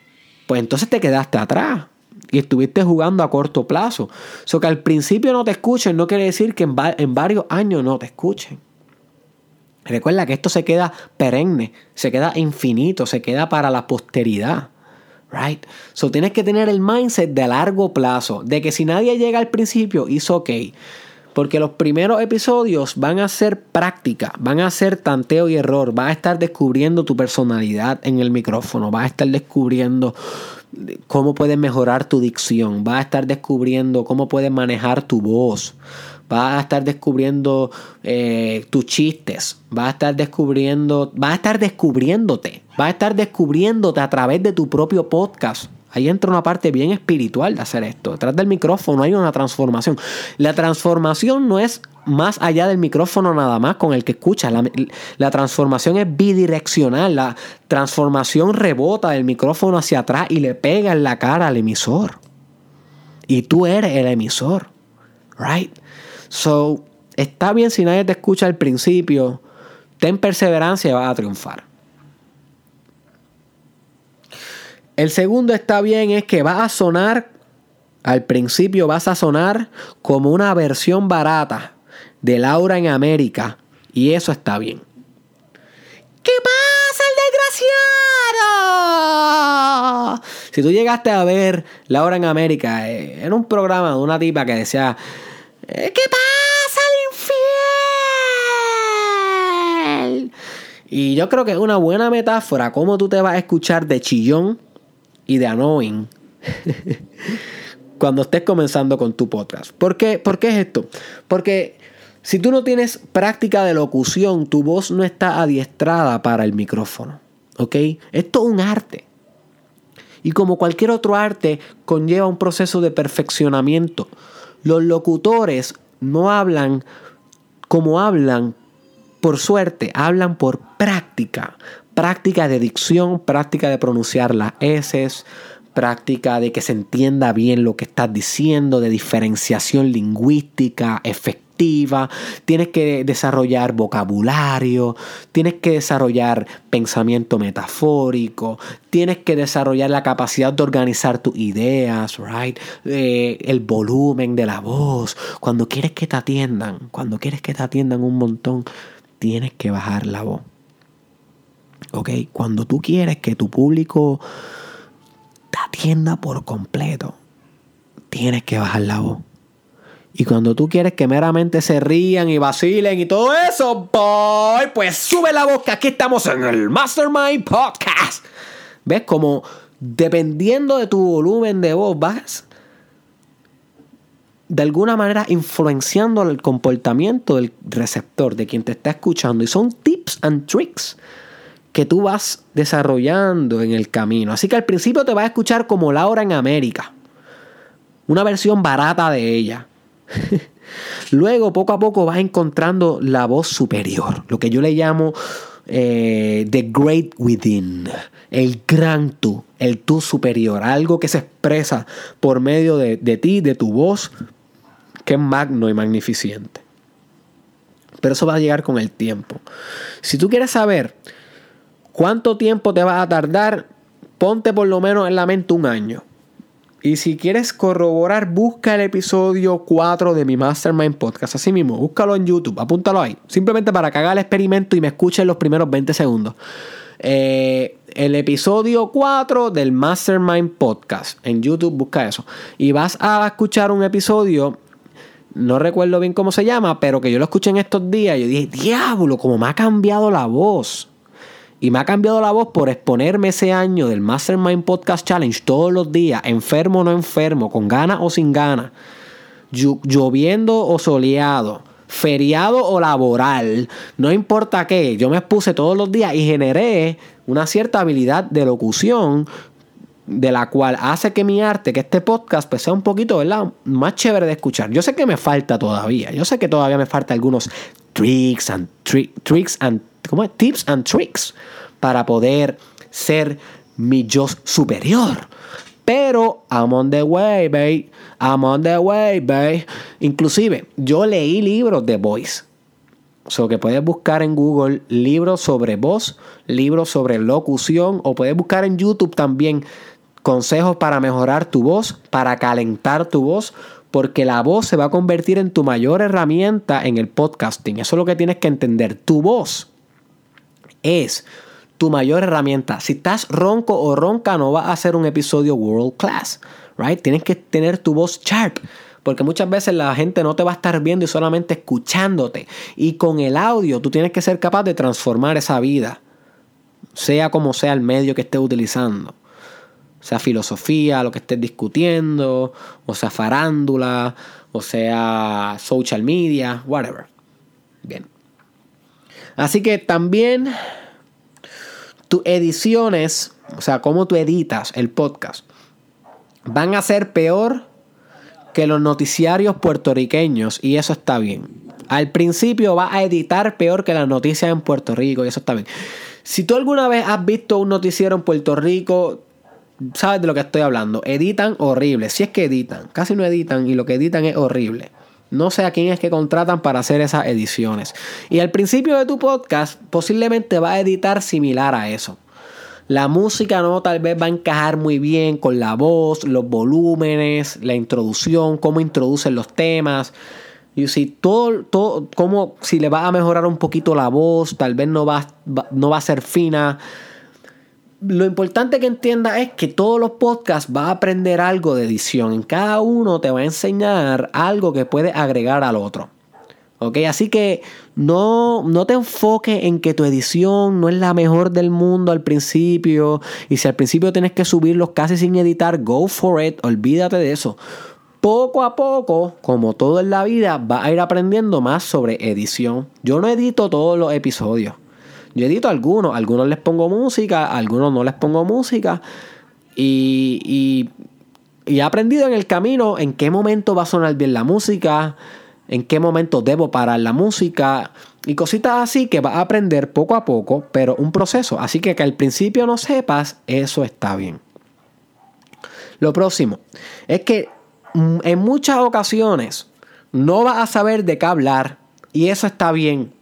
pues entonces te quedaste atrás y estuviste jugando a corto plazo. So que al principio no te escuchen no quiere decir que en, varios años no te escuchen. Recuerda que esto se queda perenne, se queda infinito, se queda para la posteridad. Right? So tienes que tener el mindset de largo plazo, de que si nadie llega al principio, es ok. Porque los primeros episodios van a ser práctica, van a ser tanteo y error. Vas a estar descubriendo tu personalidad en el micrófono, vas a estar descubriendo cómo puedes mejorar tu dicción, vas a estar descubriendo cómo puedes manejar tu voz, vas a estar descubriendo eh, tus chistes, vas a estar descubriendo, vas a estar descubriéndote, vas a estar descubriéndote a través de tu propio podcast. Ahí entra una parte bien espiritual de hacer esto. Detrás del micrófono hay una transformación. La transformación no es más allá del micrófono nada más con el que escuchas. La, transformación es bidireccional. La transformación rebota del micrófono hacia atrás y le pega en la cara al emisor. Y tú eres el emisor. Right? So, está bien si nadie te escucha al principio. Ten perseverancia y vas a triunfar. El segundo está bien es que va a sonar, al principio vas a sonar como una versión barata de Laura en América. Y eso está bien. ¿Qué pasa, el desgraciado? Si tú llegaste a ver Laura en América, eh, en un programa de una tipa que decía, eh, ¿qué pasa, el infiel? Y yo creo que es una buena metáfora cómo tú te vas a escuchar de chillón y de annoying. cuando estés comenzando con tu podcast. ¿Por qué, ¿Por qué es esto? Porque si tú no tienes práctica de locución, tu voz no está adiestrada para el micrófono. ¿Ok? Esto es un arte. Y como cualquier otro arte, conlleva un proceso de perfeccionamiento. Los locutores no hablan como hablan por suerte, hablan por práctica. Práctica de dicción, práctica de pronunciar las S, práctica de que se entienda bien lo que estás diciendo, de diferenciación lingüística efectiva, tienes que desarrollar vocabulario, tienes que desarrollar pensamiento metafórico, tienes que desarrollar la capacidad de organizar tus ideas, right? Eh, el volumen de la voz. Cuando quieres que te atiendan, cuando quieres que te atiendan un montón, tienes que bajar la voz. ¿Ok? Cuando tú quieres que tu público te atienda por completo, tienes que bajar la voz. Y cuando tú quieres que meramente se rían y vacilen y todo eso, boy, pues sube la voz que aquí estamos en el Mastermind Podcast. ¿Ves? Como dependiendo de tu volumen de voz, vas de alguna manera influenciando el comportamiento del receptor, de quien te está escuchando. Y son tips and tricks que tú vas desarrollando en el camino. Así que al principio te vas a escuchar como Laura en América. Una versión barata de ella. Luego, poco a poco, vas encontrando la voz superior, lo que yo le llamo eh, The Great Within, el gran tú, el tú superior, algo que se expresa por medio de, de ti, de tu voz, que es magno y magnificente. Pero eso va a llegar con el tiempo. Si tú quieres saber ¿Cuánto tiempo te vas a tardar? Ponte por lo menos en la mente un año. Y si quieres corroborar, busca el episodio 4 de mi Mastermind Podcast. Así mismo, búscalo en YouTube, apúntalo ahí. Simplemente para que haga el experimento y me escuchen los primeros 20 segundos. Eh, el episodio 4 del Mastermind Podcast. En YouTube, busca eso. Y vas a escuchar un episodio, no recuerdo bien cómo se llama, pero que yo lo escuché en estos días. Y yo dije, diablo, cómo me ha cambiado la voz. Y me ha cambiado la voz por exponerme ese año del Mastermind Podcast Challenge todos los días, enfermo o no enfermo, con ganas o sin ganas, lloviendo o soleado, feriado o laboral, no importa qué, yo me expuse todos los días y generé una cierta habilidad de locución de la cual hace que mi arte, que este podcast pues, sea un poquito ¿verdad? más chévere de escuchar. Yo sé que me falta todavía, yo sé que todavía me falta algunos tricks and tricks and ¿cómo es? Tips and tricks para poder ser mi yo superior. Pero I'm on the way, babe. I'm on the way, babe. Inclusive, yo leí libros de voice. So que puedes buscar en Google libros sobre voz, libros sobre locución, o puedes buscar en YouTube también consejos para mejorar tu voz, para calentar tu voz, porque la voz se va a convertir en tu mayor herramienta en el podcasting. Eso es lo que tienes que entender. Tu voz es tu mayor herramienta. Si estás ronco o ronca, no va a ser un episodio world class, right? Tienes que tener tu voz sharp. Porque muchas veces la gente no te va a estar viendo y solamente escuchándote. Y con el audio tú tienes que ser capaz de transformar esa vida. Sea como sea el medio que estés utilizando. Sea filosofía, lo que estés discutiendo, o sea farándula, o sea social media, whatever. Bien. Así que también tus ediciones, o sea, cómo tú editas el podcast, van a ser peor que los noticiarios puertorriqueños y eso está bien. Al principio va a editar peor que las noticias en Puerto Rico y eso está bien. Si tú alguna vez has visto un noticiero en Puerto Rico, sabes de lo que estoy hablando. Editan horrible. Si es que editan, casi no editan y lo que editan es horrible. No sé a quién es que contratan para hacer esas ediciones. Y al principio de tu podcast posiblemente va a editar similar a eso. La música no tal vez va a encajar muy bien con la voz, los volúmenes, la introducción, cómo introducen los temas. Y si todo, todo, como si le va a mejorar un poquito la voz, tal vez no va, no va a ser fina lo importante que entienda es que todos los podcasts va a aprender algo de edición. En cada uno te va a enseñar algo que puede agregar al otro. ¿Ok? Así que no, no te enfoques en que tu edición no es la mejor del mundo al principio. Y si al principio tienes que subirlos casi sin editar, go for it. Olvídate de eso. poco a poco, como todo en la vida, vas a ir aprendiendo más sobre edición. Yo no edito todos los episodios. Yo edito algunos, algunos les pongo música, algunos no les pongo música. Y, he aprendido en el camino en qué momento va a sonar bien la música, en qué momento debo parar la música y cositas así que vas a aprender poco a poco, pero un proceso. Así que que al principio no sepas, eso está bien. Lo próximo es que en muchas ocasiones no vas a saber de qué hablar y eso está bien.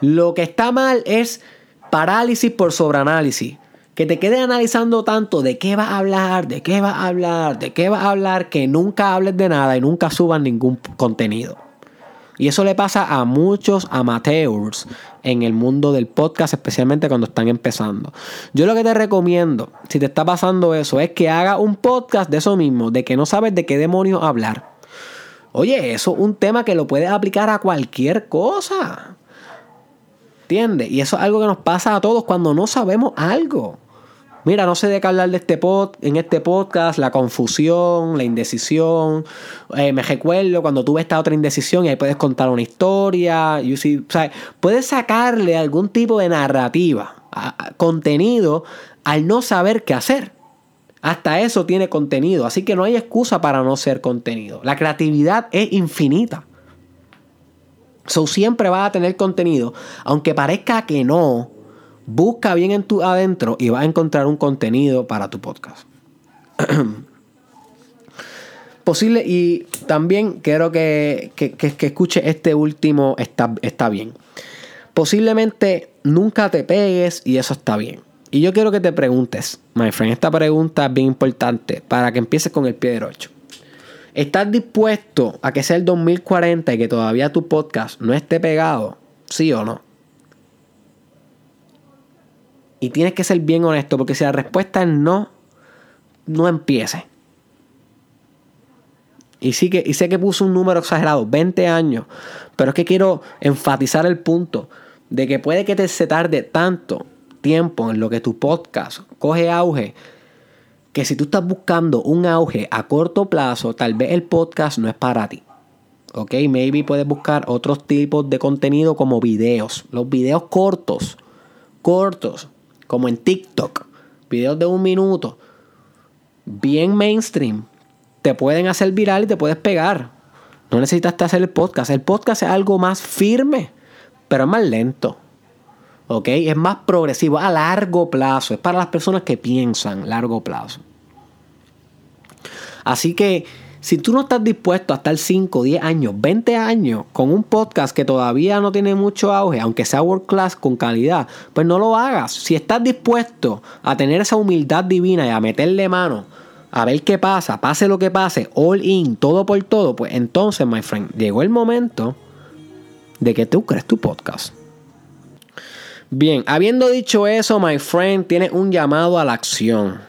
Lo que está mal es parálisis por sobreanálisis. Que te quedes analizando tanto de qué vas a hablar, de qué vas a hablar, de qué vas a hablar, que nunca hables de nada y nunca subas ningún contenido. Y eso le pasa a muchos amateurs en el mundo del podcast, especialmente cuando están empezando. Yo lo que te recomiendo, si te está pasando eso, es que haga un podcast de eso mismo, de que no sabes de qué demonios hablar. Oye, eso es un tema que lo puedes aplicar a cualquier cosa. ¿Entiendes? Y eso es algo que nos pasa a todos cuando no sabemos algo. Mira, no sé de qué hablar de este pod, en este podcast, la confusión, la indecisión. Eh, me recuerdo cuando tuve esta otra indecisión y ahí puedes contar una historia. You puedes sacarle algún tipo de narrativa, contenido, al no saber qué hacer. Hasta eso tiene contenido, así que no hay excusa para no ser contenido. La creatividad es infinita. So siempre vas a tener contenido. Aunque parezca que no, busca bien en tu adentro y vas a encontrar un contenido para tu podcast. Posible, y también quiero que, que, que, escuche este último, está, está bien. Posiblemente nunca te pegues y eso está bien. Y yo quiero que te preguntes, my friend, esta pregunta es bien importante para que empieces con el pie derecho. ¿Estás dispuesto a que sea el 2040 y que todavía tu podcast no esté pegado? ¿Sí o no? Y tienes que ser bien honesto, porque si la respuesta es no, no empiece. Y, sí que, y sé que puso un número exagerado, 20 años, pero es que quiero enfatizar el punto de que puede que te se tarde tanto tiempo en lo que tu podcast coge auge que si tú estás buscando un auge a corto plazo, tal vez el podcast no es para ti. Ok, maybe puedes buscar otros tipos de contenido como videos. Los videos cortos, cortos, como en TikTok, videos de un minuto, bien mainstream, te pueden hacer viral y te puedes pegar. No necesitas hacer el podcast. El podcast es algo más firme, pero es más lento. ¿Ok? Es más progresivo a largo plazo, es para las personas que piensan largo plazo. Así que si tú no estás dispuesto a estar 5, 10 años, 20 años con un podcast que todavía no tiene mucho auge, aunque sea world class con calidad, pues no lo hagas. Si estás dispuesto a tener esa humildad divina y a meterle mano, a ver qué pasa, pase lo que pase, all in, todo por todo, pues entonces, my friend, llegó el momento de que tú crees tu podcast. Bien, habiendo dicho eso, my friend, tienes un llamado a la acción.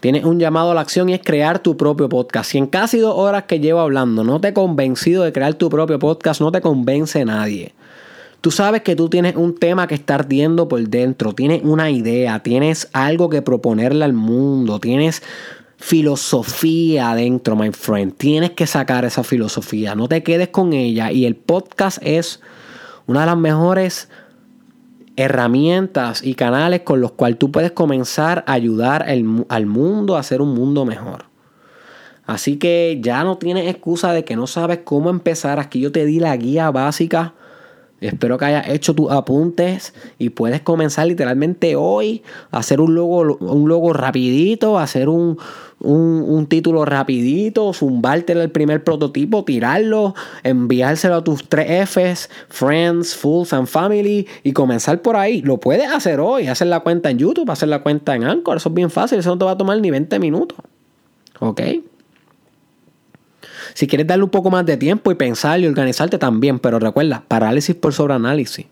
Tienes un llamado a la acción y es crear tu propio podcast. Si en casi dos horas que llevo hablando no te he convencido de crear tu propio podcast, no te convence nadie. Tú sabes que tú tienes un tema que está ardiendo por dentro, tienes una idea, tienes algo que proponerle al mundo, tienes filosofía adentro, my friend. Tienes que sacar esa filosofía, no te quedes con ella. Y el podcast es una de las mejores herramientas y canales con los cuales tú puedes comenzar a ayudar al mundo a hacer un mundo mejor. Así que ya no tienes excusa de que no sabes cómo empezar. Aquí yo te di la guía básica Espero que hayas hecho tus apuntes y puedes comenzar literalmente hoy a hacer un logo, un logo rapidito, hacer un, título rapidito, zumbarte el primer prototipo, tirarlo, enviárselo a tus tres Fs, Friends, Fools and Family y comenzar por ahí. Lo puedes hacer hoy, hacer la cuenta en YouTube, hacer la cuenta en Anchor, eso es bien fácil, eso no te va a tomar ni 20 minutos. ¿Ok? Si quieres darle un poco más de tiempo y pensar y organizarte también, pero recuerda, parálisis por sobreanálisis.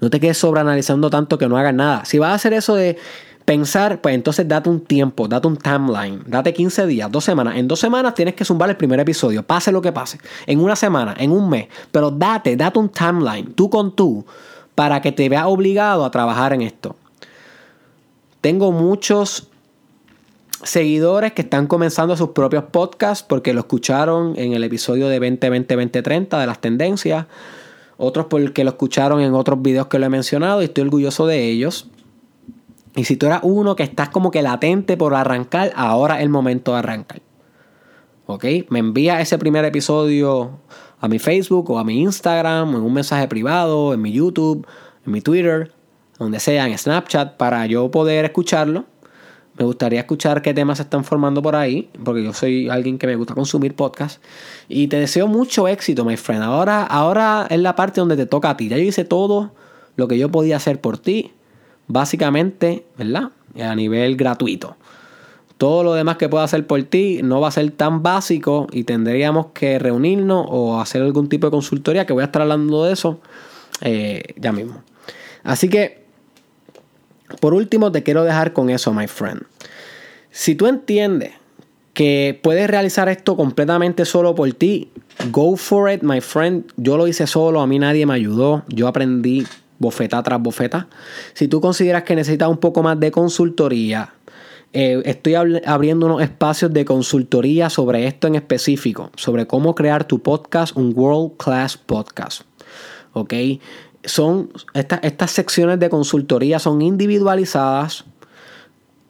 No te quedes sobreanalizando tanto que no hagas nada. Si vas a hacer eso de pensar, pues entonces date un tiempo, date un timeline, date 15 días, dos semanas. En dos semanas tienes que zumbar el primer episodio, pase lo que pase. En una semana, en un mes. Pero date, date un timeline, tú con tú, para que te veas obligado a trabajar en esto. Tengo muchos seguidores que están comenzando sus propios podcasts porque lo escucharon en el episodio de 2020-2030 de las tendencias. Otros porque lo escucharon en otros videos que lo he mencionado y estoy orgulloso de ellos. Y si tú eras uno que estás como que latente por arrancar, ahora es el momento de arrancar. ¿Ok? Me envía ese primer episodio a mi Facebook o a mi Instagram, en un mensaje privado, en mi YouTube, en mi Twitter, donde sea, en Snapchat, para yo poder escucharlo. Me gustaría escuchar qué temas se están formando por ahí, porque yo soy alguien que me gusta consumir podcasts. Y te deseo mucho éxito, my friend. Ahora, ahora es la parte donde te toca a ti. Ya yo hice todo lo que yo podía hacer por ti, básicamente, ¿verdad? A nivel gratuito. Todo lo demás que pueda hacer por ti no va a ser tan básico y tendríamos que reunirnos o hacer algún tipo de consultoría, que voy a estar hablando de eso eh, ya mismo. Así que, por último, te quiero dejar con eso, my friend. Si tú entiendes que puedes realizar esto completamente solo por ti, go for it, my friend. Yo lo hice solo, a mí nadie me ayudó, yo aprendí bofeta tras bofeta. Si tú consideras que necesitas un poco más de consultoría, eh, estoy abriendo unos espacios de consultoría sobre esto en específico, sobre cómo crear tu podcast, un world class podcast. ¿Ok? Son estas secciones de consultoría son individualizadas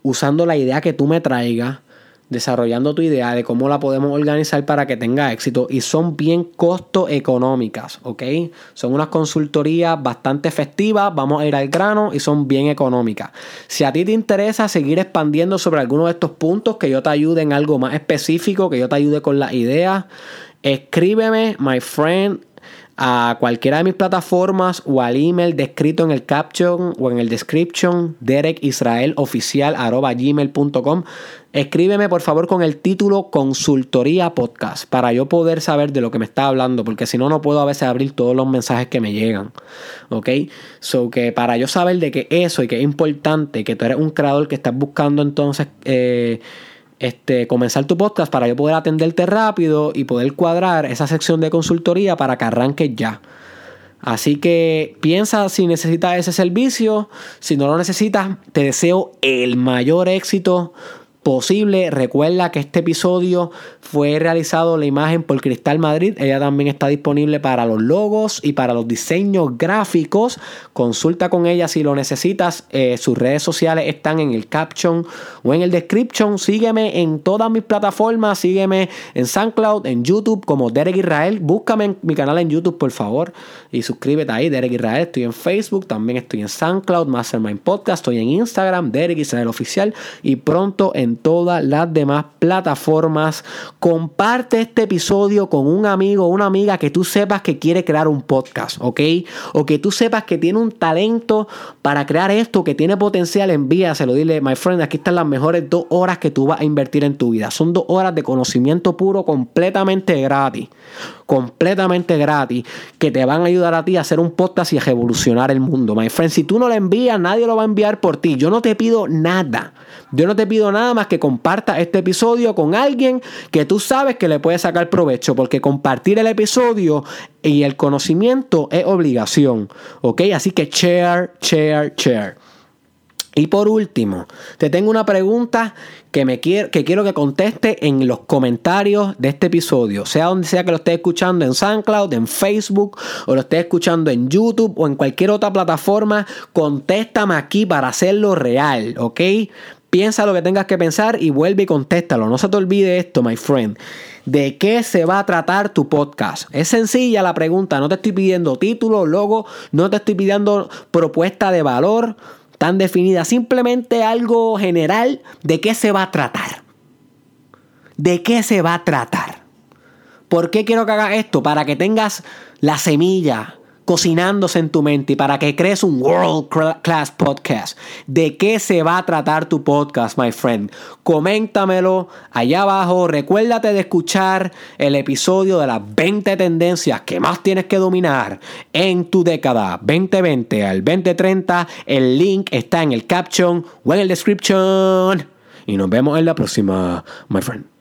usando la idea que tú me traigas desarrollando tu idea de cómo la podemos organizar para que tenga éxito y son bien costo económicas, ¿ok? Son unas consultorías bastante efectivas, vamos a ir al grano y son bien económicas. Si a ti te interesa seguir expandiendo sobre alguno de estos puntos, que yo te ayude en algo más específico, que yo te ayude con las ideas, escríbeme, my friend, a cualquiera de mis plataformas o al email descrito en el caption o en el description derekisraeloficial.gmail.com Escríbeme por favor con el título Consultoría Podcast para yo poder saber de lo que me está hablando, porque si no, no puedo a veces abrir todos los mensajes que me llegan. ¿Ok? So que para yo saber de que eso y que es importante, que tú eres un creador que estás buscando entonces eh, este, comenzar tu podcast para yo poder atenderte rápido y poder cuadrar esa sección de consultoría para que arranques ya. Así que piensa si necesitas ese servicio. Si no lo necesitas, te deseo el mayor éxito posible. Recuerda que este episodio fue realizado la imagen por Cristal Madrid. Ella también está disponible para los logos y para los diseños gráficos. Consulta con ella si lo necesitas. Eh, sus redes sociales están en el caption o en el description. Sígueme en todas mis plataformas. Sígueme en SoundCloud, en YouTube como Derek Israel. Búscame mi canal en YouTube, por favor. Y suscríbete ahí, Derek Israel. Estoy en Facebook, también estoy en SoundCloud, Mastermind Podcast. Estoy en Instagram, Derek Israel Oficial. Y pronto en todas las demás plataformas. Comparte este episodio con un amigo o una amiga que tú sepas que quiere crear un podcast, ¿ok? O que tú sepas que tiene un talento para crear esto, que tiene potencial, envíaselo. Dile, my friend, aquí están las mejores dos horas que tú vas a invertir en tu vida. Son dos horas de conocimiento puro completamente gratis. Completamente gratis. Que te van a ayudar a ti a hacer un podcast y a revolucionar el mundo. My friend, si tú no lo envías, nadie lo va a enviar por ti. Yo no te pido nada. Yo no te pido nada más que comparta este episodio con alguien que tú sabes que le puede sacar provecho, porque compartir el episodio y el conocimiento es obligación, ¿ok? Así que share, share, share. Y por último, te tengo una pregunta que, me quiero, que quiero que conteste en los comentarios de este episodio, sea donde sea que lo estés escuchando en SoundCloud, en Facebook, o lo estés escuchando en YouTube o en cualquier otra plataforma, contéstame aquí para hacerlo real, ¿ok? Piensa lo que tengas que pensar y vuelve y contéstalo. No se te olvide esto, my friend. ¿De qué se va a tratar tu podcast? Es sencilla la pregunta. No te estoy pidiendo título, logo, no te estoy pidiendo propuesta de valor tan definida. Simplemente algo general de qué se va a tratar. ¿De qué se va a tratar? ¿Por qué quiero que hagas esto? Para que tengas la semilla cocinándose en tu mente para que crees un world class podcast. ¿De qué se va a tratar tu podcast, my friend? Coméntamelo allá abajo. Recuérdate de escuchar el episodio de las 20 tendencias que más tienes que dominar en tu década 2020 al 2030. El link está en el caption o en el description. Y nos vemos en la próxima, my friend.